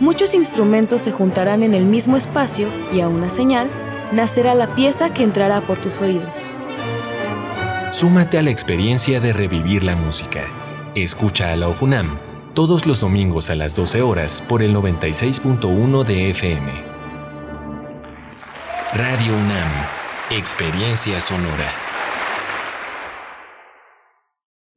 muchos instrumentos se juntarán en el mismo espacio y a una señal nacerá la pieza que entrará por tus oídos. Súmate a la experiencia de revivir la música. Escucha a la OFUNAM todos los domingos a las 12 horas por el 96.1 de FM. Radio UNAM, Experiencia Sonora.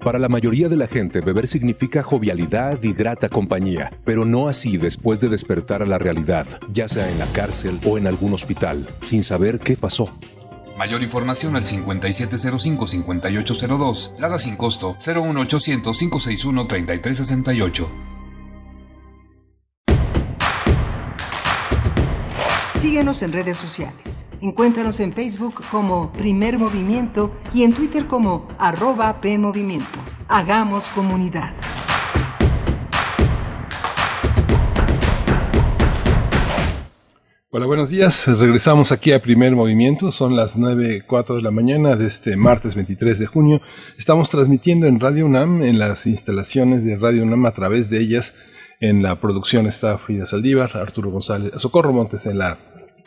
Para la mayoría de la gente, beber significa jovialidad y grata compañía, pero no así después de despertar a la realidad, ya sea en la cárcel o en algún hospital, sin saber qué pasó. Mayor información al 5705-5802, Lada sin costo 01800-561-3368. Síguenos en redes sociales. Encuéntranos en Facebook como Primer Movimiento y en Twitter como arroba PMovimiento. Hagamos comunidad. Hola, buenos días. Regresamos aquí a Primer Movimiento. Son las 9.04 de la mañana de este martes 23 de junio. Estamos transmitiendo en Radio UNAM, en las instalaciones de Radio UNAM a través de ellas. En la producción está Frida Saldívar, Arturo González, Socorro Montes en la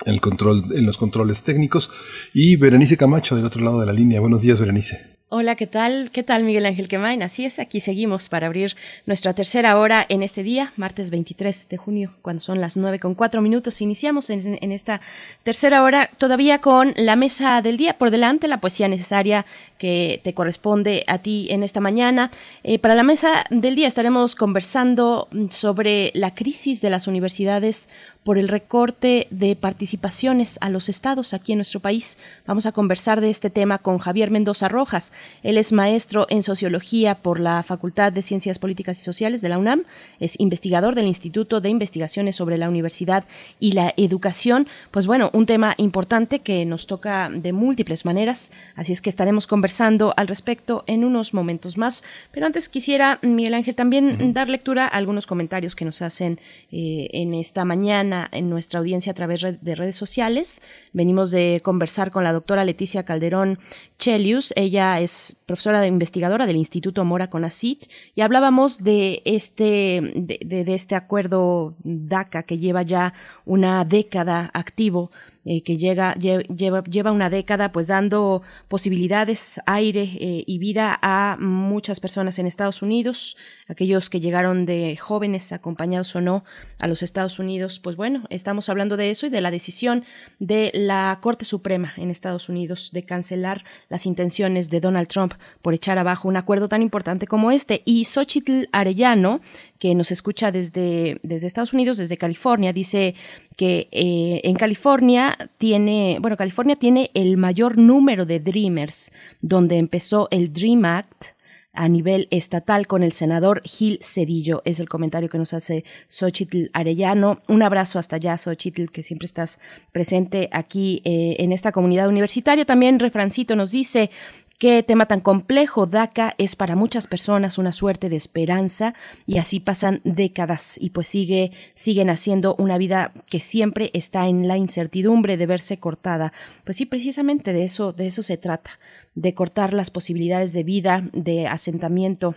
el control, en los controles técnicos y Berenice Camacho del otro lado de la línea. Buenos días, Berenice. Hola, ¿qué tal? ¿Qué tal, Miguel Ángel Quemain? Así es, aquí seguimos para abrir nuestra tercera hora en este día, martes 23 de junio, cuando son las nueve con cuatro minutos. Iniciamos en, en, esta tercera hora todavía con la mesa del día por delante, la poesía necesaria que te corresponde a ti en esta mañana. Eh, para la mesa del día estaremos conversando sobre la crisis de las universidades por el recorte de participaciones a los estados aquí en nuestro país. Vamos a conversar de este tema con Javier Mendoza Rojas. Él es maestro en sociología por la Facultad de Ciencias Políticas y Sociales de la UNAM, es investigador del Instituto de Investigaciones sobre la Universidad y la Educación. Pues bueno, un tema importante que nos toca de múltiples maneras, así es que estaremos conversando al respecto en unos momentos más. Pero antes quisiera, Miguel Ángel, también dar lectura a algunos comentarios que nos hacen eh, en esta mañana en nuestra audiencia a través de redes sociales. Venimos de conversar con la doctora Leticia Calderón Chelius. Ella es profesora de investigadora del Instituto Mora Conacit y hablábamos de este, de, de este acuerdo DACA que lleva ya una década activo eh, que llega, lleva, lleva una década pues dando posibilidades, aire eh, y vida a muchas personas en Estados Unidos, aquellos que llegaron de jóvenes acompañados o no a los Estados Unidos, pues bueno, estamos hablando de eso y de la decisión de la Corte Suprema en Estados Unidos de cancelar las intenciones de Donald Trump por echar abajo un acuerdo tan importante como este. Y Xochitl Arellano, que nos escucha desde, desde Estados Unidos, desde California, dice que eh, en California tiene, bueno, California tiene el mayor número de Dreamers, donde empezó el Dream Act a nivel estatal con el senador Gil Cedillo. Es el comentario que nos hace Xochitl Arellano. Un abrazo hasta allá, Xochitl, que siempre estás presente aquí eh, en esta comunidad universitaria. También Refrancito nos dice, Qué tema tan complejo. DACA es para muchas personas una suerte de esperanza y así pasan décadas y pues sigue, siguen haciendo una vida que siempre está en la incertidumbre de verse cortada. Pues sí, precisamente de eso, de eso se trata, de cortar las posibilidades de vida, de asentamiento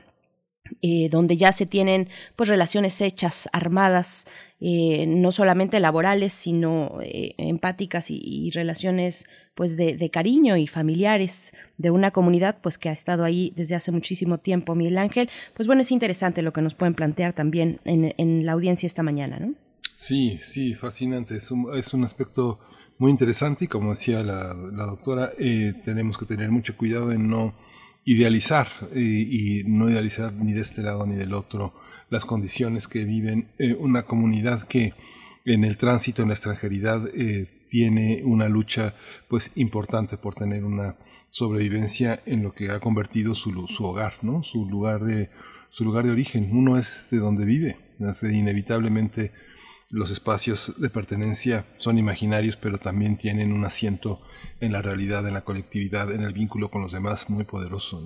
eh, donde ya se tienen pues relaciones hechas, armadas, eh, no solamente laborales, sino eh, empáticas y, relaciones pues de, cariño y familiares de una comunidad pues que ha estado ahí desde hace muchísimo tiempo, Miguel Ángel. Pues bueno, es interesante lo que nos pueden plantear también en, la audiencia esta mañana, ¿no? Sí, sí, fascinante. Es un, es un aspecto muy interesante y como decía la, la doctora, tenemos que tener mucho cuidado en no idealizar y, no idealizar ni de este lado ni del otro las condiciones que viven una comunidad que en el tránsito, en la extranjeridad, tiene una lucha pues importante por tener una sobrevivencia en lo que ha convertido su, su hogar, ¿no? Su lugar de su lugar de origen. Uno es de donde vive. Inevitablemente los espacios de pertenencia son imaginarios, pero también tienen un asiento en la realidad, en la colectividad, en el vínculo con los demás muy poderoso.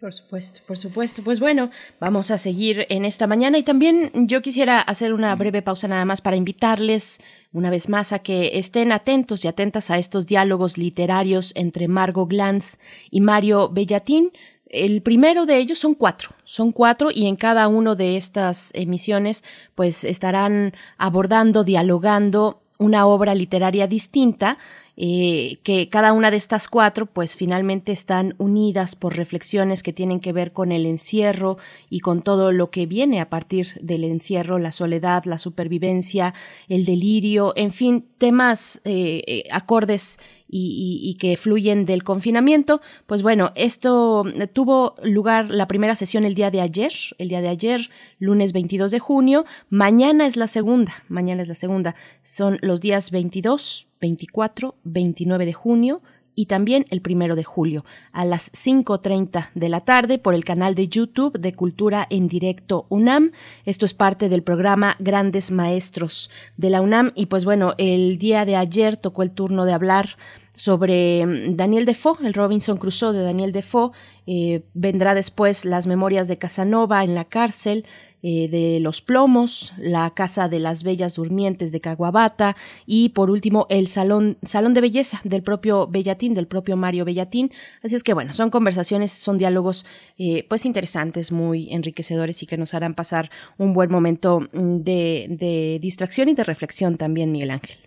Por supuesto, por supuesto. Pues bueno, vamos a seguir en esta mañana y también yo quisiera hacer una breve pausa nada más para invitarles una vez más a que estén atentos y atentas a estos diálogos literarios entre Margot Glantz y Mario Bellatín. El primero de ellos son cuatro, son cuatro y en cada una de estas emisiones pues estarán abordando, dialogando una obra literaria distinta eh, que cada una de estas cuatro pues finalmente están unidas por reflexiones que tienen que ver con el encierro y con todo lo que viene a partir del encierro, la soledad, la supervivencia, el delirio, en fin, temas eh, eh, acordes y, que fluyen del confinamiento. Pues bueno, esto tuvo lugar la primera sesión el día de ayer, el día de ayer, lunes 22 de junio. Mañana es la segunda, mañana es la segunda. Son los días 22, 24, 29 de junio y también el primero de julio a las 5.30 de la tarde por el canal de YouTube de Cultura en Directo UNAM. Esto es parte del programa Grandes Maestros de la UNAM y pues bueno, el día de ayer tocó el turno de hablar sobre mm, Daniel Defoe, el Robinson Crusoe de Daniel Defoe. Eh, vendrá después las memorias de Casanova en la cárcel, eh, de Los Plomos, la Casa de las Bellas Durmientes de Caguabata y por último el Salón, Salón de Belleza del propio Bellatín, del propio Mario Bellatín. Así es que bueno, son conversaciones, son diálogos eh, pues interesantes, muy enriquecedores y que nos harán pasar un buen momento mm, de, de distracción y de reflexión también, Miguel Ángel.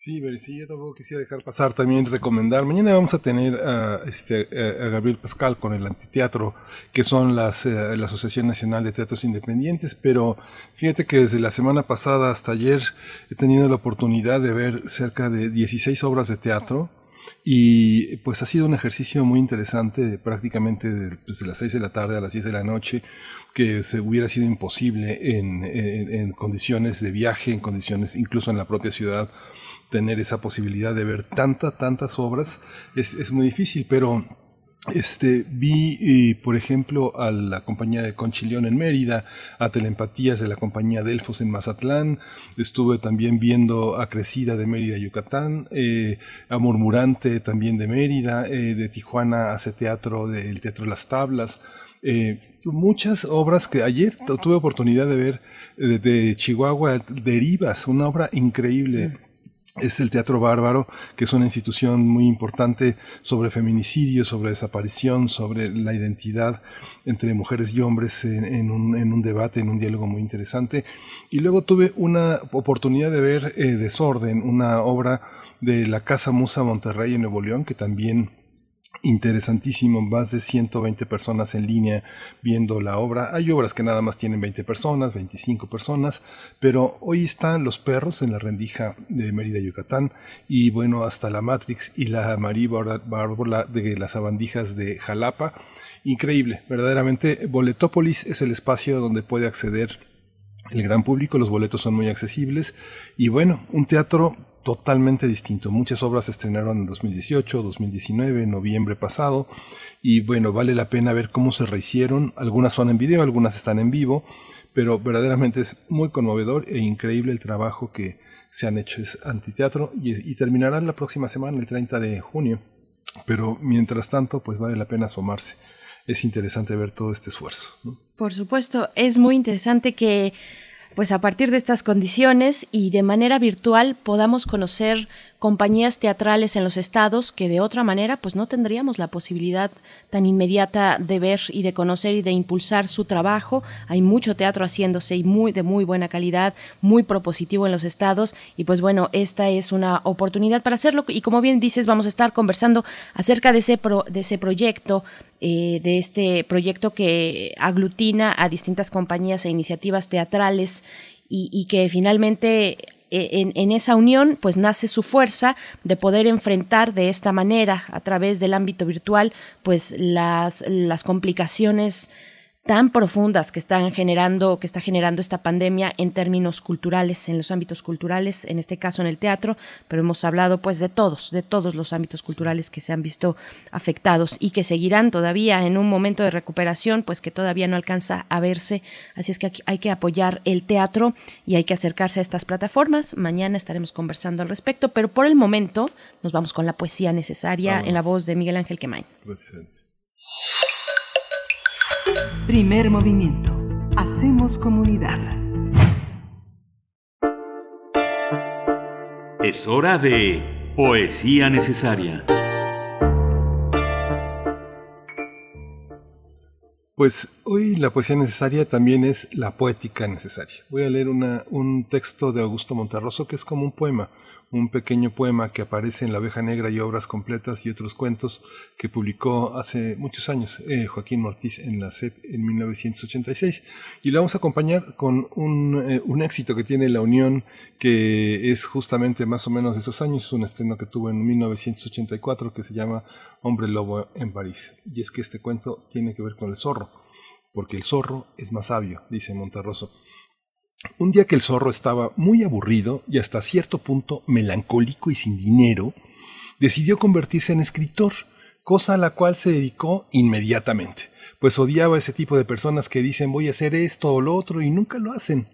Sí, sí, yo tampoco quisiera dejar pasar también recomendar. Mañana vamos a tener a, este, a Gabriel Pascal con el Antiteatro, que son las, eh, la Asociación Nacional de Teatros Independientes, pero fíjate que desde la semana pasada hasta ayer he tenido la oportunidad de ver cerca de 16 obras de teatro y pues ha sido un ejercicio muy interesante prácticamente desde pues, las 6 de la tarde a las 10 de la noche que se hubiera sido imposible en, en condiciones de viaje, en condiciones incluso en la propia ciudad tener esa posibilidad de ver tantas, tantas obras es, es muy difícil, pero este, vi, por ejemplo, a la compañía de Conchilión en Mérida, a Telempatías de la compañía Delfos en Mazatlán, estuve también viendo a Crecida de Mérida, Yucatán, eh, a Murmurante también de Mérida, eh, de Tijuana hace teatro del Teatro Las Tablas, eh, muchas obras que ayer tuve oportunidad de ver de, de Chihuahua, Derivas, una obra increíble es el Teatro Bárbaro, que es una institución muy importante sobre feminicidio, sobre desaparición, sobre la identidad entre mujeres y hombres en, un, debate, en un diálogo muy interesante. Y luego tuve una oportunidad de ver eh, Desorden, una obra de la Casa Musa Monterrey en Nuevo León, que también interesantísimo, más de 120 personas en línea viendo la obra. Hay obras que nada más tienen 20 personas, 25 personas, pero hoy están Los Perros en la rendija de Mérida, Yucatán, y bueno, hasta la Matrix y la María de las Abandijas de Jalapa. Increíble, verdaderamente. Boletópolis es el espacio donde puede acceder el gran público, los boletos son muy accesibles y bueno, un teatro totalmente distinto. Muchas obras se estrenaron en 2018, 2019, noviembre pasado, y bueno, vale la pena ver cómo se rehicieron. Algunas son en video, algunas están en vivo, pero verdaderamente es muy conmovedor e increíble el trabajo que se han hecho. Es antiteatro y, y terminará la próxima semana, el 30 de junio. Pero mientras tanto, pues vale la pena asomarse. Es interesante ver todo este esfuerzo. Por supuesto, es muy interesante que pues a partir de estas condiciones y de manera virtual podamos conocer compañías teatrales en los estados que de otra manera pues no tendríamos la posibilidad tan inmediata de ver y de conocer y de impulsar su trabajo. Hay mucho teatro haciéndose y muy de muy buena calidad, muy propositivo en los estados y pues bueno, esta es una oportunidad para hacerlo y como bien dices vamos a estar conversando acerca de ese de ese proyecto eh, de este proyecto que aglutina a distintas compañías e iniciativas teatrales y, que finalmente en, en, esa unión pues nace su fuerza de poder enfrentar de esta manera a través del ámbito virtual pues las, las complicaciones tan profundas que están generando, que está generando esta pandemia en términos culturales, en los ámbitos culturales, en este caso en el teatro, pero hemos hablado pues de todos, de todos los ámbitos culturales que se han visto afectados y que seguirán todavía en un momento de recuperación, pues que todavía no alcanza a verse. Así es que hay que apoyar el teatro y hay que acercarse a estas plataformas. Mañana estaremos conversando al respecto, pero por el momento nos vamos con la poesía necesaria en la voz de Miguel Ángel Quemain. Primer movimiento. Hacemos comunidad. Es hora de poesía necesaria. Pues hoy la poesía necesaria también es la poética necesaria. Voy a leer una, un texto de Augusto Monterroso que es como un poema un pequeño poema que aparece en La Abeja Negra y obras completas y otros cuentos que publicó hace muchos años eh, Joaquín Mortiz en la SEP en 1986. Y lo vamos a acompañar con un, eh, un, éxito que tiene La Unión, que es justamente más o menos de esos años, un estreno que tuvo en 1984 que se llama Hombre Lobo en París. Y es que este cuento tiene que ver con el zorro, porque el zorro es más sabio, dice Monterroso. Un día que el zorro estaba muy aburrido y hasta cierto punto melancólico y sin dinero, decidió convertirse en escritor, cosa a la cual se dedicó inmediatamente, pues odiaba ese tipo de personas que dicen voy a hacer esto o lo otro y nunca lo hacen.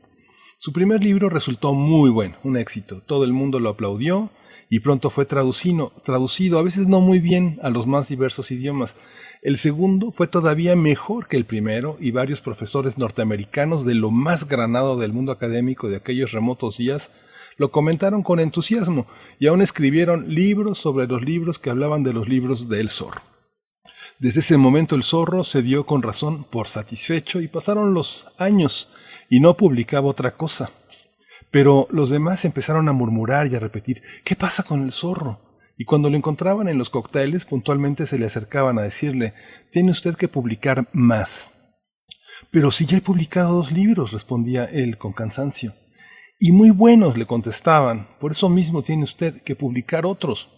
Su primer libro resultó muy bueno, un éxito, todo el mundo lo aplaudió y pronto fue traducido, traducido, a veces no muy bien, a los más diversos idiomas, el segundo fue todavía mejor que el primero y varios profesores norteamericanos de lo más granado del mundo académico de aquellos remotos días lo comentaron con entusiasmo y aún escribieron libros sobre los libros que hablaban de los libros del zorro. Desde ese momento el zorro se dio con razón por satisfecho y pasaron los años y no publicaba otra cosa. Pero los demás empezaron a murmurar y a repetir ¿Qué pasa con el zorro? Y cuando lo encontraban en los cócteles puntualmente se le acercaban a decirle Tiene usted que publicar más. Pero si ya he publicado dos libros, respondía él con cansancio. Y muy buenos, le contestaban, por eso mismo tiene usted que publicar otros.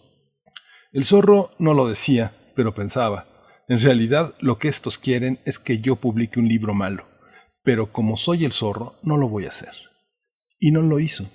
El zorro no lo decía, pero pensaba, en realidad lo que estos quieren es que yo publique un libro malo, pero como soy el zorro, no lo voy a hacer. Y no lo hizo.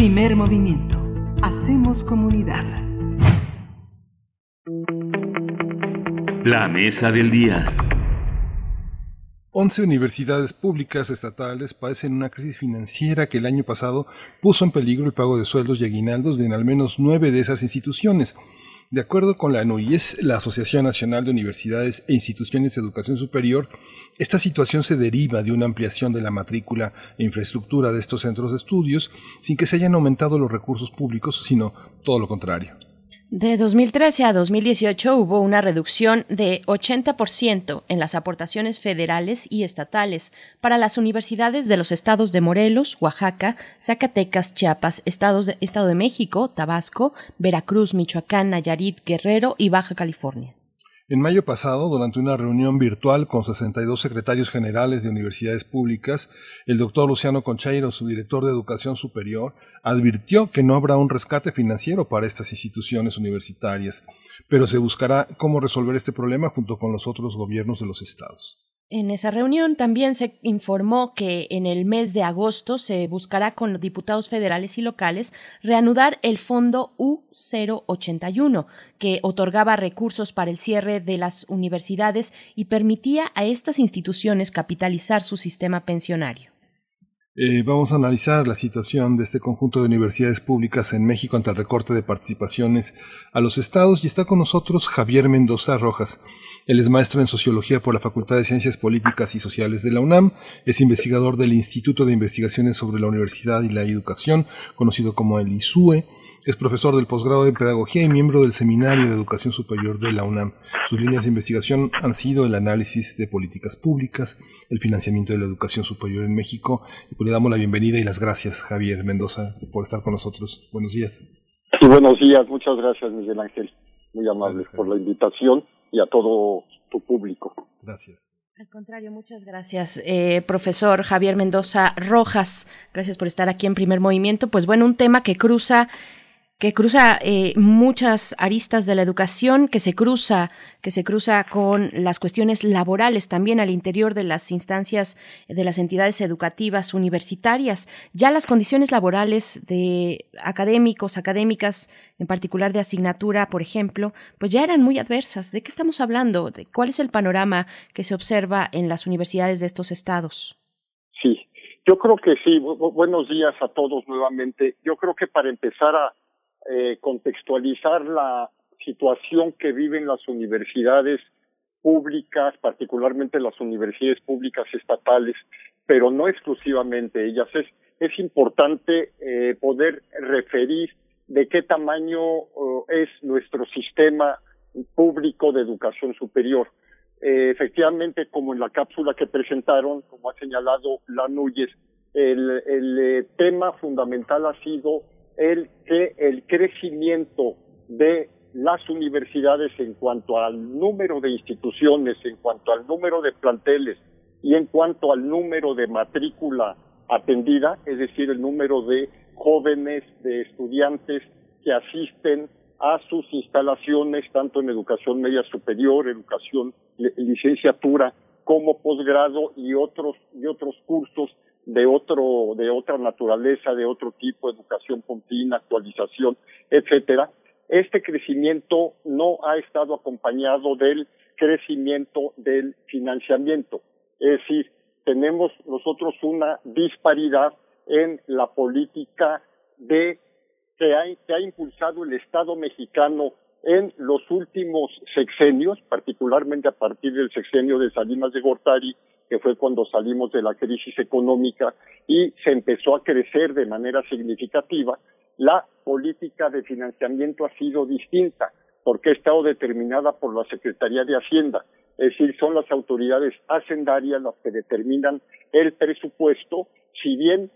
Primer movimiento. Hacemos comunidad. La mesa del día. 11 universidades públicas estatales padecen una crisis financiera que el año pasado puso en peligro el pago de sueldos y aguinaldos de en al menos nueve de esas instituciones. De acuerdo con la ANUIES, la Asociación Nacional de Universidades e Instituciones de Educación Superior, esta situación se deriva de una ampliación de la matrícula e infraestructura de estos centros de estudios sin que se hayan aumentado los recursos públicos, sino todo lo contrario. De 2013 a 2018 hubo una reducción de 80% en las aportaciones federales y estatales para las universidades de los estados de Morelos, Oaxaca, Zacatecas, Chiapas, estados de, Estado de México, Tabasco, Veracruz, Michoacán, Nayarit, Guerrero y Baja California. En mayo pasado, durante una reunión virtual con 62 secretarios generales de universidades públicas, el doctor Luciano Concheiro, su director de Educación Superior, advirtió que no habrá un rescate financiero para estas instituciones universitarias, pero se buscará cómo resolver este problema junto con los otros gobiernos de los estados. En esa reunión también se informó que en el mes de agosto se buscará con los diputados federales y locales reanudar el fondo U081, que otorgaba recursos para el cierre de las universidades y permitía a estas instituciones capitalizar su sistema pensionario. Eh, vamos a analizar la situación de este conjunto de universidades públicas en México ante el recorte de participaciones a los estados y está con nosotros Javier Mendoza Rojas. Él es maestro en Sociología por la Facultad de Ciencias Políticas y Sociales de la UNAM, es investigador del Instituto de Investigaciones sobre la Universidad y la Educación, conocido como el ISUE, es profesor del posgrado en Pedagogía y miembro del Seminario de Educación Superior de la UNAM. Sus líneas de investigación han sido el análisis de políticas públicas, el financiamiento de la educación superior en México, y pues le damos la bienvenida y las gracias, Javier Mendoza, por estar con nosotros. Buenos días. Sí, buenos días. Muchas gracias, Miguel Ángel. Muy amables por la invitación y a todo tu público. Gracias. Al contrario, muchas gracias, eh, profesor Javier Mendoza Rojas. Gracias por estar aquí en Primer Movimiento. Pues bueno, un tema que cruza que cruza eh, muchas aristas de la educación, que se cruza, que se cruza con las cuestiones laborales también al interior de las instancias de las entidades educativas universitarias. Ya las condiciones laborales de académicos, académicas, en particular de asignatura, por ejemplo, pues ya eran muy adversas. ¿De qué estamos hablando? ¿De ¿Cuál es el panorama que se observa en las universidades de estos estados? Sí, yo creo que sí. buenos días a todos nuevamente. Yo creo que para empezar a eh, contextualizar la situación que viven las universidades públicas, particularmente las universidades públicas estatales, pero no exclusivamente ellas. Es, importante eh, poder referir de qué tamaño es nuestro sistema público de educación superior. Eh, efectivamente, como en la cápsula que presentaron, como ha señalado la Núñez, el, el eh, tema fundamental ha sido el que el crecimiento de las universidades en cuanto al número de instituciones, en cuanto al número de planteles y en cuanto al número de matrícula atendida, es decir, el número de jóvenes, de estudiantes que asisten a sus instalaciones, tanto en educación media superior, educación, licenciatura, como posgrado y otros, y otros cursos de otro, de otra naturaleza, de otro tipo, educación continua, actualización, etcétera. Este crecimiento no ha estado acompañado del crecimiento del financiamiento. Es decir, tenemos nosotros una disparidad en la política de que ha, que ha impulsado el Estado mexicano en los últimos sexenios, particularmente a partir del sexenio de Salinas de Gortari, que fue cuando salimos de la crisis económica y se empezó a crecer de manera significativa, la política de financiamiento ha sido distinta porque ha estado determinada por la Secretaría de Hacienda. Es decir, son las autoridades hacendarias las que determinan el presupuesto, si bien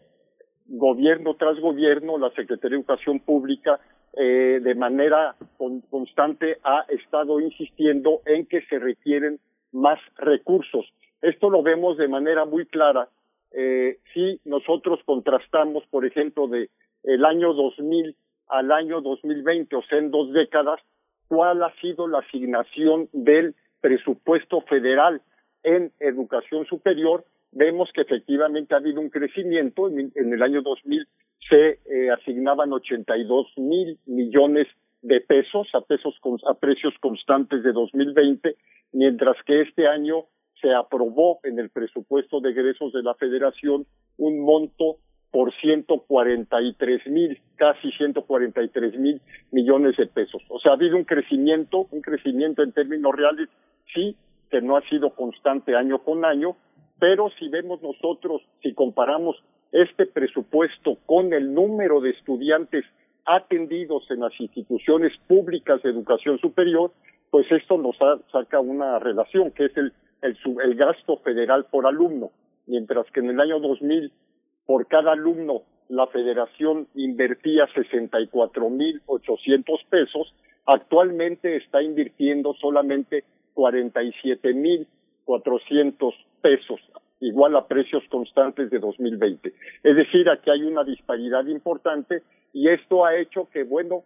gobierno tras gobierno, la Secretaría de Educación Pública eh, de manera con, constante ha estado insistiendo en que se requieren más recursos. Esto lo vemos de manera muy clara eh, si nosotros contrastamos, por ejemplo, de el año 2000 al año 2020, o sea, en dos décadas, cuál ha sido la asignación del presupuesto federal en educación superior, vemos que efectivamente ha habido un crecimiento. En, el año 2000 se eh, asignaban 82 mil millones de pesos a pesos a precios constantes de 2020, mientras que este año se aprobó en el presupuesto de egresos de la Federación un monto por 143 mil, casi 143 mil millones de pesos. O sea, ha habido un crecimiento, un crecimiento en términos reales, sí, que no ha sido constante año con año, pero si vemos nosotros, si comparamos este presupuesto con el número de estudiantes atendidos en las instituciones públicas de educación superior, pues esto nos saca una relación, que es el, el, el gasto federal por alumno, mientras que en el año 2000, por cada alumno, la federación invertía 64.800 pesos, actualmente está invirtiendo solamente 47.400 pesos igual a precios constantes de 2020. Es decir, aquí hay una disparidad importante y esto ha hecho que, bueno,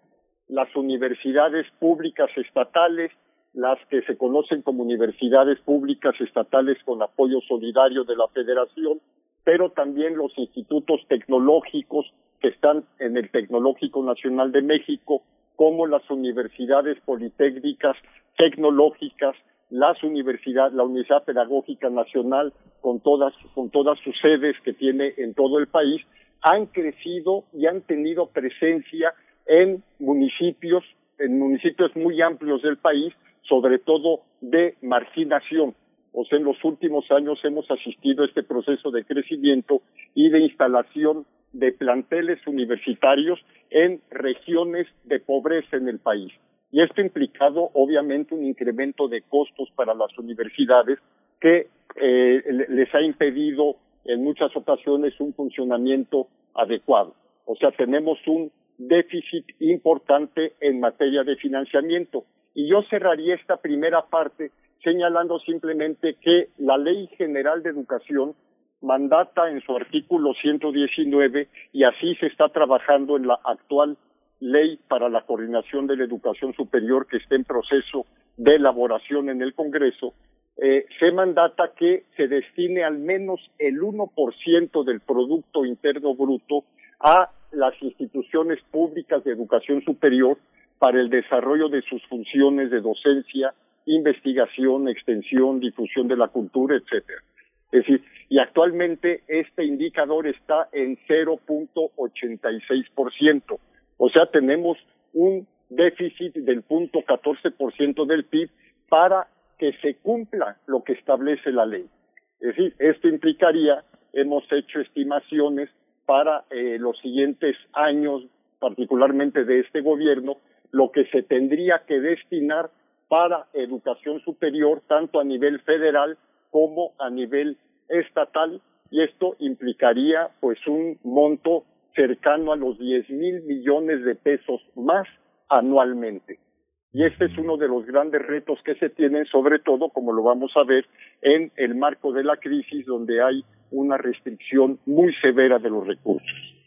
las universidades públicas estatales, las que se conocen como universidades públicas estatales con apoyo solidario de la Federación, pero también los institutos tecnológicos que están en el Tecnológico Nacional de México, como las universidades politécnicas tecnológicas, las universidades, la Universidad Pedagógica Nacional, con todas, con todas sus sedes que tiene en todo el país, han crecido y han tenido presencia en municipios, en municipios muy amplios del país, sobre todo de marginación. O sea, en los últimos años hemos asistido a este proceso de crecimiento y de instalación de planteles universitarios en regiones de pobreza en el país y esto ha implicado obviamente un incremento de costos para las universidades que eh, les ha impedido en muchas ocasiones un funcionamiento adecuado. O sea, tenemos un déficit importante en materia de financiamiento. Y yo cerraría esta primera parte señalando simplemente que la Ley General de Educación mandata en su artículo 119 y así se está trabajando en la actual ley para la coordinación de la educación superior que está en proceso de elaboración en el Congreso, eh, se mandata que se destine al menos el 1% del Producto Interno Bruto a las instituciones públicas de educación superior para el desarrollo de sus funciones de docencia, investigación, extensión, difusión de la cultura, etcétera. Es decir, y actualmente este indicador está en 0.86%. O sea, tenemos un déficit del punto 14% del PIB para que se cumpla lo que establece la ley. Es decir, esto implicaría, hemos hecho estimaciones para eh, los siguientes años, particularmente de este gobierno, lo que se tendría que destinar para educación superior, tanto a nivel federal como a nivel estatal, y esto implicaría pues un monto cercano a los 10 mil millones de pesos más anualmente. Y este es uno de los grandes retos que se tienen, sobre todo, como lo vamos a ver, en el marco de la crisis, donde hay una restricción muy severa de los recursos.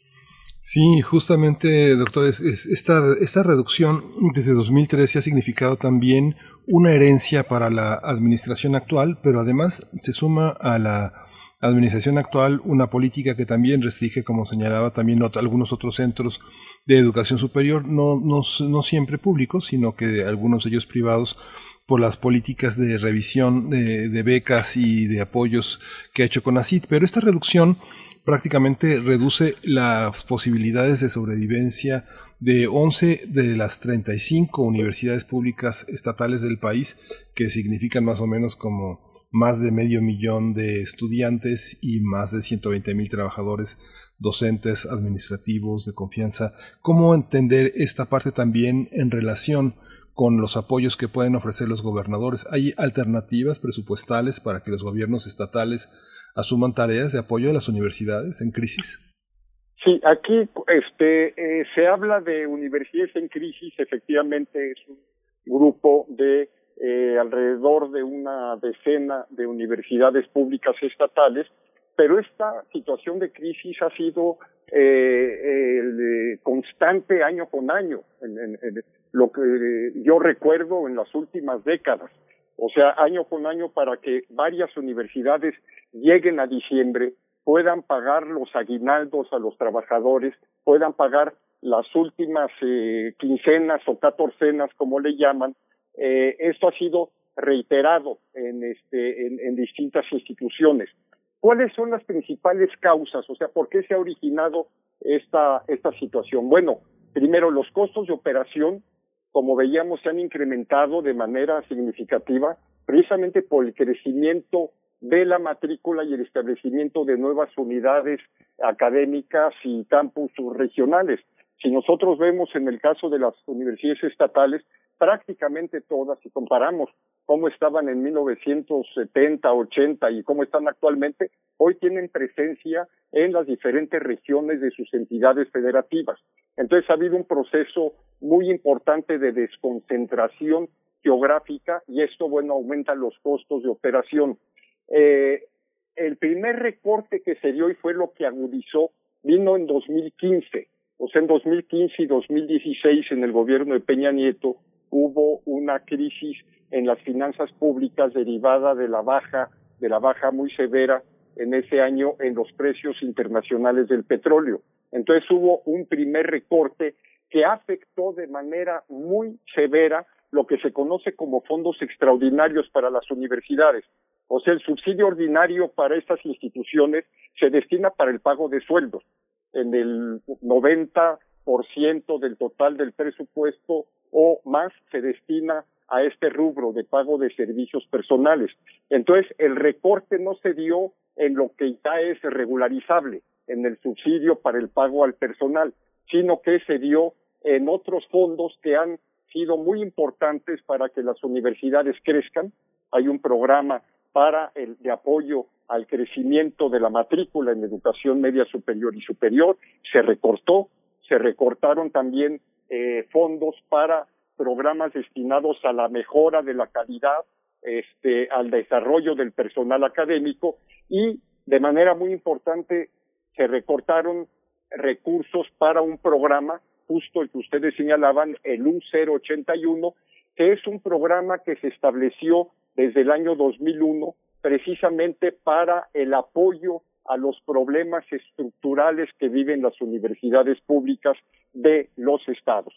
Sí, justamente, doctor, esta, esta reducción desde 2013 ha significado también una herencia para la administración actual, pero además se suma a la administración actual una política que también restringe, como señalaba también algunos otros centros de educación superior, no, no, no siempre públicos, sino que algunos de ellos privados, por las políticas de revisión de, de becas y de apoyos que ha hecho CONACIT, pero esta reducción prácticamente reduce las posibilidades de sobrevivencia de 11 de las 35 universidades públicas estatales del país, que significan más o menos como más de medio millón de estudiantes y más de 120 mil trabajadores docentes, administrativos, de confianza. ¿Cómo entender esta parte también en relación con los apoyos que pueden ofrecer los gobernadores? ¿Hay alternativas presupuestales para que los gobiernos estatales asuman tareas de apoyo a las universidades en crisis? Sí, aquí este, eh, se habla de universidades en crisis, efectivamente es un grupo de eh, alrededor de una decena de universidades públicas estatales, pero esta situación de crisis ha sido eh, el, constante año con año, en lo que yo recuerdo en las últimas décadas o sea, año con año para que varias universidades lleguen a diciembre, puedan pagar los aguinaldos a los trabajadores, puedan pagar las últimas eh, quincenas o catorcenas, como le llaman. Eh, esto ha sido reiterado en, este, en, en distintas instituciones. ¿Cuáles son las principales causas? O sea, ¿por qué se ha originado esta, esta situación? Bueno, primero, los costos de operación como veíamos, se han incrementado de manera significativa precisamente por el crecimiento de la matrícula y el establecimiento de nuevas unidades académicas y campus regionales. Si nosotros vemos en el caso de las universidades estatales, prácticamente todas, si comparamos cómo estaban en 1970, 80 y cómo están actualmente, hoy tienen presencia en las diferentes regiones de sus entidades federativas. Entonces ha habido un proceso muy importante de desconcentración geográfica y esto, bueno, aumenta los costos de operación. Eh, el primer recorte que se dio y fue lo que agudizó vino en 2015. O sea, en 2015 y 2016 en el gobierno de Peña Nieto hubo una crisis en las finanzas públicas derivada de la baja, de la baja muy severa en ese año en los precios internacionales del petróleo. Entonces hubo un primer recorte que afectó de manera muy severa lo que se conoce como fondos extraordinarios para las universidades. O sea, el subsidio ordinario para estas instituciones se destina para el pago de sueldos. En el 90% del total del presupuesto o más se destina a este rubro de pago de servicios personales. Entonces, el recorte no se dio en lo que ya es regularizable, en el subsidio para el pago al personal, sino que se dio en otros fondos que han sido muy importantes para que las universidades crezcan. Hay un programa para el de apoyo al crecimiento de la matrícula en educación media superior y superior, se recortó, se recortaron también eh, fondos para programas destinados a la mejora de la calidad, este, al desarrollo del personal académico y de manera muy importante se recortaron recursos para un programa, justo el que ustedes señalaban, el U081, que es un programa que se estableció desde el año 2001 precisamente para el apoyo a los problemas estructurales que viven las universidades públicas de los estados.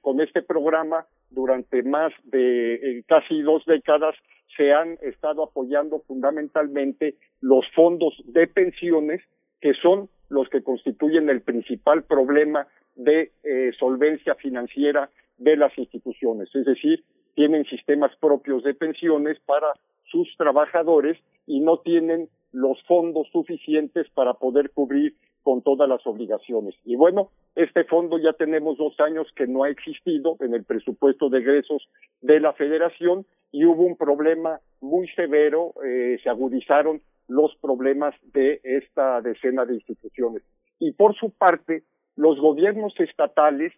con este programa, durante más de eh, casi dos décadas, se han estado apoyando fundamentalmente los fondos de pensiones, que son los que constituyen el principal problema de eh, solvencia financiera de las instituciones. Es decir, tienen sistemas propios de pensiones para sus trabajadores y no tienen los fondos suficientes para poder cubrir con todas las obligaciones. Y bueno, este fondo ya tenemos dos años que no ha existido en el presupuesto de egresos de la federación y hubo un problema muy severo, eh, se agudizaron los problemas de esta decena de instituciones. Y por su parte, los gobiernos estatales,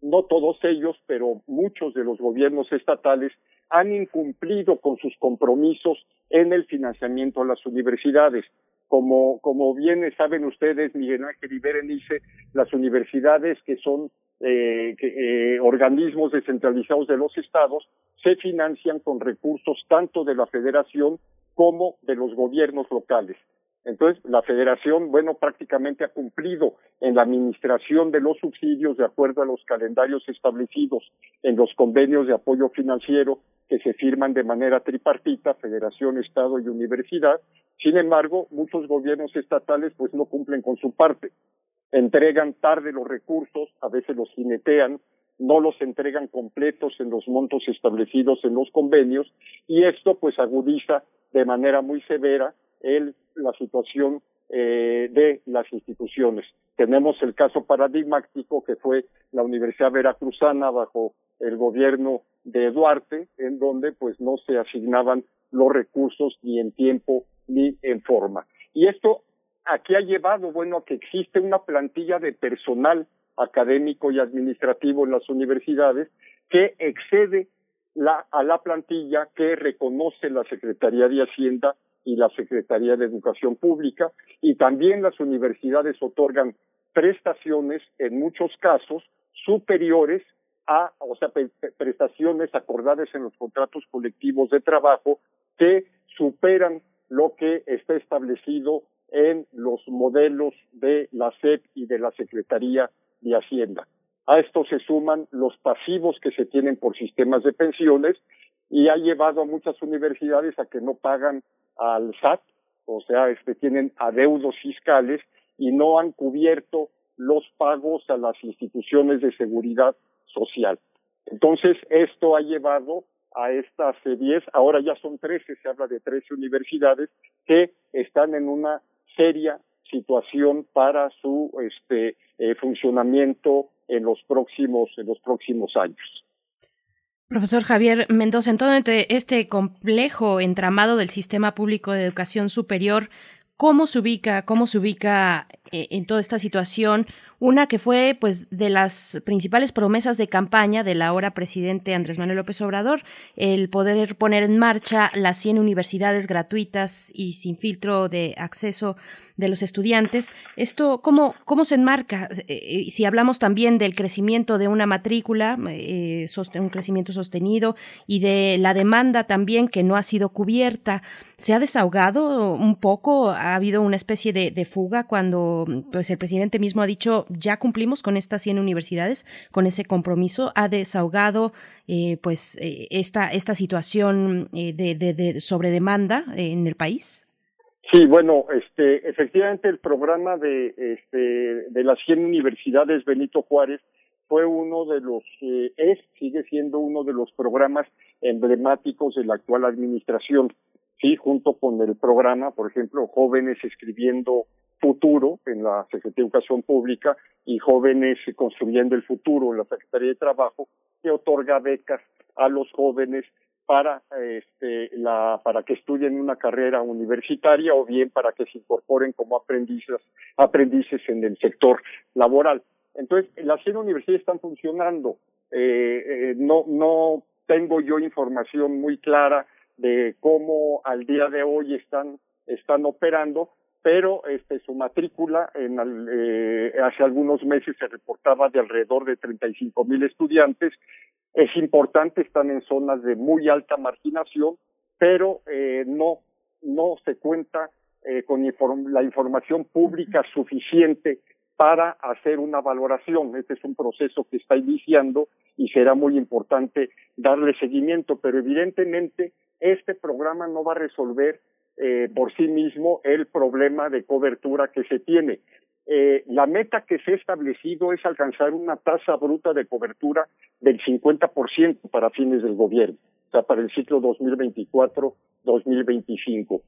no todos ellos, pero muchos de los gobiernos estatales, han incumplido con sus compromisos en el financiamiento a las universidades. Como, como bien saben ustedes, Miguel Ángel y Berenice, las universidades que son eh, eh, organismos descentralizados de los estados se financian con recursos tanto de la federación como de los gobiernos locales. Entonces, la federación, bueno, prácticamente ha cumplido en la administración de los subsidios de acuerdo a los calendarios establecidos en los convenios de apoyo financiero que se firman de manera tripartita, federación, estado y universidad. Sin embargo, muchos gobiernos estatales pues no cumplen con su parte. Entregan tarde los recursos, a veces los jinetean, no los entregan completos en los montos establecidos en los convenios y esto pues agudiza de manera muy severa el, la situación eh, de las instituciones. Tenemos el caso paradigmático que fue la Universidad Veracruzana bajo el gobierno de Duarte, en donde pues no se asignaban los recursos ni en tiempo ni en forma. Y esto aquí ha llevado, bueno, a que existe una plantilla de personal académico y administrativo en las universidades que excede la, a la plantilla que reconoce la Secretaría de Hacienda y la Secretaría de Educación Pública y también las universidades otorgan prestaciones en muchos casos superiores a, o sea, prestaciones acordadas en los contratos colectivos de trabajo que superan lo que está establecido en los modelos de la SEP y de la Secretaría de Hacienda. A esto se suman los pasivos que se tienen por sistemas de pensiones y ha llevado a muchas universidades a que no pagan al SAT, o sea, este, tienen adeudos fiscales y no han cubierto los pagos a las instituciones de seguridad social. Entonces, esto ha llevado a estas 10, ahora ya son 13, se habla de 13 universidades que están en una seria situación para su este eh, funcionamiento en los próximos en los próximos años. Profesor Javier Mendoza, en todo este complejo entramado del sistema público de educación superior, ¿cómo se ubica, cómo se ubica eh, en toda esta situación una que fue pues de las principales promesas de campaña del ahora presidente Andrés Manuel López Obrador, el poder poner en marcha las 100 universidades gratuitas y sin filtro de acceso de los estudiantes. ¿Esto cómo, cómo se enmarca? Eh, si hablamos también del crecimiento de una matrícula, eh, un crecimiento sostenido, y de la demanda también que no ha sido cubierta, ¿se ha desahogado un poco? ¿Ha habido una especie de, de fuga cuando pues, el presidente mismo ha dicho ya cumplimos con estas 100 universidades, con ese compromiso? ¿Ha desahogado eh, pues eh, esta, esta situación eh, de, de, de sobredemanda en el país? Sí, bueno, este, efectivamente el programa de, este, de las 100 universidades Benito Juárez fue uno de los, eh, es, sigue siendo uno de los programas emblemáticos de la actual administración, sí, junto con el programa, por ejemplo, Jóvenes Escribiendo Futuro en la Secretaría de Educación Pública y Jóvenes Construyendo el Futuro en la Secretaría de Trabajo, que otorga becas a los jóvenes para este la para que estudien una carrera universitaria o bien para que se incorporen como aprendices aprendices en el sector laboral. Entonces las 100 universidades están funcionando. Eh, eh, no no tengo yo información muy clara de cómo al día de hoy están están operando pero este su matrícula eh, hace algunos meses se reportaba de alrededor de 35 mil estudiantes es importante, están en zonas de muy alta marginación, pero eh, no, no se cuenta eh, con la información pública suficiente para hacer una valoración. Este es un proceso que está iniciando y será muy importante darle seguimiento, pero evidentemente este programa no va a resolver eh, por sí mismo el problema de cobertura que se tiene eh, la meta que se ha establecido es alcanzar una tasa bruta de cobertura del 50% para fines del gobierno, o sea, para el ciclo 2024-2025.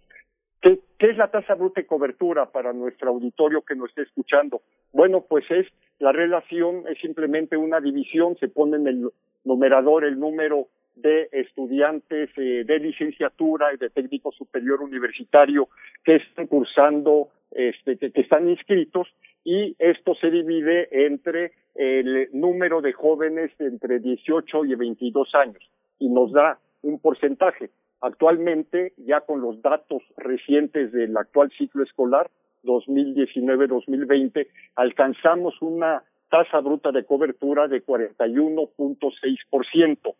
¿Qué, ¿Qué es la tasa bruta de cobertura para nuestro auditorio que nos esté escuchando? Bueno, pues es la relación, es simplemente una división, se pone en el numerador el número de estudiantes eh, de licenciatura y de técnico superior universitario que están cursando este, que, están inscritos y esto se divide entre el número de jóvenes entre 18 y 22 años y nos da un porcentaje. Actualmente, ya con los datos recientes del actual ciclo escolar 2019-2020, alcanzamos una tasa bruta de cobertura de 41.6%.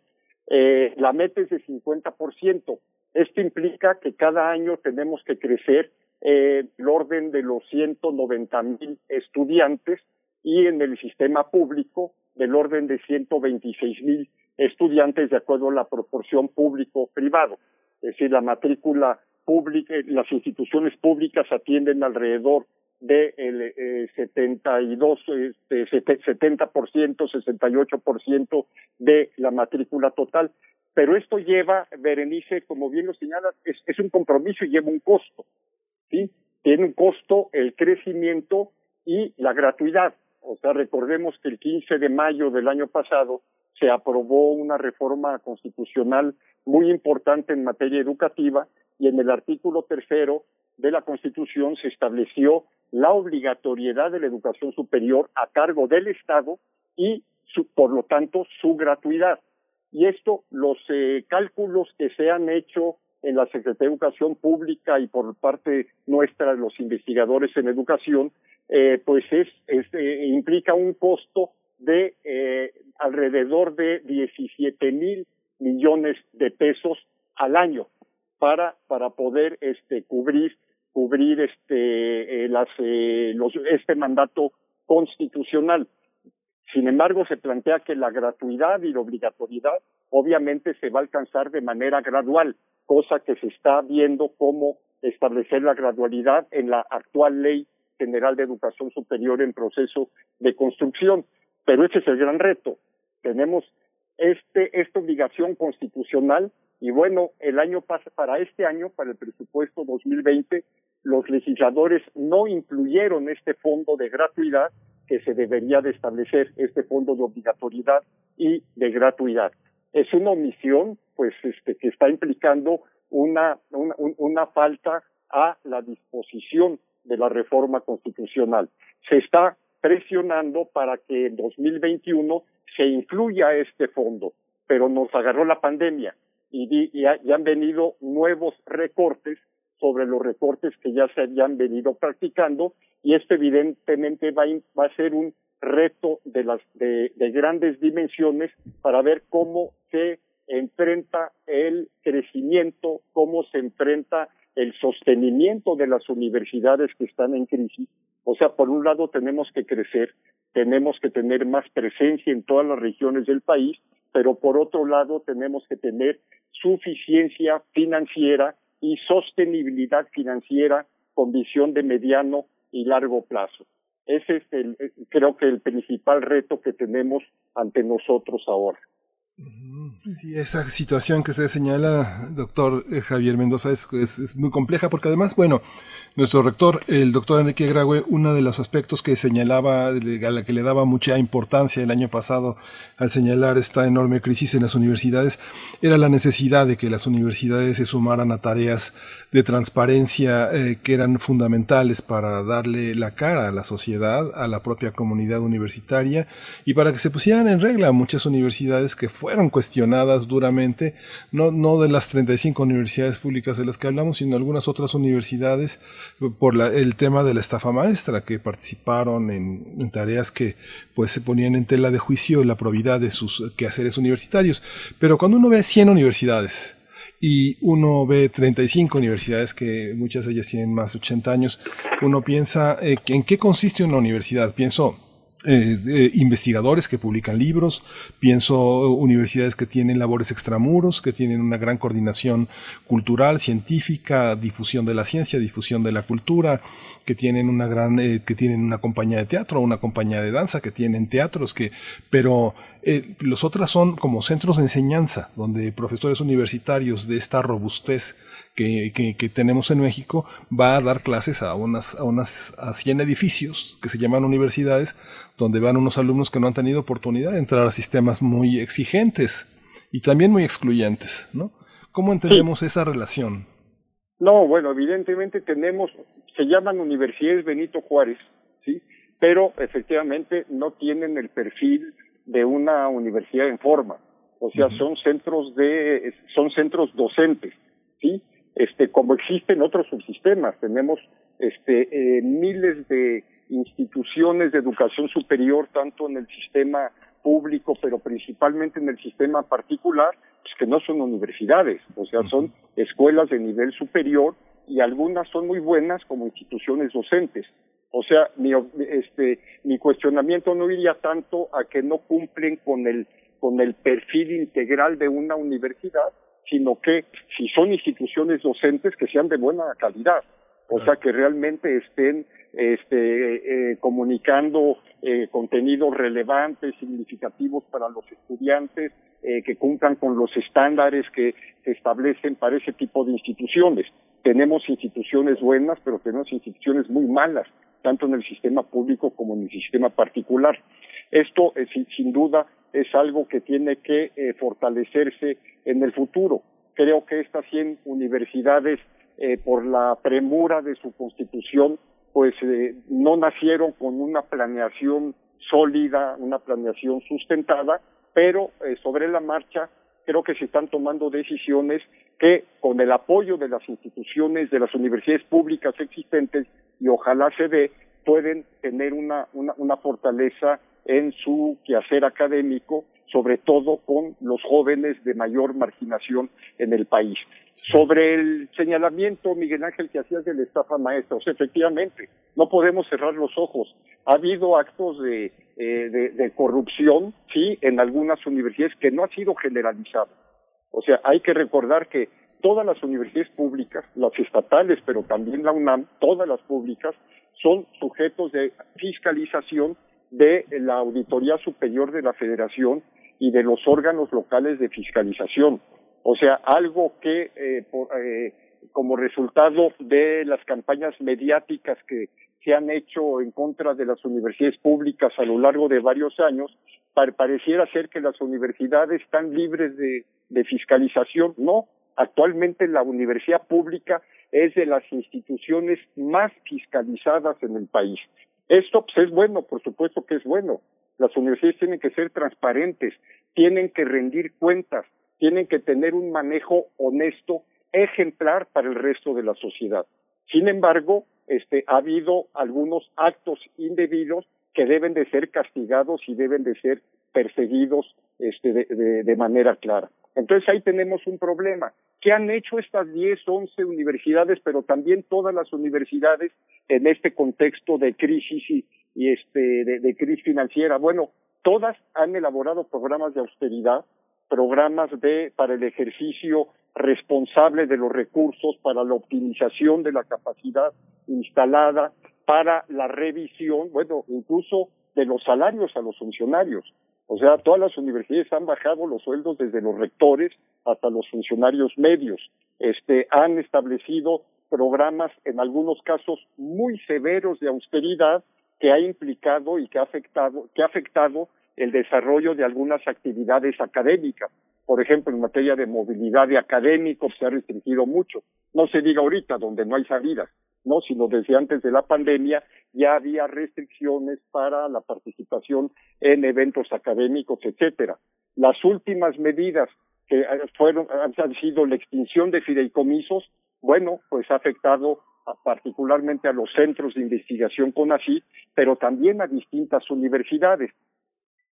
Eh, la meta es de 50%. Esto implica que cada año tenemos que crecer eh, el orden de los 190 mil estudiantes y en el sistema público del orden de 126 mil estudiantes de acuerdo a la proporción público-privado. Es decir, la matrícula pública, las instituciones públicas atienden alrededor de el eh, 72, este, 70%, 68% de la matrícula total. Pero esto lleva, Berenice, como bien lo señalas, es un compromiso y lleva un costo. ¿Sí? Tiene un costo el crecimiento y la gratuidad. O sea, recordemos que el 15 de mayo del año pasado se aprobó una reforma constitucional muy importante en materia educativa y en el artículo tercero de la Constitución se estableció la obligatoriedad de la educación superior a cargo del Estado y, su, por lo tanto, su gratuidad. Y esto, los eh, cálculos que se han hecho en la Secretaría de Educación Pública y por parte nuestra, los investigadores en educación, eh, pues es, es eh, implica un costo de eh, alrededor de 17 mil millones de pesos al año para para poder este cubrir cubrir este las los este mandato constitucional. Sin embargo se plantea que la gratuidad y la obligatoriedad obviamente se va a alcanzar de manera gradual cosa que se está viendo cómo establecer la gradualidad en la actual ley general de educación superior en proceso de construcción pero ese es el gran reto tenemos este esta obligación constitucional y bueno, el año para este año, para el presupuesto 2020, los legisladores no incluyeron este fondo de gratuidad que se debería de establecer, este fondo de obligatoriedad y de gratuidad. Es una omisión, pues, este, que está implicando una, una, falta a la disposición de la reforma constitucional. Se está presionando para que en 2021 se incluya este fondo, pero nos agarró la pandemia y, han venido nuevos recortes sobre los recortes que ya se habían venido practicando y esto evidentemente va, a ser un reto de las de grandes dimensiones para ver cómo se enfrenta el crecimiento, cómo se enfrenta el sostenimiento de las universidades que están en crisis. O sea, por un lado tenemos que crecer, tenemos que tener más presencia en todas las regiones del país, pero por otro lado tenemos que tener suficiencia financiera y sostenibilidad financiera con visión de mediano y largo plazo. Ese es el, creo que el principal reto que tenemos ante nosotros ahora. Sí, esa situación que se señala, doctor eh, Javier Mendoza, es, es, es, muy compleja porque además, bueno, nuestro rector, el doctor Enrique Graue, uno de los aspectos que señalaba, a la que le daba mucha importancia el año pasado al señalar esta enorme crisis en las universidades, era la necesidad de que las universidades se sumaran a tareas de transparencia eh, que eran fundamentales para darle la cara a la sociedad, a la propia comunidad universitaria y para que se pusieran en regla muchas universidades que fueron cuestionadas duramente, no, no de las 35 universidades públicas de las que hablamos, sino algunas otras universidades por la, el tema de la estafa maestra, que participaron en, en, tareas que pues se ponían en tela de juicio la probidad de sus quehaceres universitarios. Pero cuando uno ve 100 universidades, y uno ve 35 universidades que muchas de ellas tienen más de 80 años, uno piensa eh, en qué consiste una universidad. Pienso eh, eh, investigadores que publican libros, pienso universidades que tienen labores extramuros, que tienen una gran coordinación cultural, científica, difusión de la ciencia, difusión de la cultura, que tienen una gran, eh, que tienen una compañía de teatro, una compañía de danza, que tienen teatros, que, pero eh, los otras son como centros de enseñanza, donde profesores universitarios de esta robustez que, que, tenemos en México va a dar clases a unas, a unas, a 100 edificios que se llaman universidades, donde van unos alumnos que no han tenido oportunidad de entrar a sistemas muy exigentes y también muy excluyentes, ¿no? ¿Cómo entendemos esa relación? No, bueno, evidentemente tenemos, se llaman universidades Benito Juárez, ¿sí? Pero efectivamente no tienen el perfil de una universidad en forma. O sea, son centros de, son centros docentes, ¿sí? Este, como existen otros subsistemas, tenemos este, eh, miles de instituciones de educación superior, tanto en el sistema público, pero principalmente en el sistema particular, pues que no son universidades, o sea, son escuelas de nivel superior y algunas son muy buenas como instituciones docentes. O sea, mi, este, mi cuestionamiento no iría tanto a que no cumplen con el con el perfil integral de una universidad, sino que si son instituciones docentes que sean de buena calidad, o sea que realmente estén este, eh, comunicando eh, contenidos relevantes, significativos para los estudiantes, eh, que cumplan con los estándares que se establecen para ese tipo de instituciones. Tenemos instituciones buenas, pero tenemos instituciones muy malas, tanto en el sistema público como en el sistema particular. Esto, eh, sin, duda, es algo que tiene que eh, fortalecerse en el futuro. Creo que estas 100 universidades, eh, por la premura de su constitución, pues no nacieron con una planeación sólida, una planeación sustentada, pero sobre la marcha creo que se están tomando decisiones que con el apoyo de las instituciones, de las universidades públicas existentes y ojalá se dé, pueden tener una, una, una fortaleza en su quehacer académico, sobre todo con los jóvenes de mayor marginación en el país. Sobre el señalamiento, Miguel Ángel, que hacías de la estafa maestra, o sea, efectivamente, no podemos cerrar los ojos. Ha habido actos de, eh, de, de corrupción, sí, en algunas universidades que no ha sido generalizado. O sea, hay que recordar que todas las universidades públicas, las estatales, pero también la UNAM, todas las públicas, son sujetos de fiscalización de la Auditoría Superior de la Federación y de los órganos locales de fiscalización. O sea, algo que eh, eh, como resultado de las campañas mediáticas que se han hecho en contra de las universidades públicas a lo largo de varios años, par pareciera ser que las universidades están libres de fiscalización. No, actualmente la universidad pública es de las instituciones más fiscalizadas en el país. Esto pues, es bueno, por supuesto que es bueno. Las universidades tienen que ser transparentes, tienen que rendir cuentas, tienen que tener un manejo honesto, ejemplar para el resto de la sociedad. Sin embargo, este, ha habido algunos actos indebidos que deben de ser castigados y deben de ser perseguidos este, de, manera clara. Entonces ahí tenemos un problema. ¿Qué han hecho estas 10, 11 universidades, pero también todas las universidades en este contexto de crisis y, y este, de, de crisis financiera? Bueno, todas han elaborado programas de austeridad, programas de, para el ejercicio responsable de los recursos, para la optimización de la capacidad instalada, para la revisión, bueno, incluso de los salarios a los funcionarios. O sea, todas las universidades han bajado los sueldos desde los rectores hasta los funcionarios medios. Este, han establecido programas, en algunos casos muy severos de austeridad, que ha implicado y que ha afectado, que ha afectado el desarrollo de algunas actividades académicas. Por ejemplo, en materia de movilidad de académicos se ha restringido mucho. No se diga ahorita, donde no hay salidas, no, sino desde antes de la pandemia ya había restricciones para la participación en eventos académicos, etcétera. Las últimas medidas que fueron han sido la extinción de fideicomisos, bueno, pues ha afectado particularmente a los centros de investigación con así, pero también a distintas universidades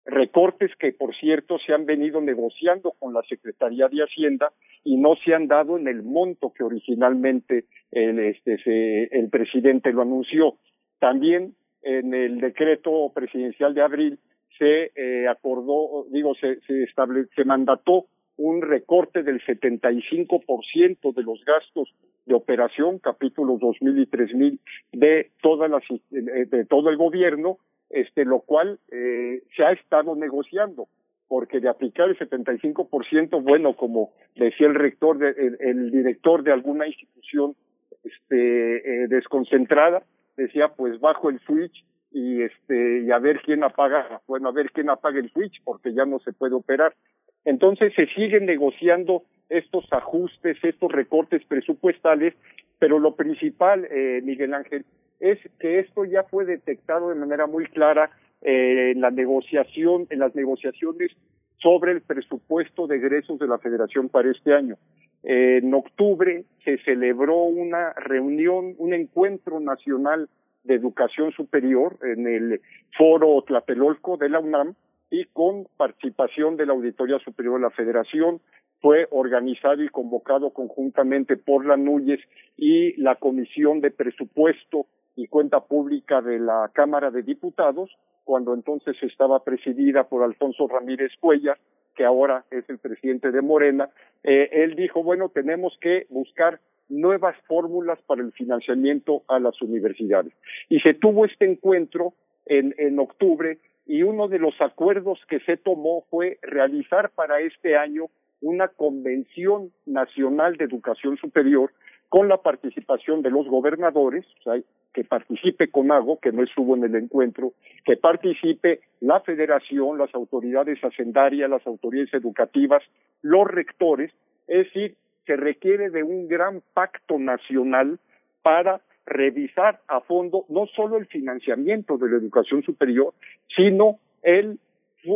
recortes que, por cierto, se han venido negociando con la Secretaría de Hacienda y no se han dado en el monto que originalmente el, este, se, el presidente lo anunció. También en el decreto presidencial de abril se eh, acordó, digo, se, se, se mandató un recorte del 75% de los gastos de operación, capítulos 2000 y 3000 de todas las de todo el gobierno este, lo cual eh, se ha estado negociando, porque de aplicar el 75%, bueno, como decía el rector, de, el, el, director de alguna institución este, eh, desconcentrada, decía, pues bajo el switch y este y a ver quién apaga, bueno, a ver quién apaga el switch, porque ya no se puede operar. Entonces se siguen negociando estos ajustes, estos recortes presupuestales, pero lo principal, eh, Miguel Ángel, es que esto ya fue detectado de manera muy clara eh, en la negociación, en las negociaciones sobre el presupuesto de egresos de la Federación para este año. Eh, en octubre se celebró una reunión, un encuentro nacional de educación superior en el foro Tlatelolco de la UNAM y con participación de la Auditoría Superior de la Federación, fue organizado y convocado conjuntamente por la NUYES y la Comisión de Presupuesto y Cuenta Pública de la Cámara de Diputados, cuando entonces estaba presidida por Alfonso Ramírez Cuellar, que ahora es el presidente de Morena, eh, él dijo, bueno, tenemos que buscar nuevas fórmulas para el financiamiento a las universidades. Y se tuvo este encuentro en, en octubre y uno de los acuerdos que se tomó fue realizar para este año una convención nacional de educación superior con la participación de los gobernadores, que participe CONAGO, que no estuvo en el encuentro, que participe la federación, las autoridades hacendarias, las autoridades educativas, los rectores, es decir, se requiere de un gran pacto nacional para revisar a fondo no solo el financiamiento de la educación superior, sino el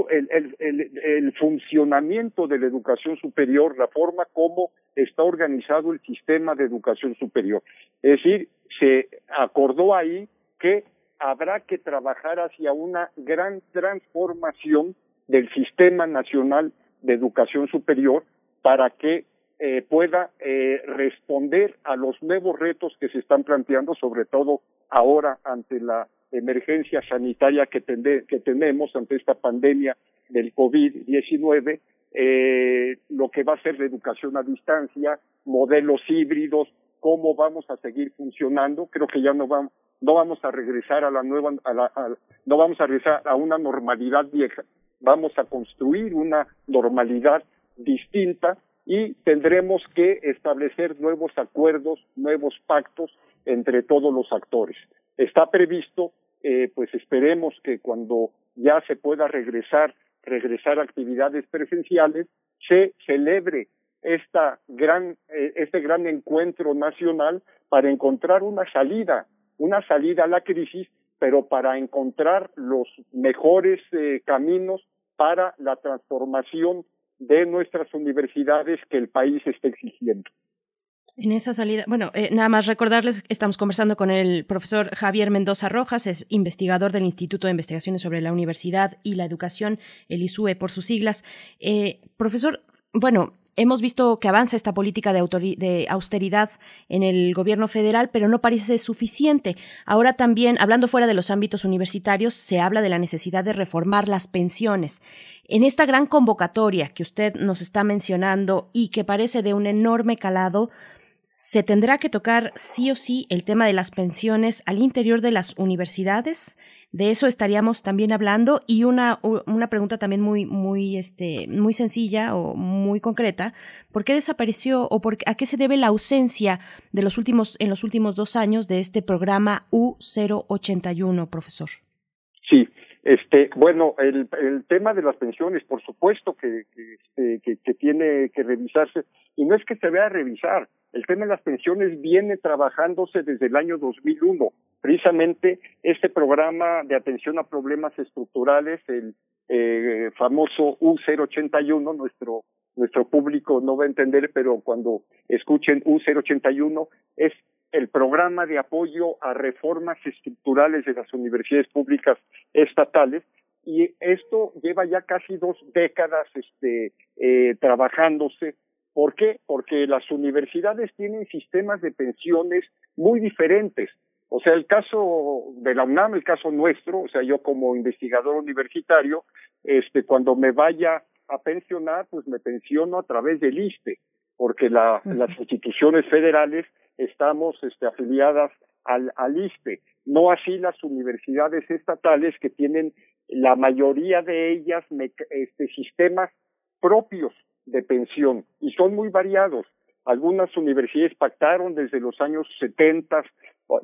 el, funcionamiento de la educación superior, la forma como está organizado el sistema de educación superior. Es decir, se acordó ahí que habrá que trabajar hacia una gran transformación del sistema nacional de educación superior para que eh, pueda eh, responder a los nuevos retos que se están planteando, sobre todo ahora ante la emergencia sanitaria que, tenemos ante esta pandemia del COVID-19, eh, lo que va a ser la educación a distancia, modelos híbridos, cómo vamos a seguir funcionando. Creo que ya no vamos, no vamos a regresar a la nueva, a la, no vamos a regresar a una normalidad vieja. Vamos a construir una normalidad distinta y tendremos que establecer nuevos acuerdos, nuevos pactos entre todos los actores. Está previsto, eh, pues esperemos que cuando ya se pueda regresar, regresar a actividades presenciales, se celebre esta gran, eh, este gran encuentro nacional para encontrar una salida, una salida a la crisis, pero para encontrar los mejores eh, caminos para la transformación de nuestras universidades que el país está exigiendo. En esa salida, bueno, eh, nada más recordarles, estamos conversando con el profesor Javier Mendoza Rojas, es investigador del Instituto de Investigaciones sobre la Universidad y la Educación, el ISUE por sus siglas. Eh, profesor, bueno, hemos visto que avanza esta política de, austeridad en el gobierno federal, pero no parece suficiente. Ahora también, hablando fuera de los ámbitos universitarios, se habla de la necesidad de reformar las pensiones. En esta gran convocatoria que usted nos está mencionando y que parece de un enorme calado, se tendrá que tocar sí o sí el tema de las pensiones al interior de las universidades. De eso estaríamos también hablando y una, una pregunta también muy, muy, este, muy sencilla o muy concreta. ¿Por qué desapareció o por, a qué se debe la ausencia de los últimos, en los últimos dos años de este programa U081, profesor? Sí, este, bueno, el, el tema de las pensiones, por supuesto que, que, que, que tiene que revisarse y no es que se vea a revisar, el tema de las pensiones viene trabajándose desde el año 2001. Precisamente este programa de atención a problemas estructurales, el eh, famoso U081, nuestro nuestro público no va a entender, pero cuando escuchen U081 es el programa de apoyo a reformas estructurales de las universidades públicas estatales y esto lleva ya casi dos décadas este, eh, trabajándose ¿Por qué? Porque las universidades tienen sistemas de pensiones muy diferentes. O sea, el caso de la UNAM, el caso nuestro, o sea, yo como investigador universitario, este, cuando me vaya a pensionar, pues me pensiono a través del ISTE, porque la, las instituciones federales estamos este, afiliadas al, al ISTE, no así las universidades estatales que tienen la mayoría de ellas este, sistemas propios de pensión y son muy variados. Algunas universidades pactaron desde los años 70,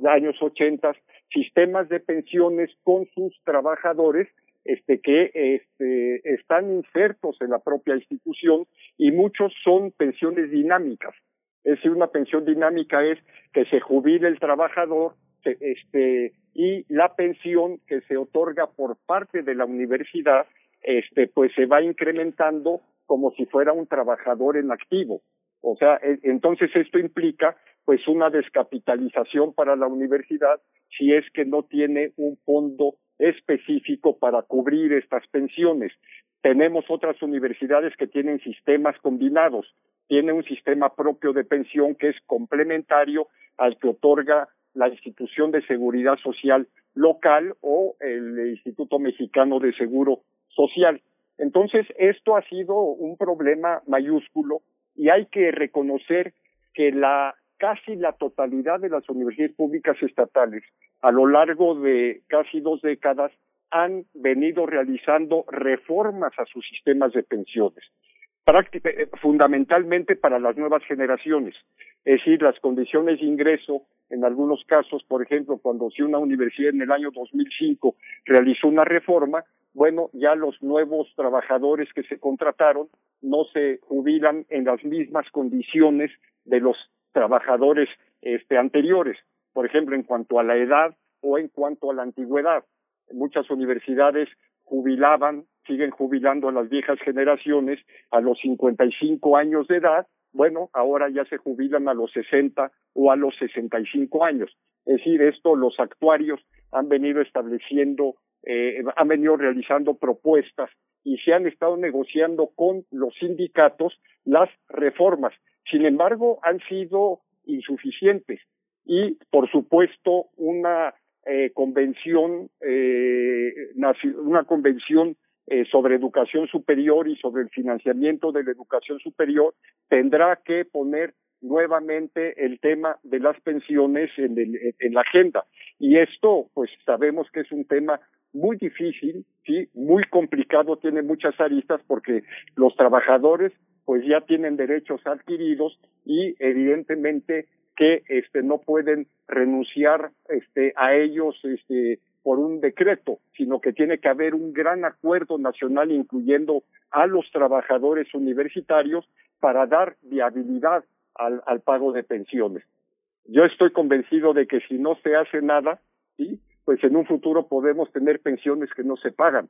años 80, sistemas de pensiones con sus trabajadores este, que este, están insertos en la propia institución y muchos son pensiones dinámicas. Es decir, una pensión dinámica es que se jubile el trabajador este, y la pensión que se otorga por parte de la universidad este, pues se va incrementando como si fuera un trabajador en activo. O sea, e, entonces esto implica pues una descapitalización para la universidad si es que no tiene un fondo específico para cubrir estas pensiones. Tenemos otras universidades que tienen sistemas combinados, tiene un sistema propio de pensión que es complementario al que otorga la institución de seguridad social local o el Instituto Mexicano de Seguro Social. Entonces, esto ha sido un problema mayúsculo y hay que reconocer que la casi la totalidad de las universidades públicas estatales a lo largo de casi dos décadas han venido realizando reformas a sus sistemas de pensiones, eh, fundamentalmente para las nuevas generaciones. Es decir, las condiciones de ingreso, en algunos casos, por ejemplo, cuando si una universidad en el año 2005 realizó una reforma, bueno, ya los nuevos trabajadores que se contrataron no se jubilan en las mismas condiciones de los trabajadores este, anteriores, por ejemplo, en cuanto a la edad o en cuanto a la antigüedad. Muchas universidades jubilaban, siguen jubilando a las viejas generaciones a los 55 años de edad, bueno, ahora ya se jubilan a los 60 o a los 65 años. Es decir, esto los actuarios han venido estableciendo, eh, han venido realizando propuestas y se han estado negociando con los sindicatos las reformas. Sin embargo, han sido insuficientes y, por supuesto, una eh, convención, eh, una convención eh, sobre educación superior y sobre el financiamiento de la educación superior tendrá que poner nuevamente el tema de las pensiones en, el- en la agenda. Y esto, pues sabemos que es un tema muy difícil, sí, muy complicado, tiene muchas aristas porque los trabajadores pues ya tienen derechos adquiridos y evidentemente que este no pueden renunciar este a ellos este por un decreto, sino que tiene que haber un gran acuerdo nacional incluyendo a los trabajadores universitarios para dar viabilidad al, al pago de pensiones. Yo estoy convencido de que si no se hace nada, sí, pues en un futuro podemos tener pensiones que no se pagan,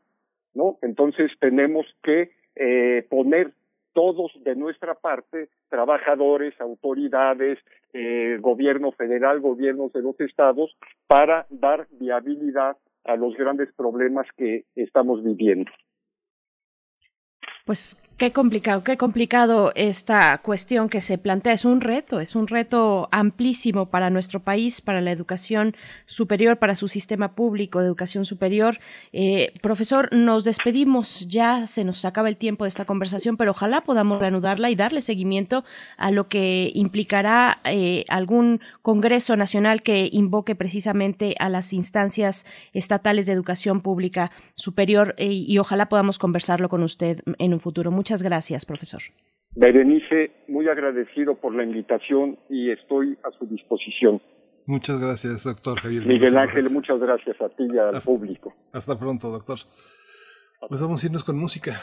¿no? Entonces tenemos que eh, poner todos de nuestra parte, trabajadores, autoridades, eh, gobierno federal, gobiernos de los estados, para dar viabilidad a los grandes problemas que estamos viviendo. Pues qué complicado, qué complicado esta cuestión que se plantea. Es un reto, es un reto amplísimo para nuestro país, para la educación superior, para su sistema público de educación superior. Eh, profesor, nos despedimos, ya se nos acaba el tiempo de esta conversación, pero ojalá podamos reanudarla y darle seguimiento a lo que implicará eh, algún Congreso Nacional que invoque precisamente a las instancias estatales de educación pública superior eh, y ojalá podamos conversarlo con usted en un futuro. Muchas gracias, profesor. Berenice, muy agradecido por la invitación y estoy a su disposición. Muchas gracias, doctor Javier. Miguel Ángel, muchas gracias a ti y al público. Hasta pronto, doctor. Pues vamos a irnos con música.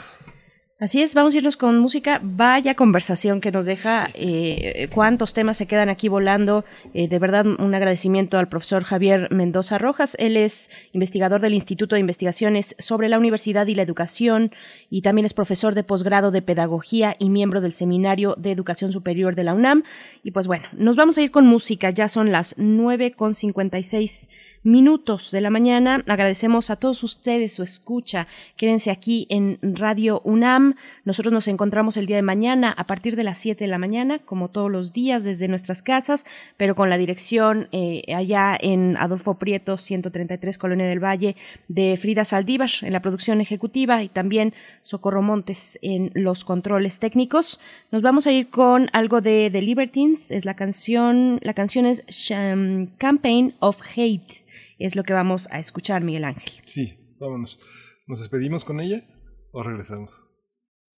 Así es, vamos a irnos con música. Vaya conversación que nos deja, eh, cuántos temas se quedan aquí volando. Eh, de verdad, un agradecimiento al profesor Javier Mendoza Rojas. Él es investigador del Instituto de Investigaciones sobre la Universidad y la Educación y también es profesor de posgrado de Pedagogía y miembro del Seminario de Educación Superior de la UNAM. Y pues bueno, nos vamos a ir con música. Ya son las nueve con cincuenta y seis minutos de la mañana. Agradecemos a todos ustedes su escucha. Quédense aquí en Radio UNAM. Nosotros nos encontramos el día de mañana a partir de las 7 de la mañana, como todos los días desde nuestras casas, pero con la dirección eh, allá en Adolfo Prieto, 133 Colonia del Valle, de Frida Saldívar en la producción ejecutiva y también Socorro Montes en los controles técnicos. Nos vamos a ir con algo de The Libertines. Es la canción, la canción es Campaign of Hate es lo que vamos a escuchar, Miguel Ángel. Sí, vámonos. ¿Nos despedimos con ella o regresamos?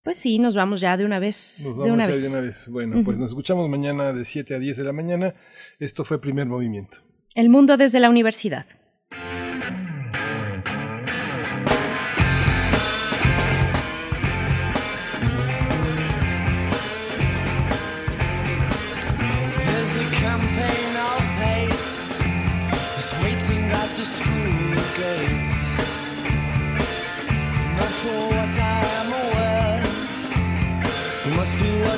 Pues sí, nos vamos ya de una vez. Nos de vamos una ya vez. de una vez. Bueno, pues nos escuchamos mañana de 7 a 10 de la mañana. Esto fue Primer Movimiento. El mundo desde la universidad.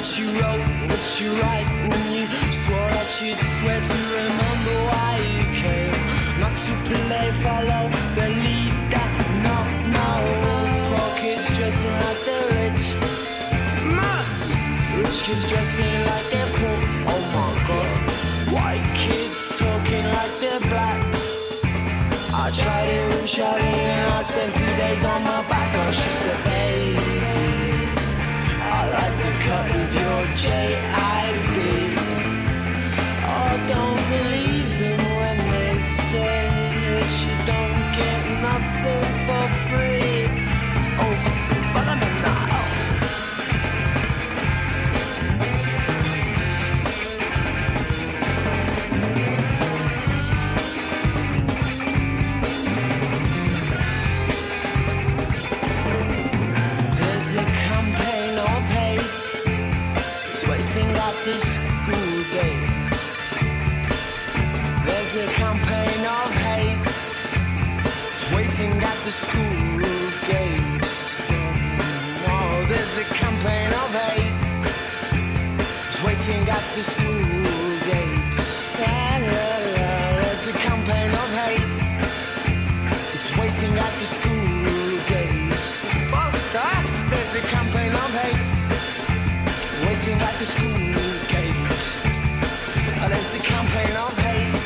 What you wrote, what you write when you swore that you'd swear to remember why you came. Not to play, follow the leader. No, no. Poor kids dressing like they're rich. Mad! Rich kids dressing like they're poor. Oh my god. White kids talking like they're black. I tried it with Charlie and I spent three days on my back. Oh, she said, shade. A campaign of hate. It's waiting at the school gate. Oh, there's a campaign of hate. It's waiting at the school gate. La, la, la. There's a campaign of hate. It's waiting at the school gates. Buster, there's a campaign of hate. Waiting at the school gates. There's a campaign of hate.